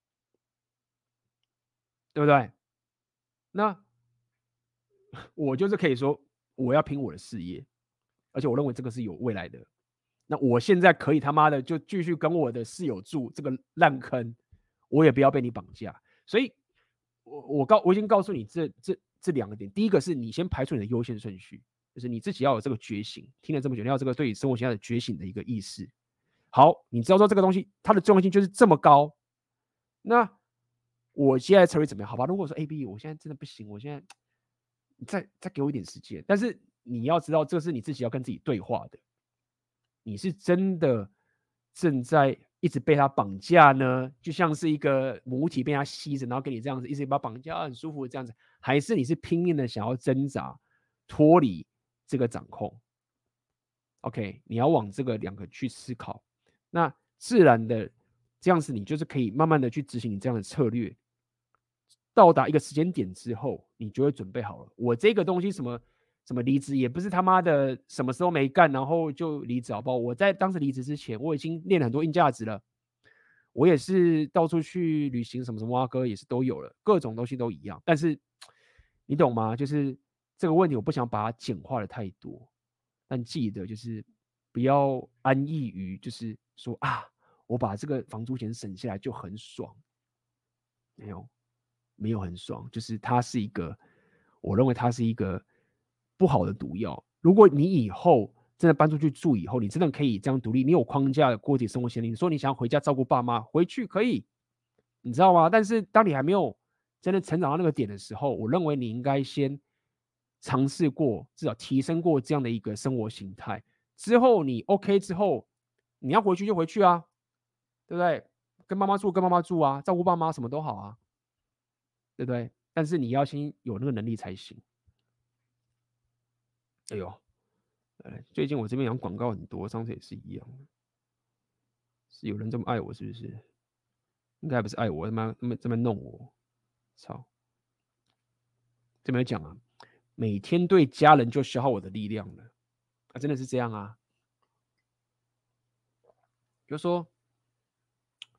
对不对？那我就是可以说，我要拼我的事业，而且我认为这个是有未来的。那我现在可以他妈的就继续跟我的室友住这个烂坑，我也不要被你绑架。所以，我我告我已经告诉你这这这两个点。第一个是你先排除你的优先顺序，就是你自己要有这个觉醒。听了这么久，你要这个对你生活现在的觉醒的一个意识。好，你知道说这个东西它的重要性就是这么高。那我现在策略怎么样？好吧，如果说 A B，我现在真的不行，我现在再再给我一点时间。但是你要知道，这是你自己要跟自己对话的。你是真的正在一直被他绑架呢？就像是一个母体被他吸着，然后给你这样子一直把绑架很舒服这样子，还是你是拼命的想要挣扎脱离这个掌控？OK，你要往这个两个去思考。那自然的这样子，你就是可以慢慢的去执行你这样的策略。到达一个时间点之后，你就会准备好了。我这个东西什么？什么离职也不是他妈的什么时候没干，然后就离职好不好？我在当时离职之前，我已经练了很多硬价值了。我也是到处去旅行，什么什么挖哥也是都有了，各种东西都一样。但是你懂吗？就是这个问题，我不想把它简化的太多。但记得就是不要安逸于就是说啊，我把这个房租钱省下来就很爽。没有，没有很爽，就是它是一个，我认为它是一个。不好的毒药。如果你以后真的搬出去住以后，你真的可以这样独立，你有框架的过起生活先例。你说你想要回家照顾爸妈，回去可以，你知道吗？但是当你还没有真的成长到那个点的时候，我认为你应该先尝试过，至少提升过这样的一个生活形态。之后你 OK 之后，你要回去就回去啊，对不对？跟妈妈住跟妈妈住啊，照顾爸妈什么都好啊，对不对？但是你要先有那个能力才行。哎呦，最近我这边养广告很多，上次也是一样，是有人这么爱我，是不是？应该不是爱我，他妈他妈这么弄我，操，这边讲啊，每天对家人就消耗我的力量了啊，真的是这样啊。就说，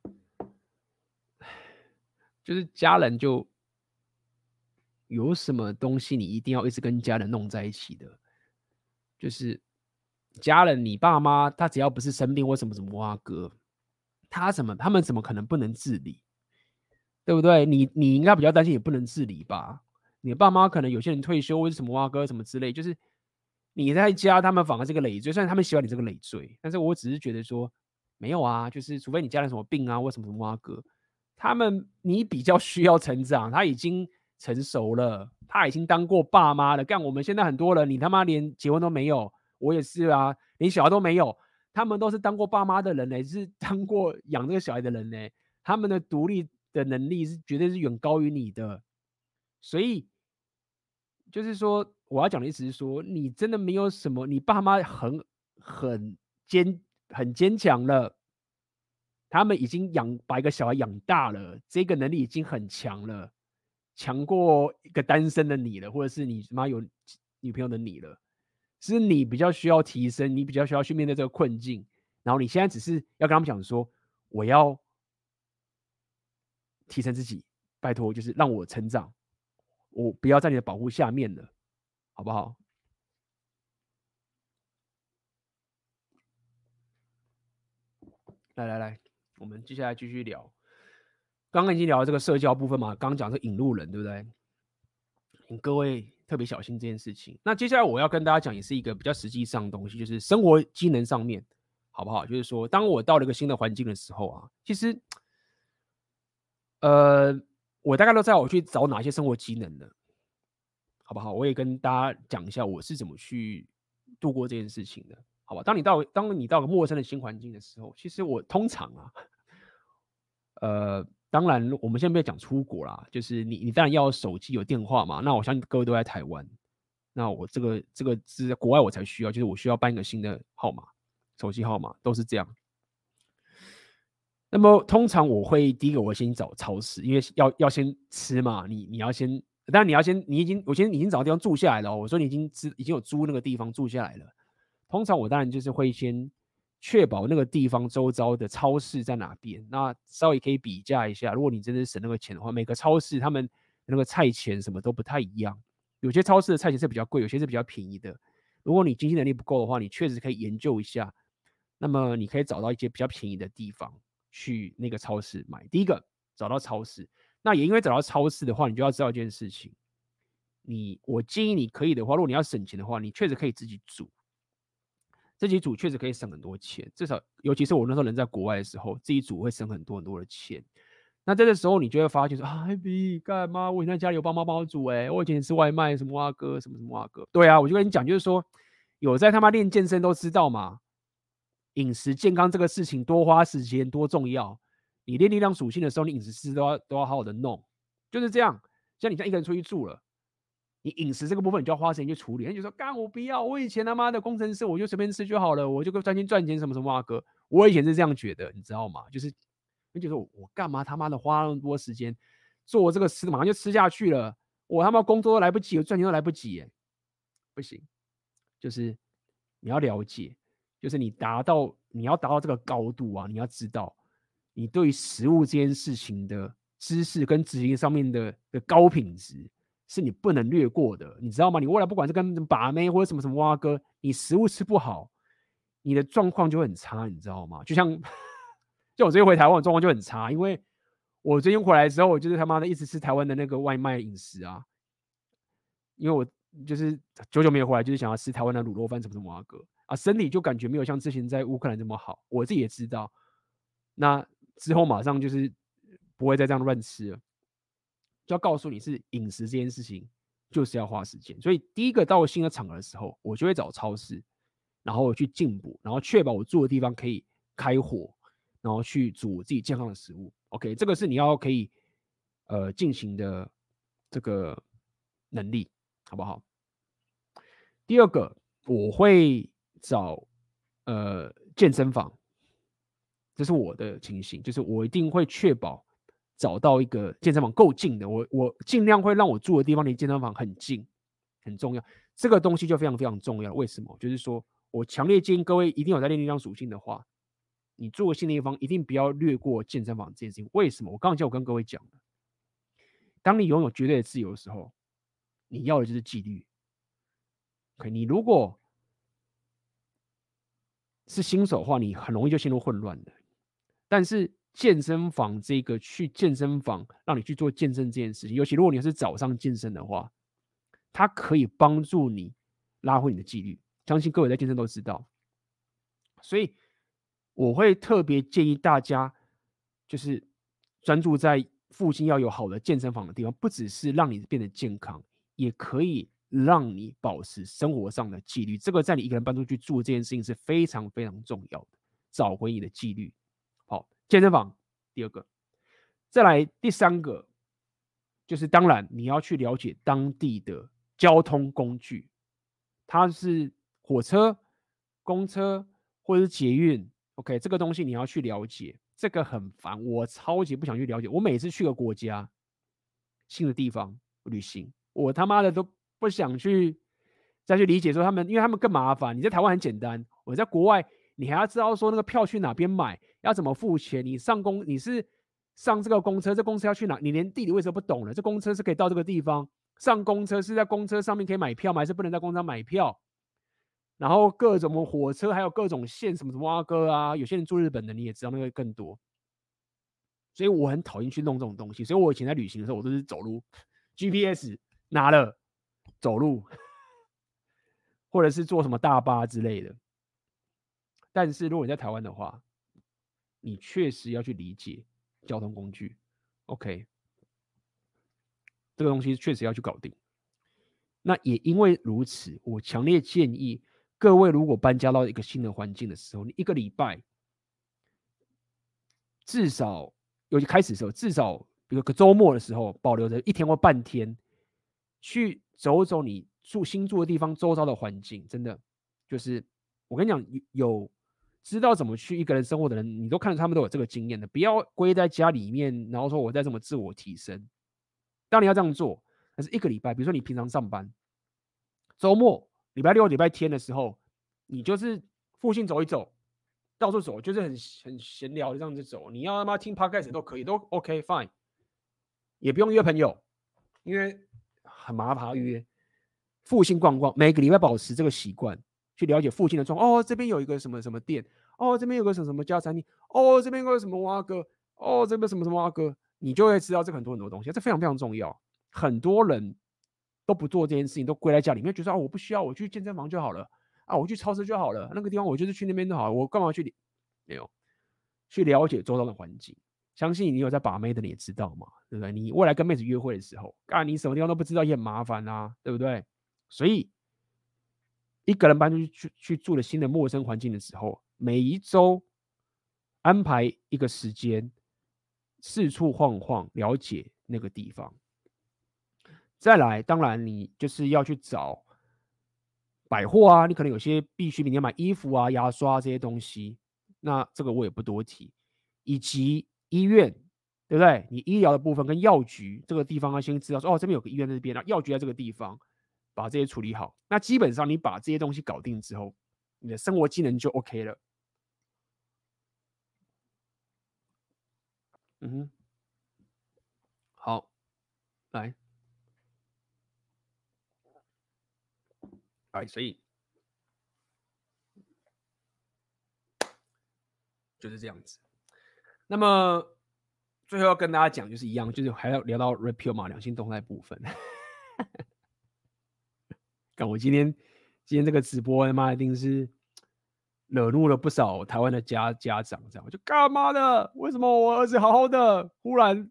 就是家人就有什么东西你一定要一直跟家人弄在一起的，就是家人，你爸妈他只要不是生病或什么什么哇哥，他怎么他们怎么可能不能自理？对不对？你你应该比较担心也不能自理吧？你爸妈可能有些人退休或者什么哇哥什么之类，就是你在家，他们反而是个累赘，虽然他们喜欢你这个累赘，但是我只是觉得说。没有啊，就是除非你家人什么病啊，或什么什么啊哥，他们你比较需要成长，他已经成熟了，他已经当过爸妈了。干我们现在很多人，你他妈连结婚都没有，我也是啊，连小孩都没有，他们都是当过爸妈的人呢，是 当过养这个小孩的人呢，他们的独立的能力是绝对是远高于你的。所以就是说，我要讲的意思是说，你真的没有什么，你爸妈很很坚。很坚强了，他们已经养把一个小孩养大了，这个能力已经很强了，强过一个单身的你了，或者是你妈有女朋友的你了，是你比较需要提升，你比较需要去面对这个困境，然后你现在只是要跟他们讲说，我要提升自己，拜托，就是让我成长，我不要在你的保护下面了，好不好？来来来，我们接下来继续聊。刚刚已经聊了这个社交部分嘛，刚刚讲是引路人，对不对？请各位特别小心这件事情。那接下来我要跟大家讲，也是一个比较实际上的东西，就是生活机能上面，好不好？就是说，当我到了一个新的环境的时候啊，其实，呃，我大概都知道我去找哪些生活机能的，好不好？我也跟大家讲一下我是怎么去度过这件事情的。好吧，当你到当你到个陌生的新环境的时候，其实我通常啊，呃，当然我们现在不要讲出国啦，就是你你当然要手机有电话嘛。那我相信各位都在台湾，那我这个这个是在国外我才需要，就是我需要办一个新的号码，手机号码都是这样。那么通常我会第一个我先找超市，因为要要先吃嘛，你你要先，当然你要先你已经我先已经找个地方住下来了，我说你已经知已经有租那个地方住下来了。通常我当然就是会先确保那个地方周遭的超市在哪边，那稍微可以比价一下。如果你真的省那个钱的话，每个超市他们那个菜钱什么都不太一样，有些超市的菜钱是比较贵，有些是比较便宜的。如果你经济能力不够的话，你确实可以研究一下。那么你可以找到一些比较便宜的地方去那个超市买。第一个找到超市，那也因为找到超市的话，你就要知道一件事情。你我建议你可以的话，如果你要省钱的话，你确实可以自己煮。自己煮确实可以省很多钱，至少尤其是我那时候人在国外的时候，自己煮会省很多很多的钱。那在这时候，你就会发现说啊，比干嘛？我现在家里有帮妈帮我煮，哎，我以前吃外卖，什么哇哥，什么什么哇哥。对啊，我就跟你讲，就是说有在他妈练健身都知道嘛，饮食健康这个事情多花时间多重要。你练力量属性的时候，你饮食是都要都要好好的弄，就是这样。像你像一个人出去住了。你饮食这个部分，你就要花时间去处理。你就说，干我不要，我以前他妈的工程师，我就随便吃就好了，我就专心赚钱，什么什么啊哥。我以前是这样觉得，你知道吗？就是，你就说我干嘛他妈的花那么多时间做这个吃，马上就吃下去了，我他妈工作都来不及，我赚钱都来不及，哎，不行。就是你要了解，就是你达到你要达到这个高度啊，你要知道你对于食物这件事情的知识跟执行上面的的高品质。是你不能略过的，你知道吗？你未来不管是跟把妹或者什么什么哇哥，你食物吃不好，你的状况就很差，你知道吗？就像，就我最近回台湾，状况就很差，因为我最近回来之后，我就是他妈的一直吃台湾的那个外卖饮食啊，因为我就是久久没有回来，就是想要吃台湾的卤肉饭什么什么哇哥啊，身体就感觉没有像之前在乌克兰这么好，我自己也知道，那之后马上就是不会再这样乱吃了。就要告诉你是饮食这件事情，就是要花时间。所以第一个到新的场合的时候，我就会找超市，然后去进补，然后确保我住的地方可以开火，然后去煮自己健康的食物。OK，这个是你要可以呃进行的这个能力，好不好？第二个，我会找呃健身房，这是我的情形，就是我一定会确保找到一个健身房够近的，我我尽量会让我住的地方离健身房很近，很重要。这个东西就非常非常重要。为什么？就是说我强烈建议各位一定有在练力量属性的话，你住个新的地方一定不要略过健身房这件事情。为什么？我刚刚就有跟各位讲，当你拥有绝对的自由的时候，你要的就是纪律。OK，你如果是新手的话，你很容易就陷入混乱的。但是健身房这个去健身房让你去做健身这件事情，尤其如果你是早上健身的话，它可以帮助你拉回你的纪律。相信各位在健身都知道，所以我会特别建议大家，就是专注在附近要有好的健身房的地方，不只是让你变得健康，也可以让你保持生活上的纪律。这个在你一个人搬出去住这件事情是非常非常重要的，找回你的纪律。健身房，第二个，再来第三个，就是当然你要去了解当地的交通工具，它是火车、公车或者是捷运，OK，这个东西你要去了解，这个很烦，我超级不想去了解。我每次去个国家、新的地方旅行，我他妈的都不想去再去理解说他们，因为他们更麻烦。你在台湾很简单，我在国外。你还要知道说那个票去哪边买，要怎么付钱？你上公你是上这个公车，这公车要去哪？你连地理位置都不懂了。这公车是可以到这个地方，上公车是在公车上面可以买票吗？还是不能在公车买票？然后各种火车还有各种线，什么什么阿哥啊，有些人住日本的你也知道那个更多。所以我很讨厌去弄这种东西。所以我以前在旅行的时候，我都是走路，GPS 拿了走路，或者是坐什么大巴之类的。但是如果你在台湾的话，你确实要去理解交通工具，OK，这个东西确实要去搞定。那也因为如此，我强烈建议各位，如果搬家到一个新的环境的时候，你一个礼拜至少，尤其开始的时候，至少比如个周末的时候，保留着一天或半天，去走走你住新住的地方周遭的环境，真的就是我跟你讲有。知道怎么去一个人生活的人，你都看到他们都有这个经验的。不要归在家里面，然后说我在这么自我提升。当你要这样做，但是一个礼拜，比如说你平常上班，周末、礼拜六、礼拜天的时候，你就是附近走一走，到处走，就是很很闲聊的这样子走。你要他妈听 podcast 都可以，都 OK fine，也不用约朋友，因为很麻烦约。附近逛逛，每个礼拜保持这个习惯。去了解附近的状况哦，这边有一个什么什么店哦，这边有个什么什么家餐厅哦，这边有个什么蛙哥哦，这边什么什么蛙哥，你就会知道这很多很多东西，这非常非常重要。很多人都不做这件事情，都归在家里面，觉得啊，我不需要，我去健身房就好了啊，我去超市就好了，那个地方我就是去那边就好了，我干嘛去？没有去了解周遭的环境。相信你有在把妹的，你也知道嘛，对不对？你未来跟妹子约会的时候，啊，你什么地方都不知道也很麻烦啊，对不对？所以。一个人搬出去去去住了新的陌生环境的时候，每一周安排一个时间，四处晃晃，了解那个地方。再来，当然你就是要去找百货啊，你可能有些必需品，你要买衣服啊、牙刷这些东西，那这个我也不多提。以及医院，对不对？你医疗的部分跟药局这个地方要先知道说，哦，这边有个医院在这边，那药局在这个地方。把这些处理好，那基本上你把这些东西搞定之后，你的生活技能就 OK 了。嗯哼，好，来，哎，所以就是这样子。那么最后要跟大家讲，就是一样，就是还要聊到 Red Pill 嘛，两性动态部分。看我今天今天这个直播他妈一定是惹怒了不少台湾的家家长，这样我就干嘛的？为什么我儿子好好的，忽然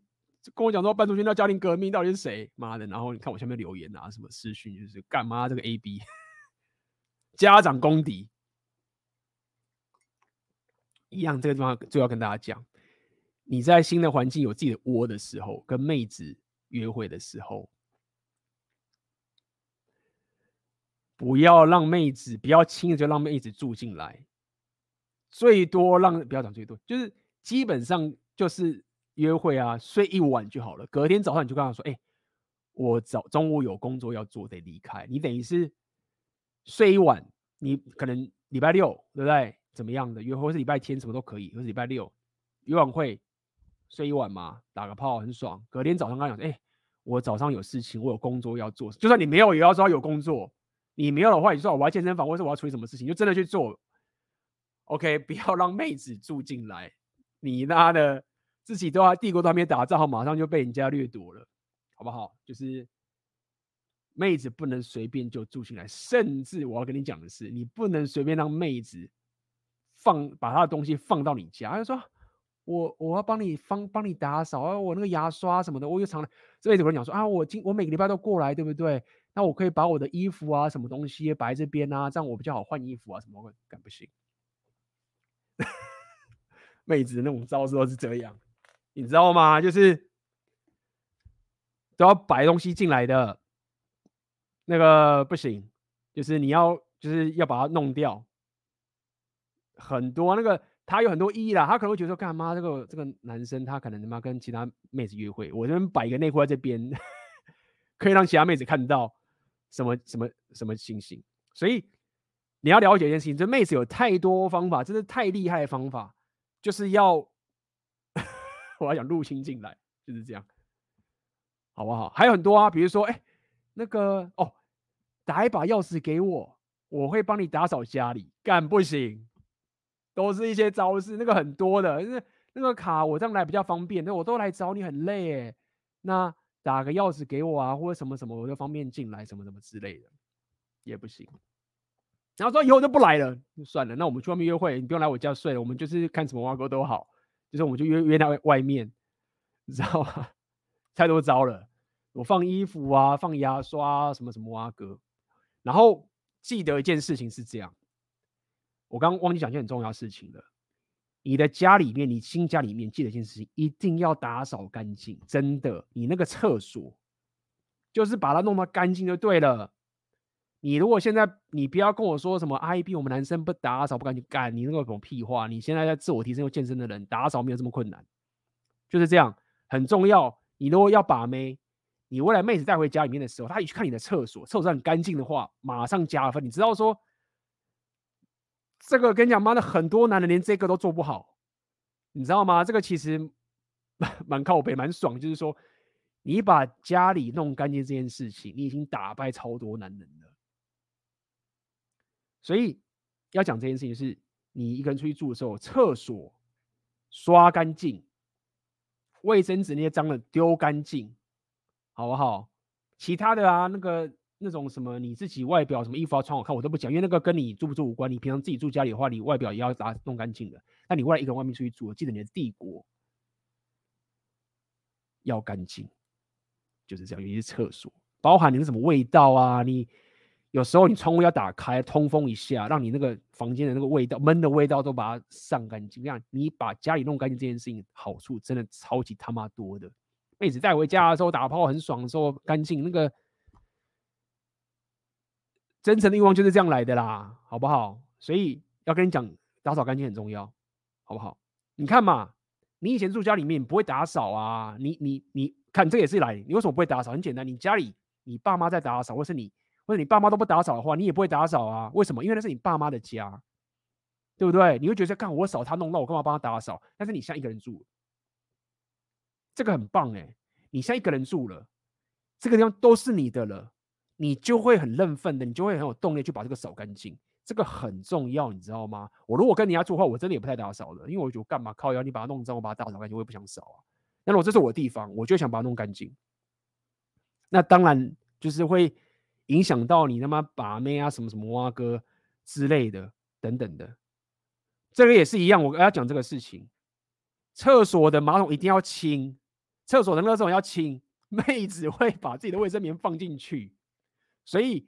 跟我讲说搬出去要家庭革命，到底是谁？妈的！然后你看我下面留言啊，什么私讯就是干嘛这个 A B 家长公敌一样，这个地方就要跟大家讲，你在新的环境有自己的窝的时候，跟妹子约会的时候。不要让妹子，不要轻易就让妹子住进来，最多让不要讲最多，就是基本上就是约会啊，睡一晚就好了。隔天早上你就跟他说：“哎、我早中午有工作要做，得离开。”你等于是睡一晚，你可能礼拜六对不对？怎么样的约会，或是礼拜天什么都可以，或是礼拜六约晚会睡一晚嘛，打个炮很爽。隔天早上跟他讲：“哎、我早上有事情，我有工作要做。”就算你没有，也要说有工作。你没有的话，你说我要健身房，或者我要处理什么事情，就真的去做。OK，不要让妹子住进来。你妈的，自己都还帝国都还没打造，马上就被人家掠夺了，好不好？就是妹子不能随便就住进来，甚至我要跟你讲的是，你不能随便让妹子放把她的东西放到你家。她说我我要帮你帮帮你打扫啊，我那个牙刷什么的，我又藏了。这辈子跟我讲说啊，我今我每个礼拜都过来，对不对？那我可以把我的衣服啊，什么东西摆这边啊，这样我比较好换衣服啊，什么会干不行？妹子那种招式都是这样，你知道吗？就是都要摆东西进来的，那个不行，就是你要就是要把它弄掉。很多那个他有很多意义啦，他可能会觉得说，干嘛这个这个男生他可能他妈跟其他妹子约会，我这边摆一个内裤在这边，可以让其他妹子看到什么什么什么情形。所以你要了解一件事情，这妹子有太多方法，真是太厉害的方法。就是要，我要讲入侵进来，就是这样，好不好？还有很多啊，比如说，哎、那个哦，打一把钥匙给我，我会帮你打扫家里，干不行，都是一些招式，那个很多的，那那个卡我这样来比较方便，那我都来找你很累哎，那打个钥匙给我啊，或者什么什么，我就方便进来，什么什么之类的，也不行。然后说以后就不来了，就算了。那我们去外面约会，你不用来我家睡了。我们就是看什么挖哥都好，就是我们就约约在外面，你知道吗？太多招了。我放衣服啊，放牙刷，什么什么挖哥。然后记得一件事情是这样，我刚刚忘记讲一件很重要的事情了。你的家里面，你新家里面，记得一件事情，一定要打扫干净。真的，你那个厕所，就是把它弄得干净就对了。你如果现在你不要跟我说什么 IB 我们男生不打扫不干净干，你那个种屁话！你现在在自我提升又健身的人，打扫没有这么困难，就是这样，很重要。你如果要把妹，你未来妹子带回家里面的时候，她一去看你的厕所，厕所很干净的话，马上加分。你知道说，这个跟你讲妈的，很多男人连这个都做不好，你知道吗？这个其实 蛮靠北，蛮爽，就是说你把家里弄干净这件事情，你已经打败超多男人了。所以要讲这件事情，是你一个人出去住的时候，厕所刷干净，卫生纸那些脏的丢干净，好不好？其他的啊，那个那种什么，你自己外表什么衣服要穿好看，我都不讲，因为那个跟你住不住无关。你平常自己住家里的话，你外表也要打弄干净的。那你未来一个人外面出去住，记得你的帝国要干净，就是这样。尤其是厕所，包含你的什么味道啊，你。有时候你窗户要打开，通风一下，让你那个房间的那个味道、闷的味道都把它上干净。这样你把家里弄干净这件事情，好处真的超级他妈多的。妹子带回家的时候打炮很爽的时候，干净那个真诚的欲望就是这样来的啦，好不好？所以要跟你讲，打扫干净很重要，好不好？你看嘛，你以前住家里面不会打扫啊，你你你看这也是来，你为什么不会打扫？很简单，你家里你爸妈在打扫，或是你。或者你爸妈都不打扫的话，你也不会打扫啊？为什么？因为那是你爸妈的家，对不对？你会觉得，干我扫他弄，那我干嘛帮他打扫？但是你现在一个人住，这个很棒哎！你现在一个人住了，这个地方都是你的了，你就会很认份的，你就会很有动力去把这个扫干净。这个很重要，你知道吗？我如果跟你家住的话，我真的也不太打扫的，因为我觉得干嘛靠腰，你把它弄脏，我把它打扫干净，我也不想扫啊。那如果这是我的地方，我就想把它弄干净。那当然就是会。影响到你他妈把妹啊，什么什么挖哥之类的等等的，这个也是一样。我要讲这个事情，厕所的马桶一定要清，厕所的那种要清，妹子会把自己的卫生棉放进去，所以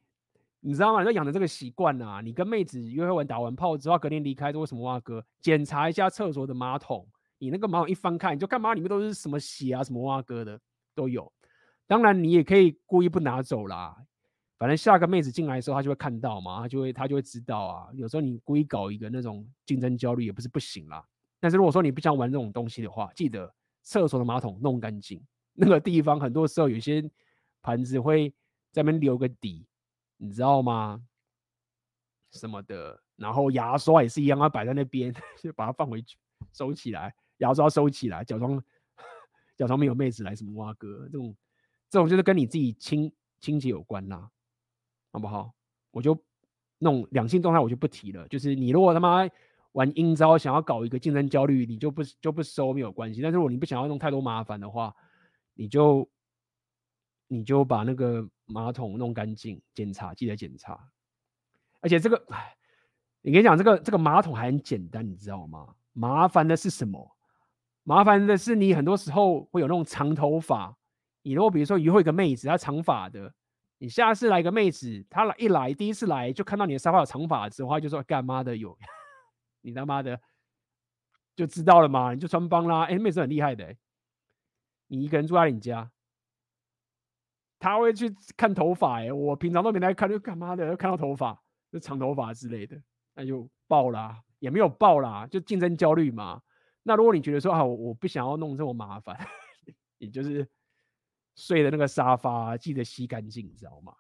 你知道吗？你要养成这个习惯啊。你跟妹子约会完打完炮之后，隔天离开，都为什么挖哥？检查一下厕所的马桶，你那个马桶一翻开，你就干嘛？里面都是什么血啊，什么挖哥的都有。当然，你也可以故意不拿走啦。反正下个妹子进来的时候，他就会看到嘛，他就会他就会知道啊。有时候你故意搞一个那种竞争焦虑也不是不行啦。但是如果说你不想玩这种东西的话，记得厕所的马桶弄干净。那个地方很多时候有些盘子会在那边留个底，你知道吗？什么的，然后牙刷也是一样，要摆在那边，就把它放回去收起来，牙刷收起来，假装 假装没有妹子来什么挖哥，这种这种就是跟你自己清清洁有关啦，好不好？我就弄两性动态，我就不提了。就是你如果他妈玩阴招，想要搞一个竞争焦虑，你就不就不收没有关系。但是如果你不想要弄太多麻烦的话，你就你就把那个马桶弄干净，检查记得检查。而且这个，哎，你跟你讲，这个这个马桶还很简单，你知道吗？麻烦的是什么？麻烦的是你很多时候会有那种长头发。你如果比如说约会一个妹子，她长发的，你下次来一个妹子，她来一来第一次来就看到你的沙发有长发之后，就说干妈的有，你他妈的就知道了嘛，你就穿帮啦。哎，妹子很厉害的，欸，你一个人住在你家。他会去看头发，哎，我平常都没来看，就干嘛的？看到头发。就长头发之类的，那就爆啦，也没有爆啦，就竞争焦虑嘛。那如果你觉得说啊，我我不想要弄这么麻烦，你就是睡的那个沙发记得吸干净，你知道吗？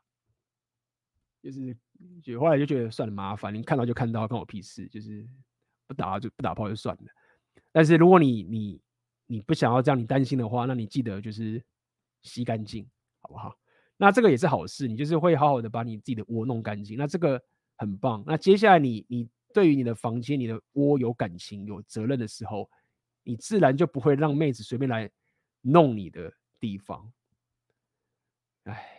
就是就后来就觉得算了，麻烦，你看到就看到，关我屁事，就是不打就不打炮就算了。但是如果你你你不想要这样，你担心的话，那你记得就是吸干净，好不好？那这个也是好事，你就是会好好的把你自己的窝弄干净。那这个。很棒。那接下来你，你对于你的房间、你的窝有感情、有责任的时候，你自然就不会让妹子随便来弄你的地方。哎，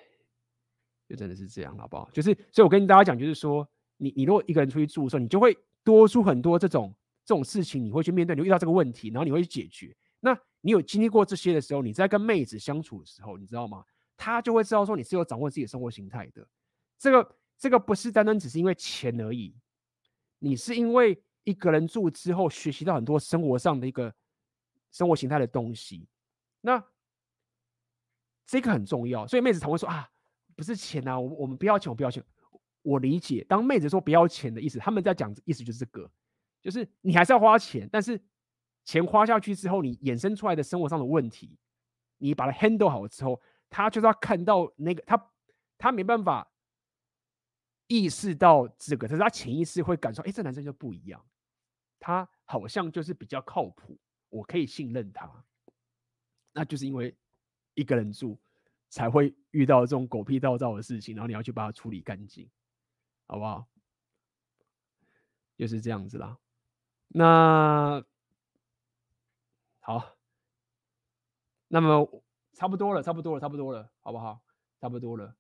就真的是这样，好不好？就是，所以我跟大家讲，就是说，你你如果一个人出去住的时候，你就会多出很多这种这种事情，你会去面对，你遇到这个问题，然后你会去解决。那你有经历过这些的时候，你在跟妹子相处的时候，你知道吗？他就会知道说你是有掌握自己的生活形态的。这个。这个不是单单只是因为钱而已，你是因为一个人住之后学习到很多生活上的一个生活形态的东西，那这个很重要。所以妹子常会说啊，不是钱啊，我我们不要钱，我不要钱。我理解，当妹子说不要钱的意思，他们在讲的意思就是这个，就是你还是要花钱，但是钱花下去之后，你衍生出来的生活上的问题，你把它 handle 好之后，他就是要看到那个他他没办法。意识到这个，可是他潜意识会感受，哎，这男生就不一样，他好像就是比较靠谱，我可以信任他。那就是因为一个人住才会遇到这种狗屁倒灶的事情，然后你要去把它处理干净，好不好？就是这样子啦。那好，那么差不多了，差不多了，差不多了，好不好？差不多了。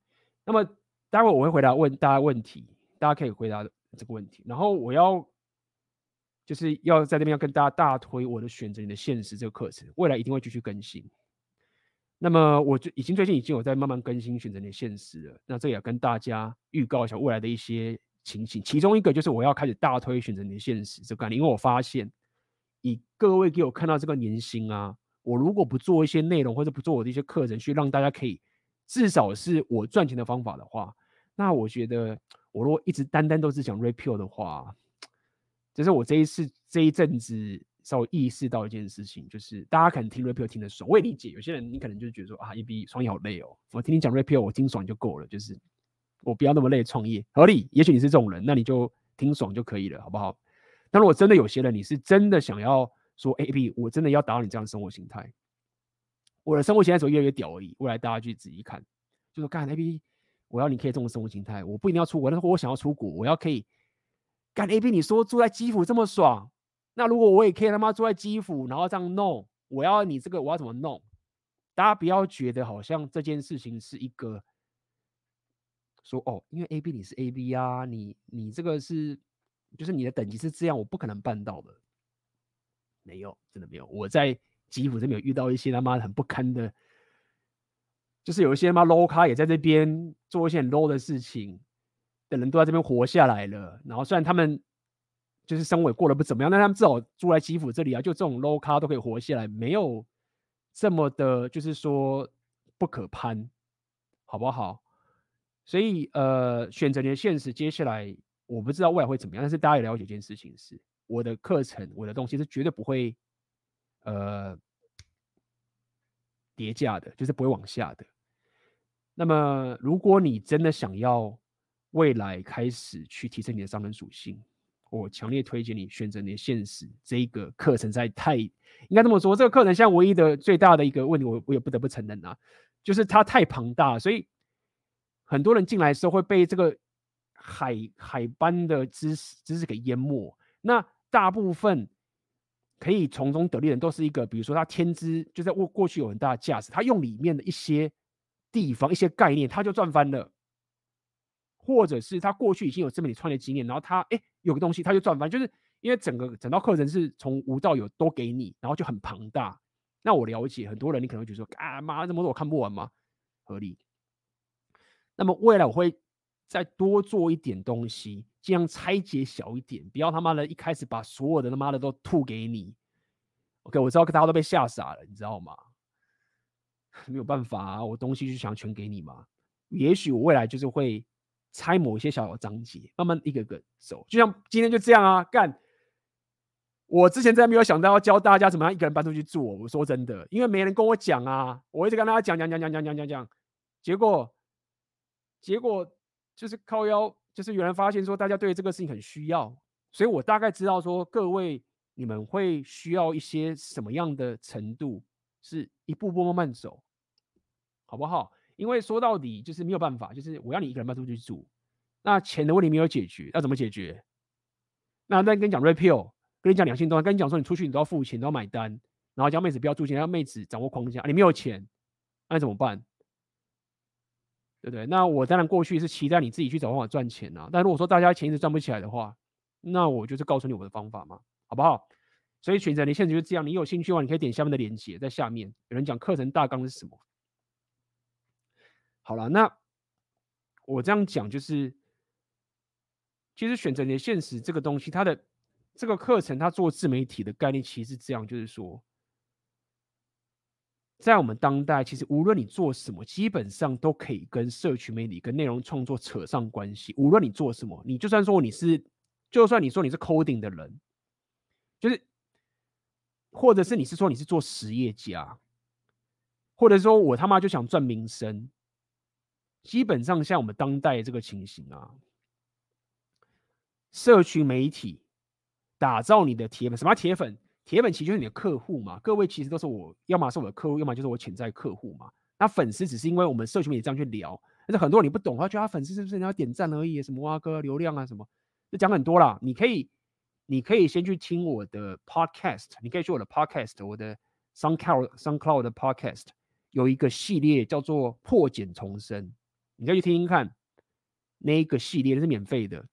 那么。待会我会回答问大家问题，大家可以回答这个问题。然后我要就是要在这边要跟大家大推我的选择你的现实这个课程，未来一定会继续更新。那么我就已经最近已经有在慢慢更新选择你的现实了。那这也跟大家预告一下未来的一些情形，其中一个就是我要开始大推选择你的现实这个概念，因为我发现以各位给我看到这个年薪啊，我如果不做一些内容或者不做我的一些课程，去让大家可以至少是我赚钱的方法的话。那我觉得，我如果一直单单都是讲 rapio 的话，就是我这一次这一阵子稍微意识到一件事情，就是大家可能听 rapio 听得爽，我也理解有些人你可能就觉得说啊，EB 创业好累哦，我听你讲 rapio 我听爽就够了，就是我不要那么累创业合理。也许你是这种人，那你就听爽就可以了，好不好？但如果真的有些人你是真的想要说 A B，我真的要达到你这样的生活形态，我的生活形态只会越来越屌而已。未来大家去仔细看，就说干 A B，。我要你可以这种生活形态，我不一定要出国，但是我想要出国，我要可以干 A B。你说住在基辅这么爽，那如果我也可以他妈住在基辅，然后这样弄，我要你这个我要怎么弄？大家不要觉得好像这件事情是一个说哦，因为 A B 你是 A B 啊，你你这个是就是你的等级是这样，我不可能办到的。没有，真的没有。我在基辅这边有遇到一些他妈很不堪的。就是有一些他妈 low 咖也在这边做一些很 low 的事情的人都在这边活下来了。然后虽然他们就是生活过得不怎么样，但他们至少住在基辅这里啊，就这种 low 咖都可以活下来，没有这么的，就是说不可攀，好不好？所以呃，选择你的现实，接下来我不知道未来会怎么样，但是大家也了解一件事情是，我的课程，我的东西是绝对不会呃。叠加的，就是不会往下的。那么，如果你真的想要未来开始去提升你的商人属性，我强烈推荐你选择你的现实这一个课程，在太应该这么说，这个课程现在唯一的最大的一个问题，我我也不得不承认啊，就是它太庞大，所以很多人进来的时候会被这个海海般的知识知识给淹没。那大部分可以从中得利的人，都是一个，比如说他天资就在过过去有很大的价值，他用里面的一些地方、一些概念，他就赚翻了。或者是他过去已经有这么点创业经验，然后他哎有个东西他就赚翻，就是因为整个整套课程是从无到有都给你，然后就很庞大。那我了解很多人，你可能会觉得说啊妈这么多我看不完吗？合理。那么未来我会再多做一点东西，尽量拆解小一点，不要他妈的一开始把所有的他妈的都吐给你。OK，我知道大家都被吓傻了，你知道吗？没有办法啊，我东西就想全给你嘛。也许我未来就是会。拆某一些小小章节，慢慢一个个走，就像今天就这样啊，干！我之前真的没有想到要教大家怎么样一个人搬出去住。我说真的，因为没人跟我讲啊，我一直跟大家讲讲讲讲讲讲讲讲，结果结果就是靠腰，就是有人发现说大家对这个事情很需要，所以我大概知道说各位你们会需要一些什么样的程度，是一步步慢慢走，好不好？因为说到底就是没有办法，就是我要你一个人搬出去住，那钱的问题没有解决，要怎么解决？那再跟你讲 repeal，跟你讲两性动态，跟你讲说你出去你都要付钱，都要买单，然后叫妹子不要住钱，让妹子掌握框架，你没有钱，那怎么办？对不对？那我当然过去是期待你自己去找方法赚钱啊，但如果说大家钱一直赚不起来的话，那我就是告诉你我的方法嘛，好不好？所以选择你现在就是这样，你有兴趣的话，你可以点下面的链接，在下面有人讲课程大纲是什么。好了，那我这样讲就是，其实选择你的现实这个东西，它的这个课程，它做自媒体的概念其实是这样，就是说，在我们当代，其实无论你做什么，基本上都可以跟社群媒体、跟内容创作扯上关系。无论你做什么，你就算说你是，就算你说你是 coding 的人，就是，或者是你是说你是做实业家，或者说我他妈就想赚名声。基本上像我们当代这个情形啊，社群媒体打造你的铁粉，什么铁粉？铁粉其实就是你的客户嘛。各位其实都是我，要么是我的客户，要么就是我潜在客户嘛。那粉丝只是因为我们社群媒体这样去聊，但是很多人你不懂，他觉得他粉丝是不是你要点赞而已？什么哇哥流量啊什么？就讲很多啦。你可以，你可以先去听我的 podcast，你可以去我的 podcast，我的 suncloud suncloud 的 podcast 有一个系列叫做破茧重生。你可以去听听看，那一个系列是免费的。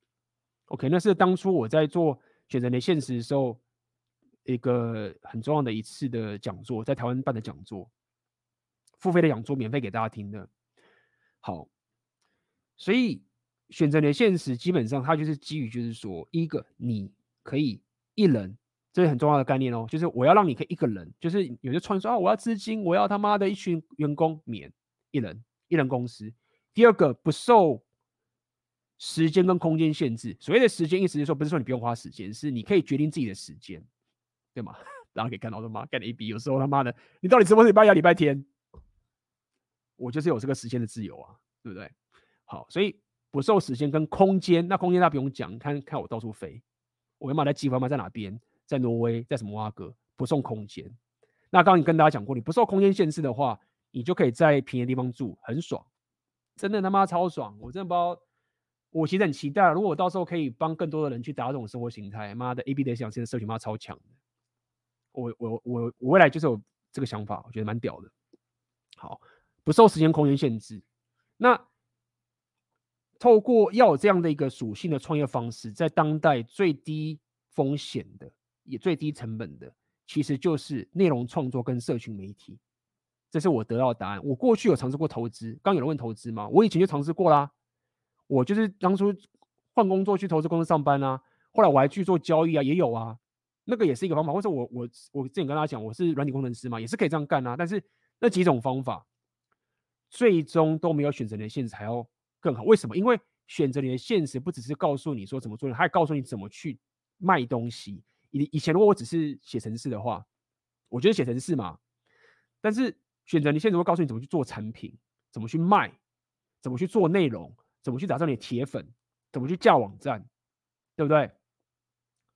OK，那是当初我在做选择你的现实的时候，一个很重要的一次的讲座，在台湾办的讲座，付费的讲座，免费给大家听的。好，所以选择你的现实，基本上它就是基于，就是说，一个你可以一人，这是很重要的概念哦，就是我要让你可以一个人，就是有些创业说啊，我要资金，我要他妈的一群员工，免一人，一人公司。第二个不受时间跟空间限制，所谓的时间意思是说，不是说你不用花时间，是你可以决定自己的时间，对吗？大家可以看到的妈？干 A B 有时候他妈的，你到底直播是礼拜一礼拜天？我就是有这个时间的自由啊，对不对？好，所以不受时间跟空间，那空间那不用讲，看看我到处飞，我要嘛在机房嘛在哪边，在挪威，在什么挖哥，不受空间。那刚刚你跟大家讲过，你不受空间限制的话，你就可以在便宜的地方住，很爽。真的他妈超爽！我真的不知道，我其实很期待。如果我到时候可以帮更多的人去达到这种生活形态，妈的，A B 的想现在社群妈超强的。我我我我未来就是有这个想法，我觉得蛮屌的。好，不受时间空间限制。那透过要有这样的一个属性的创业方式，在当代最低风险的，也最低成本的，其实就是内容创作跟社群媒体。这是我得到的答案。我过去有尝试过投资，刚有人问投资吗？我以前就尝试过啦。我就是当初换工作去投资公司上班啊，后来我还去做交易啊，也有啊。那个也是一个方法。或者我我我之前跟大家讲，我是软体工程师嘛，也是可以这样干啊。但是那几种方法最终都没有选择你的现实还要更好。为什么？因为选择你的现实不只是告诉你说怎么做，还告诉你怎么去卖东西。以以前如果我只是写程式的话，我觉得写程式嘛，但是。选择你现实会告诉你怎么去做产品，怎么去卖，怎么去做内容，怎么去打造你的铁粉，怎么去架网站，对不对？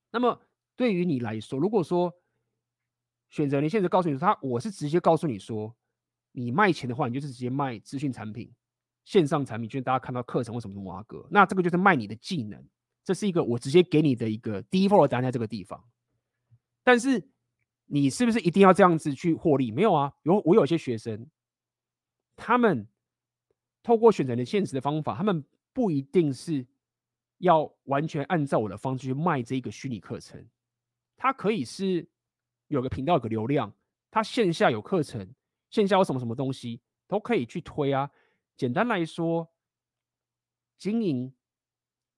那么对于你来说，如果说选择你现在告诉你说他，我是直接告诉你说，你卖钱的话，你就是直接卖资讯产品、线上产品，就是大家看到课程或什么什么挖哥，那这个就是卖你的技能，这是一个我直接给你的一个 default 答案在这个地方。但是你是不是一定要这样子去获利？没有啊，有我有些学生，他们透过选择你现实的方法，他们不一定是要完全按照我的方式去卖这一个虚拟课程，它可以是。有个频道有个流量，它线下有课程，线下有什么什么东西都可以去推啊。简单来说，经营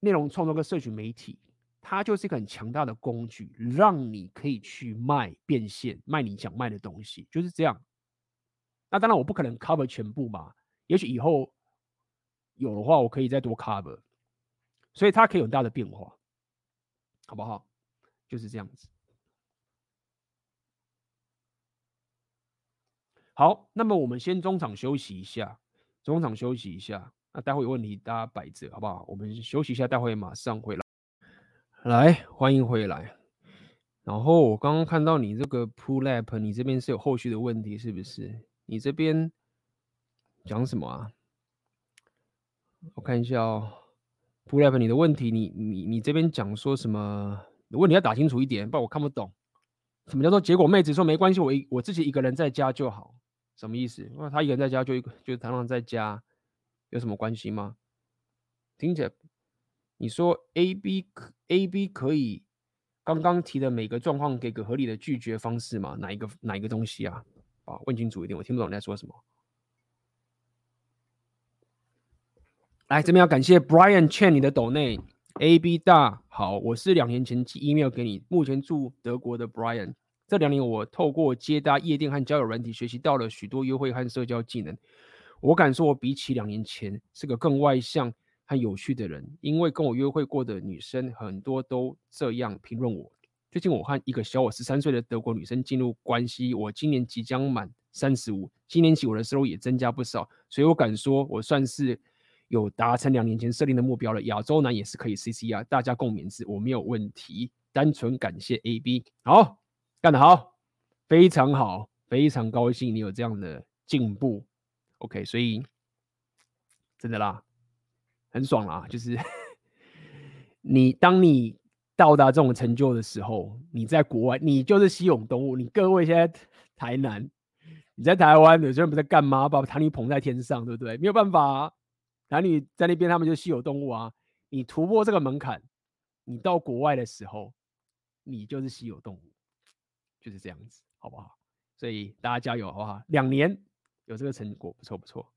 内容创作跟社群媒体，它就是一个很强大的工具，让你可以去卖变现，卖你想卖的东西，就是这样。那当然我不可能 cover 全部嘛，也许以后有的话，我可以再多 cover，所以它可以有很大的变化，好不好？就是这样子。好，那么我们先中场休息一下，中场休息一下。那待会有问题大家摆着，好不好？我们休息一下，待会马上回来。来，欢迎回来。然后我刚刚看到你这个 Pull App，你这边是有后续的问题，是不是？你这边讲什么啊？我看一下哦，Pool App，你的问题，你你你这边讲说什么？问题要打清楚一点，不然我看不懂。什么叫做结果？妹子说没关系，我一我自己一个人在家就好。什么意思？那他一个人在家就，就常常在家，有什么关系吗？听起来，你说 A B A B 可以刚刚提的每个状况给个合理的拒绝方式吗？哪一个哪一个东西啊？啊，问清楚一点，我听不懂你在说什么。来，这边要感谢 Brian Chen 你的抖内 A B 大好，我是两年前寄 email 给你，目前住德国的 Brian。这两年，我透过接搭夜店和交友软体，学习到了许多约会和社交技能。我敢说，我比起两年前是个更外向和有趣的人，因为跟我约会过的女生很多都这样评论我。最近，我和一个小我十三岁的德国女生进入关系。我今年即将满三十五，今年起我的收入也增加不少，所以我敢说，我算是有达成两年前设定的目标了。亚洲男也是可以 CC 啊，大家共勉之，我没有问题。单纯感谢 AB，好。干得好，非常好，非常高兴你有这样的进步。OK，所以真的啦，很爽啦。就是 你当你到达这种成就的时候，你在国外，你就是稀有动物。你各位现在台南，你在台湾，有些人不在干嘛？把台女捧在天上，对不对？没有办法，台女在那边，他们就稀有动物啊。你突破这个门槛，你到国外的时候，你就是稀有动物。就是这样子，好不好？所以大家加油，好不好？两年有这个成果，不错不错。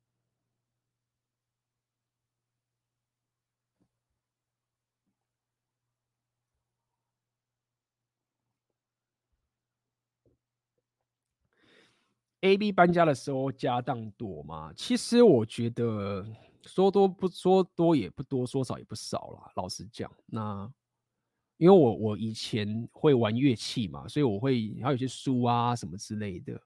AB 搬家的时候家当多吗？其实我觉得说多不说多也不多，说少也不少啦。老实讲，那。因为我我以前会玩乐器嘛，所以我会还有些书啊什么之类的。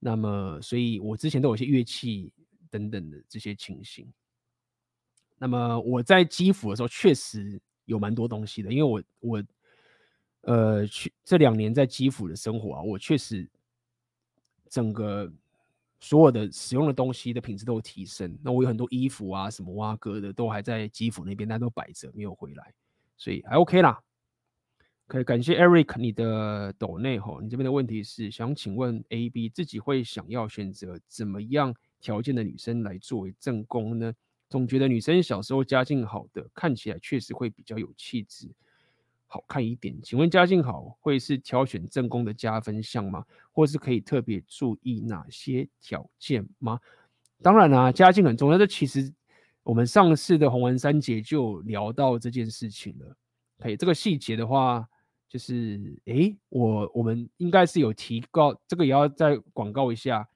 那么，所以我之前都有一些乐器等等的这些情形。那么我在基辅的时候确实有蛮多东西的，因为我我呃去这两年在基辅的生活啊，我确实整个所有的使用的东西的品质都有提升。那我有很多衣服啊什么挖哥的都还在基辅那边，但都摆着没有回来，所以还 OK 啦。可以感谢 Eric 你的抖内吼，你这边的问题是想请问 AB 自己会想要选择怎么样条件的女生来作为正宫呢？总觉得女生小时候家境好的看起来确实会比较有气质，好看一点。请问家境好会是挑选正宫的加分项吗？或是可以特别注意哪些条件吗？当然啦、家境很重要。这其实我们上次的红丸三节就聊到这件事情了。可以，这个细节的话。就是，诶，我我们应该是有提高，这个也要再广告一下。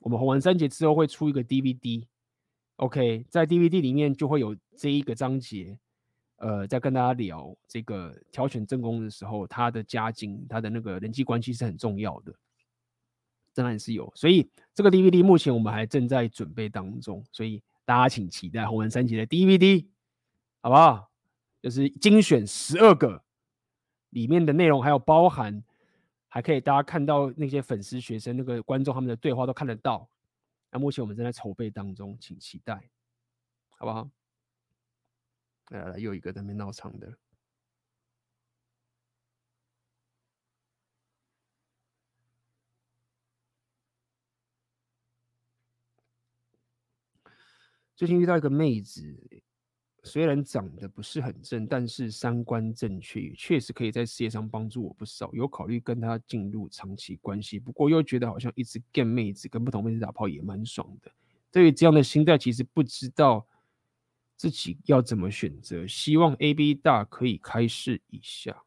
我们红丸三节之后会出一个 DVD，OK，在 DVD 里面就会有这一个章节，呃，在跟大家聊这个挑选正宫的时候，他的家境、他的那个人际关系是很重要的。当然是有。所以这个 DVD 目前我们还正在准备当中，所以大家请期待《洪文三杰》的 DVD，好不好？就是精选十二个，里面的内容还有包含，还可以大家看到那些粉丝、学生、那个观众他们的对话都看得到。那目前我们正在筹备当中，请期待，好不好？来来来，又一个在那边闹场的。最近遇到一个妹子，虽然长得不是很正，但是三观正确，确实可以在事业上帮助我不少。有考虑跟她进入长期关系，不过又觉得好像一直跟妹子、跟不同妹子打炮也蛮爽的。对于这样的心态，其实不知道自己要怎么选择。希望 AB 大可以开示一下，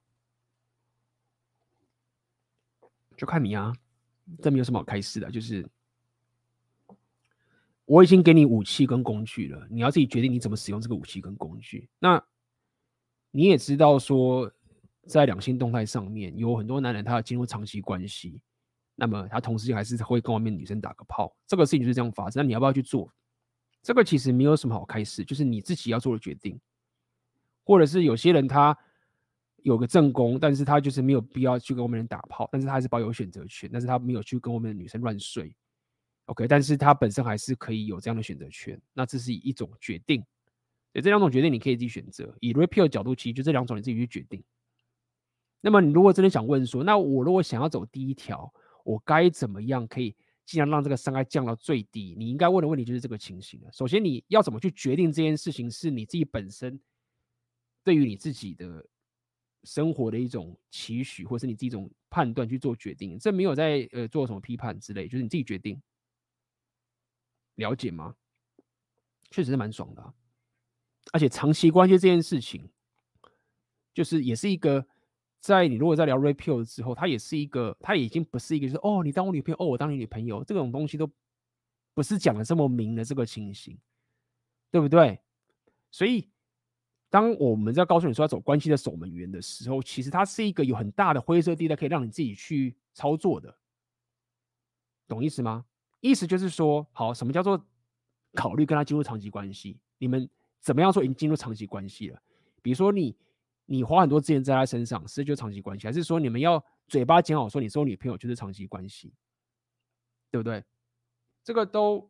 就看你啊，这没有什么好开示的，就是。我已经给你武器跟工具了，你要自己决定你怎么使用这个武器跟工具。那你也知道说，在两性动态上面有很多男人他要进入长期关系，那么他同时还是会跟外面女生打个炮，这个事情就是这样发生。那你要不要去做？这个其实没有什么好开始，就是你自己要做的决定。或者是有些人他有个正宫，但是他就是没有必要去跟外面人打炮，但是他还是保有选择权，但是他没有去跟外面的女生乱睡。OK，但是他本身还是可以有这样的选择权，那这是一种决定。所以这两种决定你可以自己选择。以 Red Pill 的角度，其实就这两种你自己去决定。那么你如果真的想问说，那我如果想要走第一条，我该怎么样可以尽量让这个伤害降到最低？你应该问的问题就是这个情形了。首先你要怎么去决定这件事情，是你自己本身对于你自己的生活的一种期许，或是你自己一种判断去做决定。这没有在呃做什么批判之类，就是你自己决定。了解吗？确实是蛮爽的，而且长期关系这件事情，就是也是一个，在你如果在聊 Red Pill 之后，它也是一个，它已经不是一个，就是哦，你当我女朋友，哦，我当你女朋友，这种东西都不是讲的这么明的这个情形，对不对？所以，当我们在告诉你说要走关系的守门员的时候，其实它是一个有很大的灰色地带，可以让你自己去操作的，懂意思吗？意思就是说，好，什么叫做考虑跟他进入长期关系？你们怎么样说已经进入长期关系了？比如说你，你花很多资源在他身上，是就长期关系，还是说你们要嘴巴讲好说你是我女朋友就是长期关系，对不对？这个都，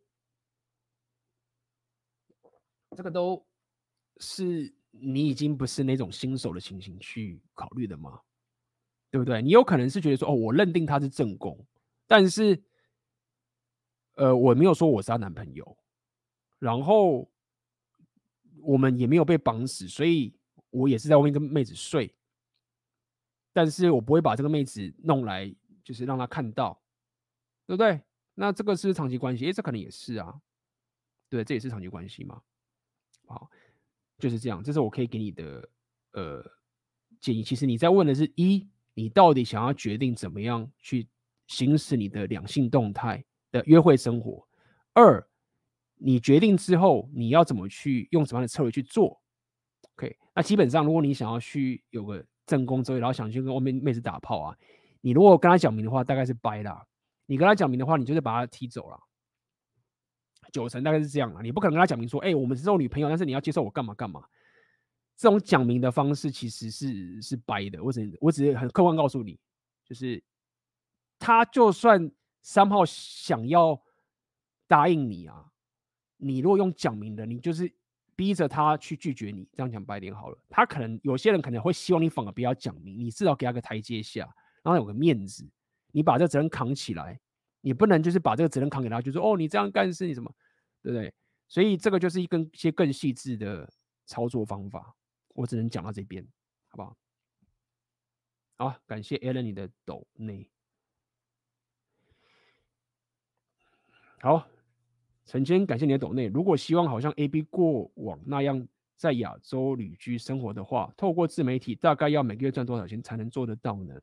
这个都是你已经不是那种新手的情形去考虑的吗？对不对？你有可能是觉得说，哦，我认定他是正宫，但是。呃，我没有说我是她男朋友，然后我们也没有被绑死，所以我也是在外面跟妹子睡，但是我不会把这个妹子弄来，就是让她看到，对不对？那这个是长期关系，诶，这可能也是啊，对，这也是长期关系嘛，好，就是这样，这是我可以给你的呃建议。其实你在问的是一，你到底想要决定怎么样去行使你的两性动态？的约会生活。二，你决定之后，你要怎么去用什么样的策略去做？OK，那基本上，如果你想要去有个正宫之位，然后想去跟外面妹子打炮啊，你如果跟他讲明的话，大概是掰啦。你跟他讲明的话，你就是把他踢走了。九成大概是这样啊，你不可能跟他讲明说，哎、我们是做女朋友，但是你要接受我干嘛干嘛。这种讲明的方式其实是是掰的。我只我只是很客观告诉你，就是他就算。三号想要答应你啊，你如果用讲明的，你就是逼着他去拒绝你。这样讲白点好了，他可能有些人可能会希望你反而不要讲明，你至少给他个台阶下，让他有个面子，你把这个责任扛起来。你不能就是把这个责任扛给他，就说哦，你这样干是你什么，对不对？所以这个就是一根一些更细致的操作方法，我只能讲到这边，好不好？好，感谢 Allen 你的抖内。好，陈坚，感谢你的懂内。如果希望好像 AB 过往那样在亚洲旅居生活的话，透过自媒体，大概要每个月赚多少钱才能做得到呢？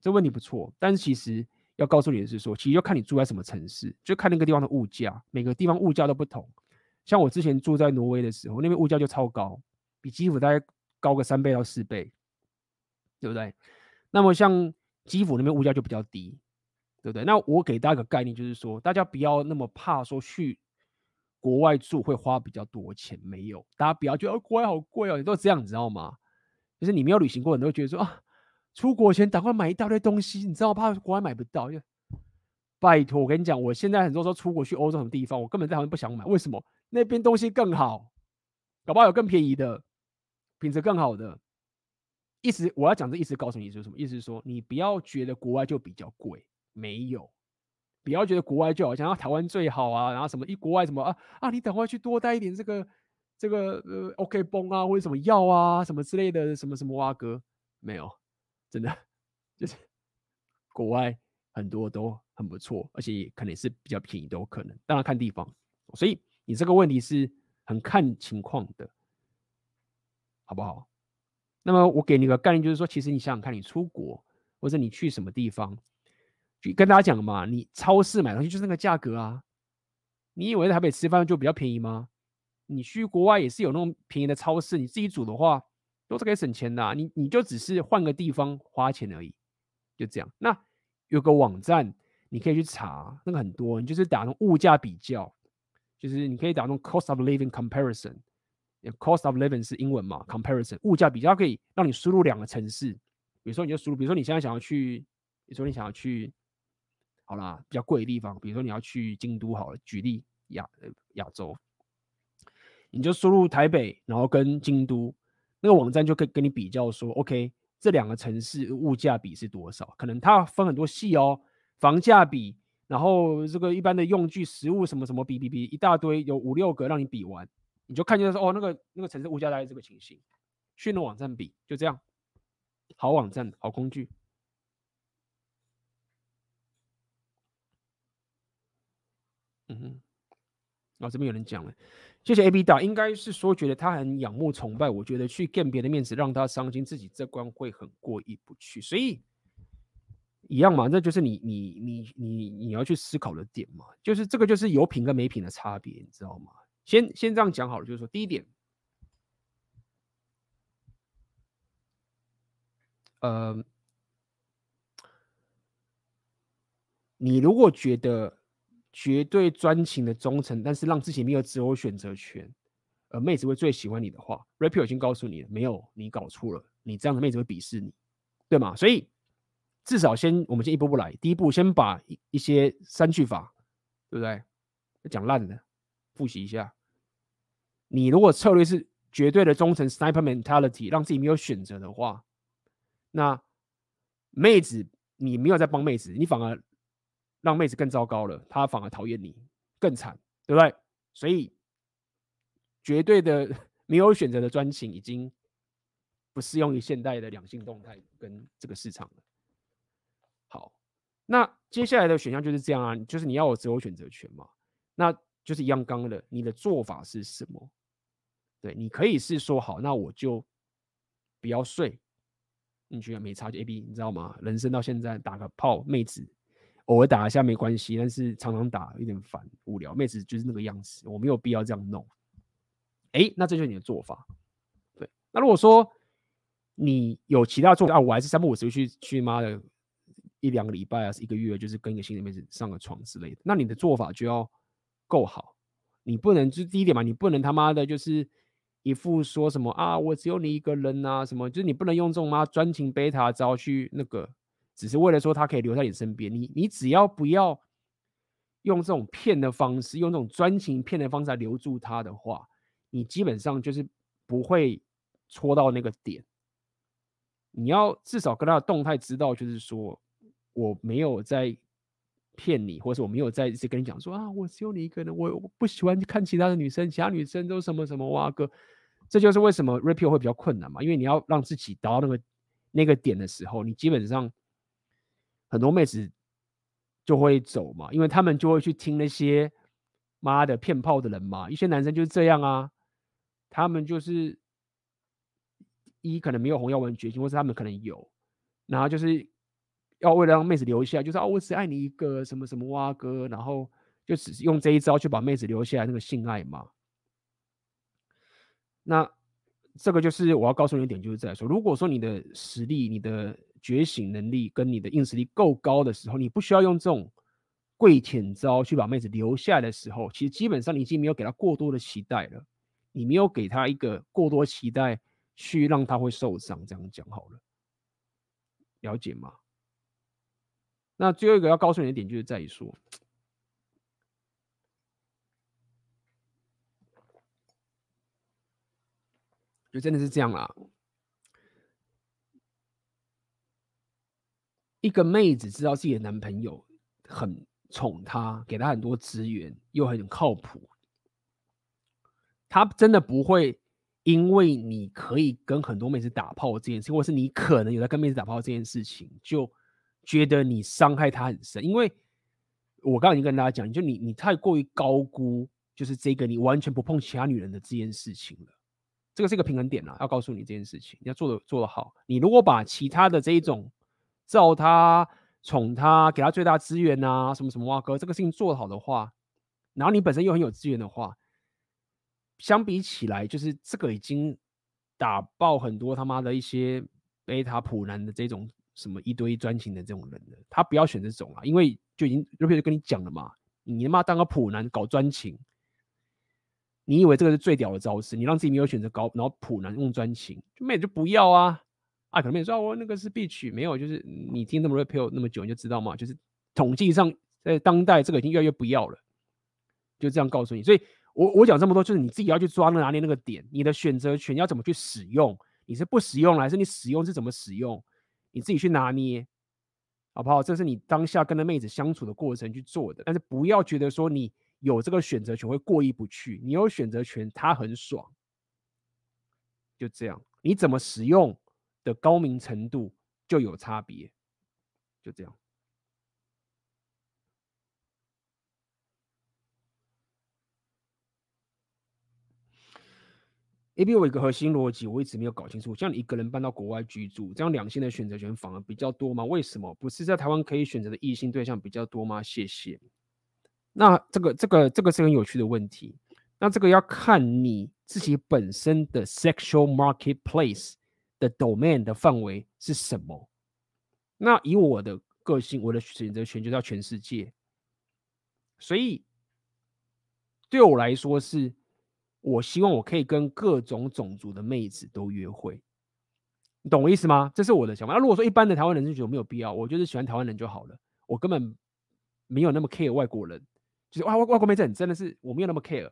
这问题不错，但是其实要告诉你的是说，其实要看你住在什么城市，就看那个地方的物价，每个地方物价都不同。像我之前住在挪威的时候，那边物价就超高，比基辅大概高个三倍到四倍，对不对？那么像基辅那边物价就比较低。对不对？那我给大家一个概念，就是说，大家不要那么怕说去国外住会花比较多钱，没有，大家不要觉得哦，国外好贵哦，你都这样，你知道吗？就是你没有旅行过，你都会觉得说啊，出国前赶快买一大堆东西，你知道怕国外买不到。拜托，我跟你讲，我现在很多时候出国去欧洲什么地方，我根本在台湾不想买，为什么？那边东西更好，搞不好有更便宜的，品质更好的。意思我要讲这意思告诉你是什么？意思是说，你不要觉得国外就比较贵。没有，不要觉得国外就好像要台湾最好啊，然后什么一国外什么啊啊，你等会去多带一点这个这个呃 OK 绷啊，或者什么药啊什么之类的，什么什么蛙哥，没有，真的就是国外很多都很不错，而且可能是比较便宜都有可能，当然看地方，所以你这个问题是很看情况的，好不好？那么我给你个概念，就是说，其实你想想看，你出国或者你去什么地方。跟大家讲嘛，你超市买东西就是那个价格啊。你以为在台北吃饭就比较便宜吗？你去国外也是有那种便宜的超市，你自己煮的话都是可以省钱的啊。你你就只是换个地方花钱而已，就这样。那有个网站你可以去查，那个很多，你就是打那种物价比较，就是你可以打那种 cost of living comparison，cost of living 是英文嘛，comparison 物价比较可以让你输入两个城市，比如说你就输入，比如说你现在想要去，比如说你想要去。好啦，比较贵的地方，比如说你要去京都，好了，举例亚亚洲，你就输入台北，然后跟京都那个网站就可以跟你比较说，OK，这两个城市物价比是多少？可能它分很多系哦，房价比，然后这个一般的用具、食物什么什么比比比一大堆，有五六个让你比完，你就看见说哦，那个那个城市物价大概这个情形，去那网站比，就这样，好网站，好工具。嗯哼，哦，这边有人讲了，谢谢 A B 大，应该是说觉得他很仰慕崇拜，我觉得去见别的面子让他伤心，自己这关会很过意不去，所以一样嘛，那就是你你你你你要去思考的点嘛，就是这个就是有品跟没品的差别，你知道吗？先先这样讲好了，就是说第一点，呃，你如果觉得。绝对专情的忠诚，但是让自己没有自由选择权，而妹子会最喜欢你的话，Rapio 已经告诉你了，没有，你搞错了，你这样的妹子会鄙视你，对吗？所以至少先，我们先一步步来，第一步先把一一些三句法，对不对？讲烂的，复习一下。你如果策略是绝对的忠诚，Sniper mentality，让自己没有选择的话，那妹子你没有在帮妹子，你反而。让妹子更糟糕了，她反而讨厌你，更惨，对不对？所以绝对的没有选择的专情已经不适用于现代的两性动态跟这个市场了。好，那接下来的选项就是这样啊，就是你要有自由选择权嘛，那就是一样刚刚的，你的做法是什么？对，你可以是说好，那我就不要睡，你觉得没差就 A B，你知道吗？人生到现在打个炮，妹子。偶尔打一下没关系，但是常常打有点烦无聊。妹子就是那个样子，我没有必要这样弄。哎，那这就是你的做法。对，那如果说你有其他做法啊，我还是三不五时去去妈的一两个礼拜啊，一个月，就是跟一个新的妹子上个床之类的。那你的做法就要够好，你不能就是第一点嘛，你不能他妈的就是一副说什么啊，我只有你一个人啊，什么就是你不能用这种妈专情贝塔招去那个。只是为了说他可以留在你身边，你你只要不要用这种骗的方式，用这种专情骗的方式来留住他的话，你基本上就是不会戳到那个点。你要至少跟他的动态知道，就是说我没有在骗你，或者是我没有在一直跟你讲说啊，我只有你一个人，我我不喜欢看其他的女生，其他女生都什么什么哇哥，这就是为什么 Rapio 会比较困难嘛，因为你要让自己达到那个那个点的时候，你基本上。很多妹子就会走嘛，因为他们就会去听那些妈的骗炮的人嘛。一些男生就是这样啊，他们就是一可能没有红药丸决心，或是他们可能有，然后就是要为了让妹子留下，就是啊，我只爱你一个什么什么蛙哥，然后就只是用这一招去把妹子留下来，那个性爱嘛。那这个就是我要告诉你一点，就是在说，如果说你的实力、你的觉醒能力跟你的硬实力够高的时候，你不需要用这种跪舔招去把妹子留下来的时候，其实基本上你已经没有给她过多的期待了，你没有给她一个过多期待去让她会受伤。这样讲好了，了解吗？那最后一个要告诉你的点就是在于说，就真的是这样啦。一个妹子知道自己的男朋友很宠她，给她很多资源，又很靠谱，她真的不会因为你可以跟很多妹子打炮这件事，或是你可能有在跟妹子打炮这件事情，就。觉得你伤害她很深，因为我刚刚已经跟大家讲，就你你太过于高估，就是这个你完全不碰其他女人的这件事情了。这个是一个平衡点啦，要告诉你这件事情，你要做的做得好。你如果把其他的这一种照他、宠他、给他最大资源啊，什么什么哇哥，这个事情做好的话，然后你本身又很有资源的话，相比起来，就是这个已经打爆很多他妈的一些贝塔普男的这种。什么一堆专情的这种人了，他不要选这种啊，因为就已经罗皮就跟你讲了嘛，你他妈当个普男搞专情，你以为这个是最屌的招式？你让自己没有选择搞，然后普男用专情，就妹就不要啊啊！可能妹说、哦、那个是必取，没有，就是你听那么 rapio 那么久，你就知道嘛，就是统计上在当代这个已经越来越不要了，就这样告诉你。所以我我讲这么多，就是你自己要去抓那拿捏那个点，你的选择权要怎么去使用？你是不使用还是你使用是怎么使用？你自己去拿捏，好不好？这是你当下跟那妹子相处的过程去做的，但是不要觉得说你有这个选择权会过意不去。你有选择权，他很爽，就这样。你怎么使用的高明程度就有差别，就这样。A B 有一个核心逻辑，我一直没有搞清楚。像你一个人搬到国外居住，这样两性的选择权反而比较多吗？为什么不是在台湾可以选择的异性对象比较多吗？谢谢。那这个这个这个是很有趣的问题。那这个要看你自己本身的 sexual marketplace 的 domain 的范围是什么。那以我的个性，我的选择权就叫全世界。所以对我来说是。我希望我可以跟各种种族的妹子都约会，你懂我意思吗？这是我的想法。那如果说一般的台湾人就觉得没有必要，我就是喜欢台湾人就好了，我根本没有那么 care 外国人，就是哇外外国妹子真的是我没有那么 care。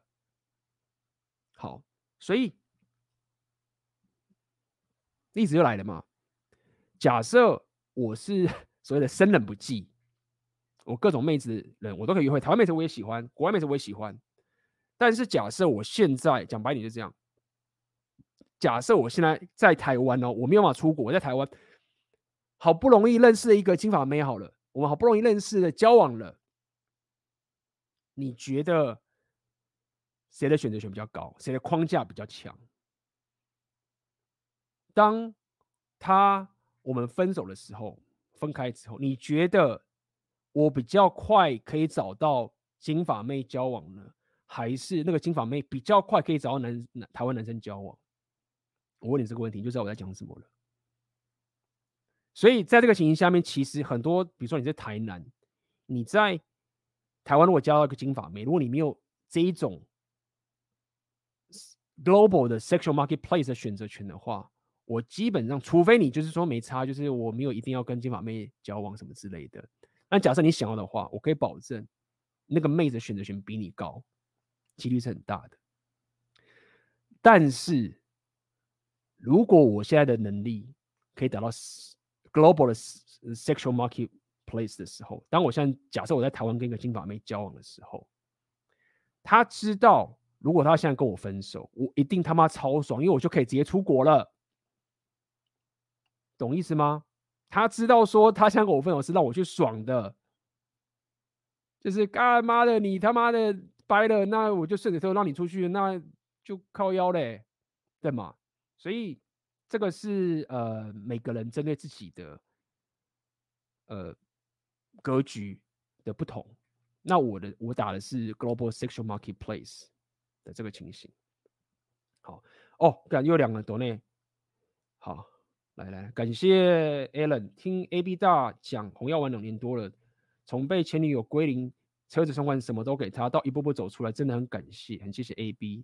好，所以例子就来了嘛。假设我是 所谓的生人不忌，我各种妹子人我都可以约会，台湾妹子我也喜欢，国外妹子我也喜欢。但是假设我现在讲白点就这样，假设我现在在台湾哦，我没有办法出国，我在台湾好不容易认识了一个金发妹，好了，我们好不容易认识了，交往了，你觉得谁的选择权比较高？谁的框架比较强？当他我们分手的时候，分开之后，你觉得我比较快可以找到金发妹交往呢？还是那个金发妹比较快可以找到男男台湾男生交往？我问你这个问题，你就知道我在讲什么了。所以在这个情形下面，其实很多，比如说你在台南，你在台湾如果交到一个金发妹，如果你没有这一种 global 的 sexual marketplace 的选择权的话，我基本上，除非你就是说没差，就是我没有一定要跟金发妹交往什么之类的。那假设你想要的话，我可以保证那个妹子选择权比你高。几率是很大的，但是如果我现在的能力可以达到 global 的 sexual marketplace 的时候，当我现在假设我在台湾跟一个金发妹交往的时候，他知道如果他现在跟我分手，我一定他妈超爽，因为我就可以直接出国了，懂意思吗？他知道说他现在跟我分手是让我去爽的，就是干妈的你他妈的。掰了，那我就顺着头让你出去，那就靠腰嘞，对吗？所以这个是呃每个人针对自己的呃格局的不同。那我的我打的是 global sexual marketplace 的这个情形。好哦，感觉有两个多内。好，来来，感谢 Alan，听 AB 大讲红药丸两年多了，从被前女友归零，车子、存款什么都给他，到一步步走出来，真的很感谢，很谢谢 AB。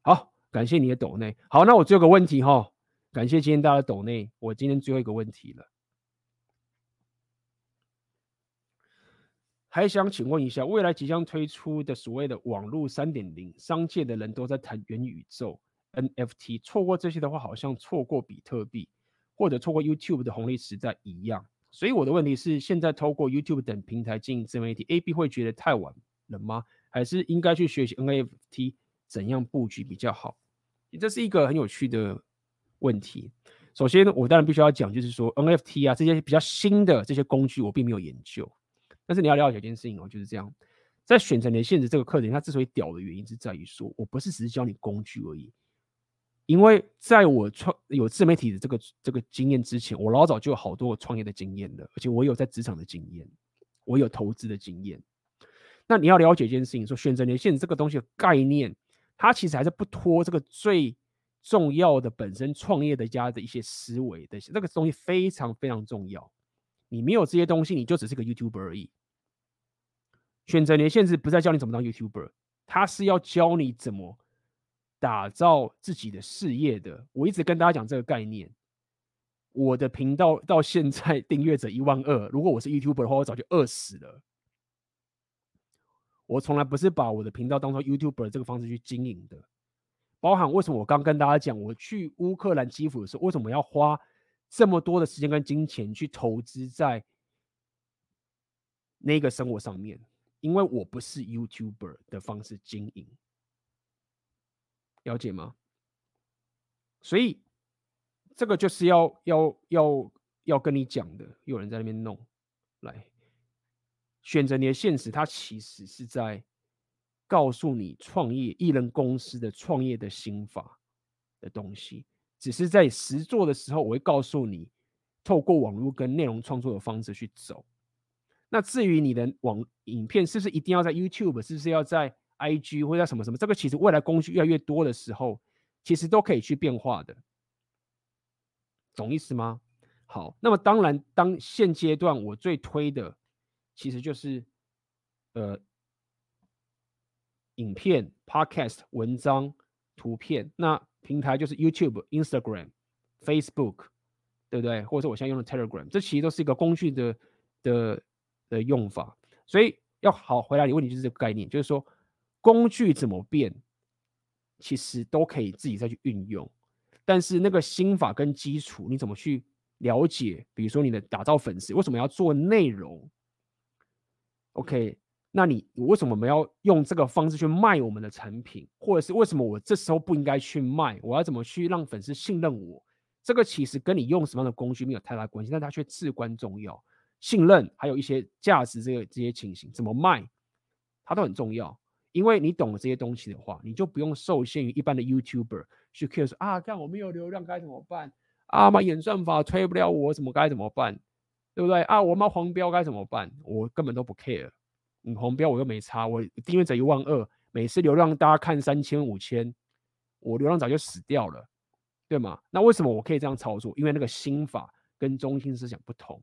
好，感谢你的抖内。好，那我最后一个问题哈，感谢今天大家的抖内，我今天最后一个问题了，还想请问一下，未来即将推出的所谓的网络三点零，商界的人都在谈元宇宙、NFT，错过这些的话，好像错过比特币。或者错过 YouTube 的红利时代一样，所以我的问题是：现在透过 YouTube 等平台经营自媒体，AB 会觉得太晚了吗？还是应该去学习 NFT 怎样布局比较好？这是一个很有趣的问题。首先，我当然必须要讲，就是说 NFT 啊这些比较新的这些工具，我并没有研究。但是你要了解一件事情哦，就是这样，在选择你的现实这个课程，它之所以屌的原因是在于说，我不是只是教你工具而已。因为在我创有自媒体的这个这个经验之前，我老早就有好多创业的经验了，而且我有在职场的经验，我有投资的经验。那你要了解一件事情，说选择年限这个东西的概念，它其实还是不脱这个最重要的本身创业的家的一些思维的，这个东西非常非常重要。你没有这些东西，你就只是个 YouTuber 而已。选择年限制不再教你怎么当 YouTuber，它是要教你怎么。打造自己的事业的，我一直跟大家讲这个概念。我的频道到现在订阅者一万二，如果我是 YouTuber 的话，我早就饿死了。我从来不是把我的频道当做 YouTuber 这个方式去经营的。包含为什么我刚跟大家讲，我去乌克兰基辅的时候，为什么要花这么多的时间跟金钱去投资在那个生活上面？因为我不是 YouTuber 的方式经营。了解吗？所以这个就是要要要要跟你讲的。有人在那边弄，来选择你的现实，它其实是在告诉你创业艺人公司的创业的心法的东西。只是在实做的时候，我会告诉你，透过网络跟内容创作的方式去走。那至于你的网影片是不是一定要在 YouTube，是不是要在？IG 或者什么什么，这个其实未来工具越来越多的时候，其实都可以去变化的，懂意思吗？好，那么当然，当现阶段我最推的，其实就是呃，影片、Podcast、文章、图片，那平台就是 YouTube、Instagram、Facebook，对不对？或者是我现在用的 Telegram，这其实都是一个工具的的的用法。所以要好回答你问题就是这个概念，就是说。工具怎么变，其实都可以自己再去运用，但是那个心法跟基础，你怎么去了解？比如说你的打造粉丝，为什么要做内容？OK，那你为什么我们要用这个方式去卖我们的产品？或者是为什么我这时候不应该去卖？我要怎么去让粉丝信任我？这个其实跟你用什么样的工具没有太大关系，但它却至关重要。信任还有一些价值，这个这些情形怎么卖，它都很重要。因为你懂了这些东西的话，你就不用受限于一般的 YouTuber 去 care 说啊，看我没有流量该怎么办？啊妈，演算法推不了我，怎么该怎么办？对不对？啊，我妈黄标该怎么办？我根本都不 care。你黄标我又没差，我订阅者一万二，每次流量大家看三千五千，我流量早就死掉了，对吗？那为什么我可以这样操作？因为那个心法跟中心思想不同。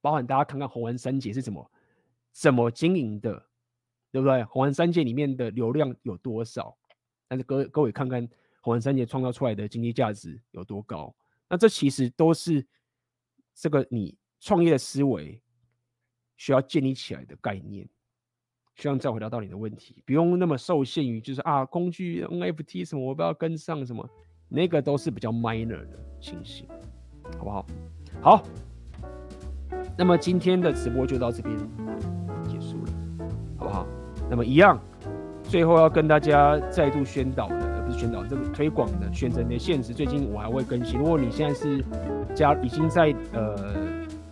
包含大家看看红丸三姐是怎么怎么经营的。对不对？红丸三界里面的流量有多少？但是各各位看看红丸三界创造出来的经济价值有多高？那这其实都是这个你创业的思维需要建立起来的概念。希望再回答到你的问题，不用那么受限于就是啊工具 NFT 什么我不要跟上什么，那个都是比较 minor 的情形，好不好？好，那么今天的直播就到这边，那么一样，最后要跟大家再度宣导的，而不是宣导这个推广的，选择的现实。最近我还会更新。如果你现在是加已经在呃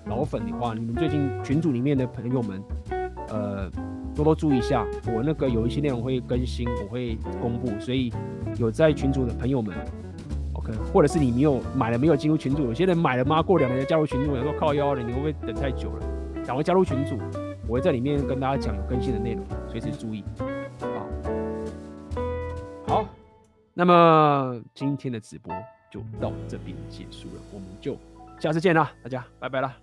老粉的话，你们最近群组里面的朋友们，呃多多注意一下，我那个有一些内容会更新，我会公布。所以有在群组的朋友们，OK，或者是你没有买了没有进入群组，有些人买了吗？过两年加入群组，有时候靠腰了，你会不会等太久了？赶快加入群组。我会在里面跟大家讲有更新的内容，随时注意。好，好，那么今天的直播就到这边结束了，我们就下次见啦，大家拜拜啦。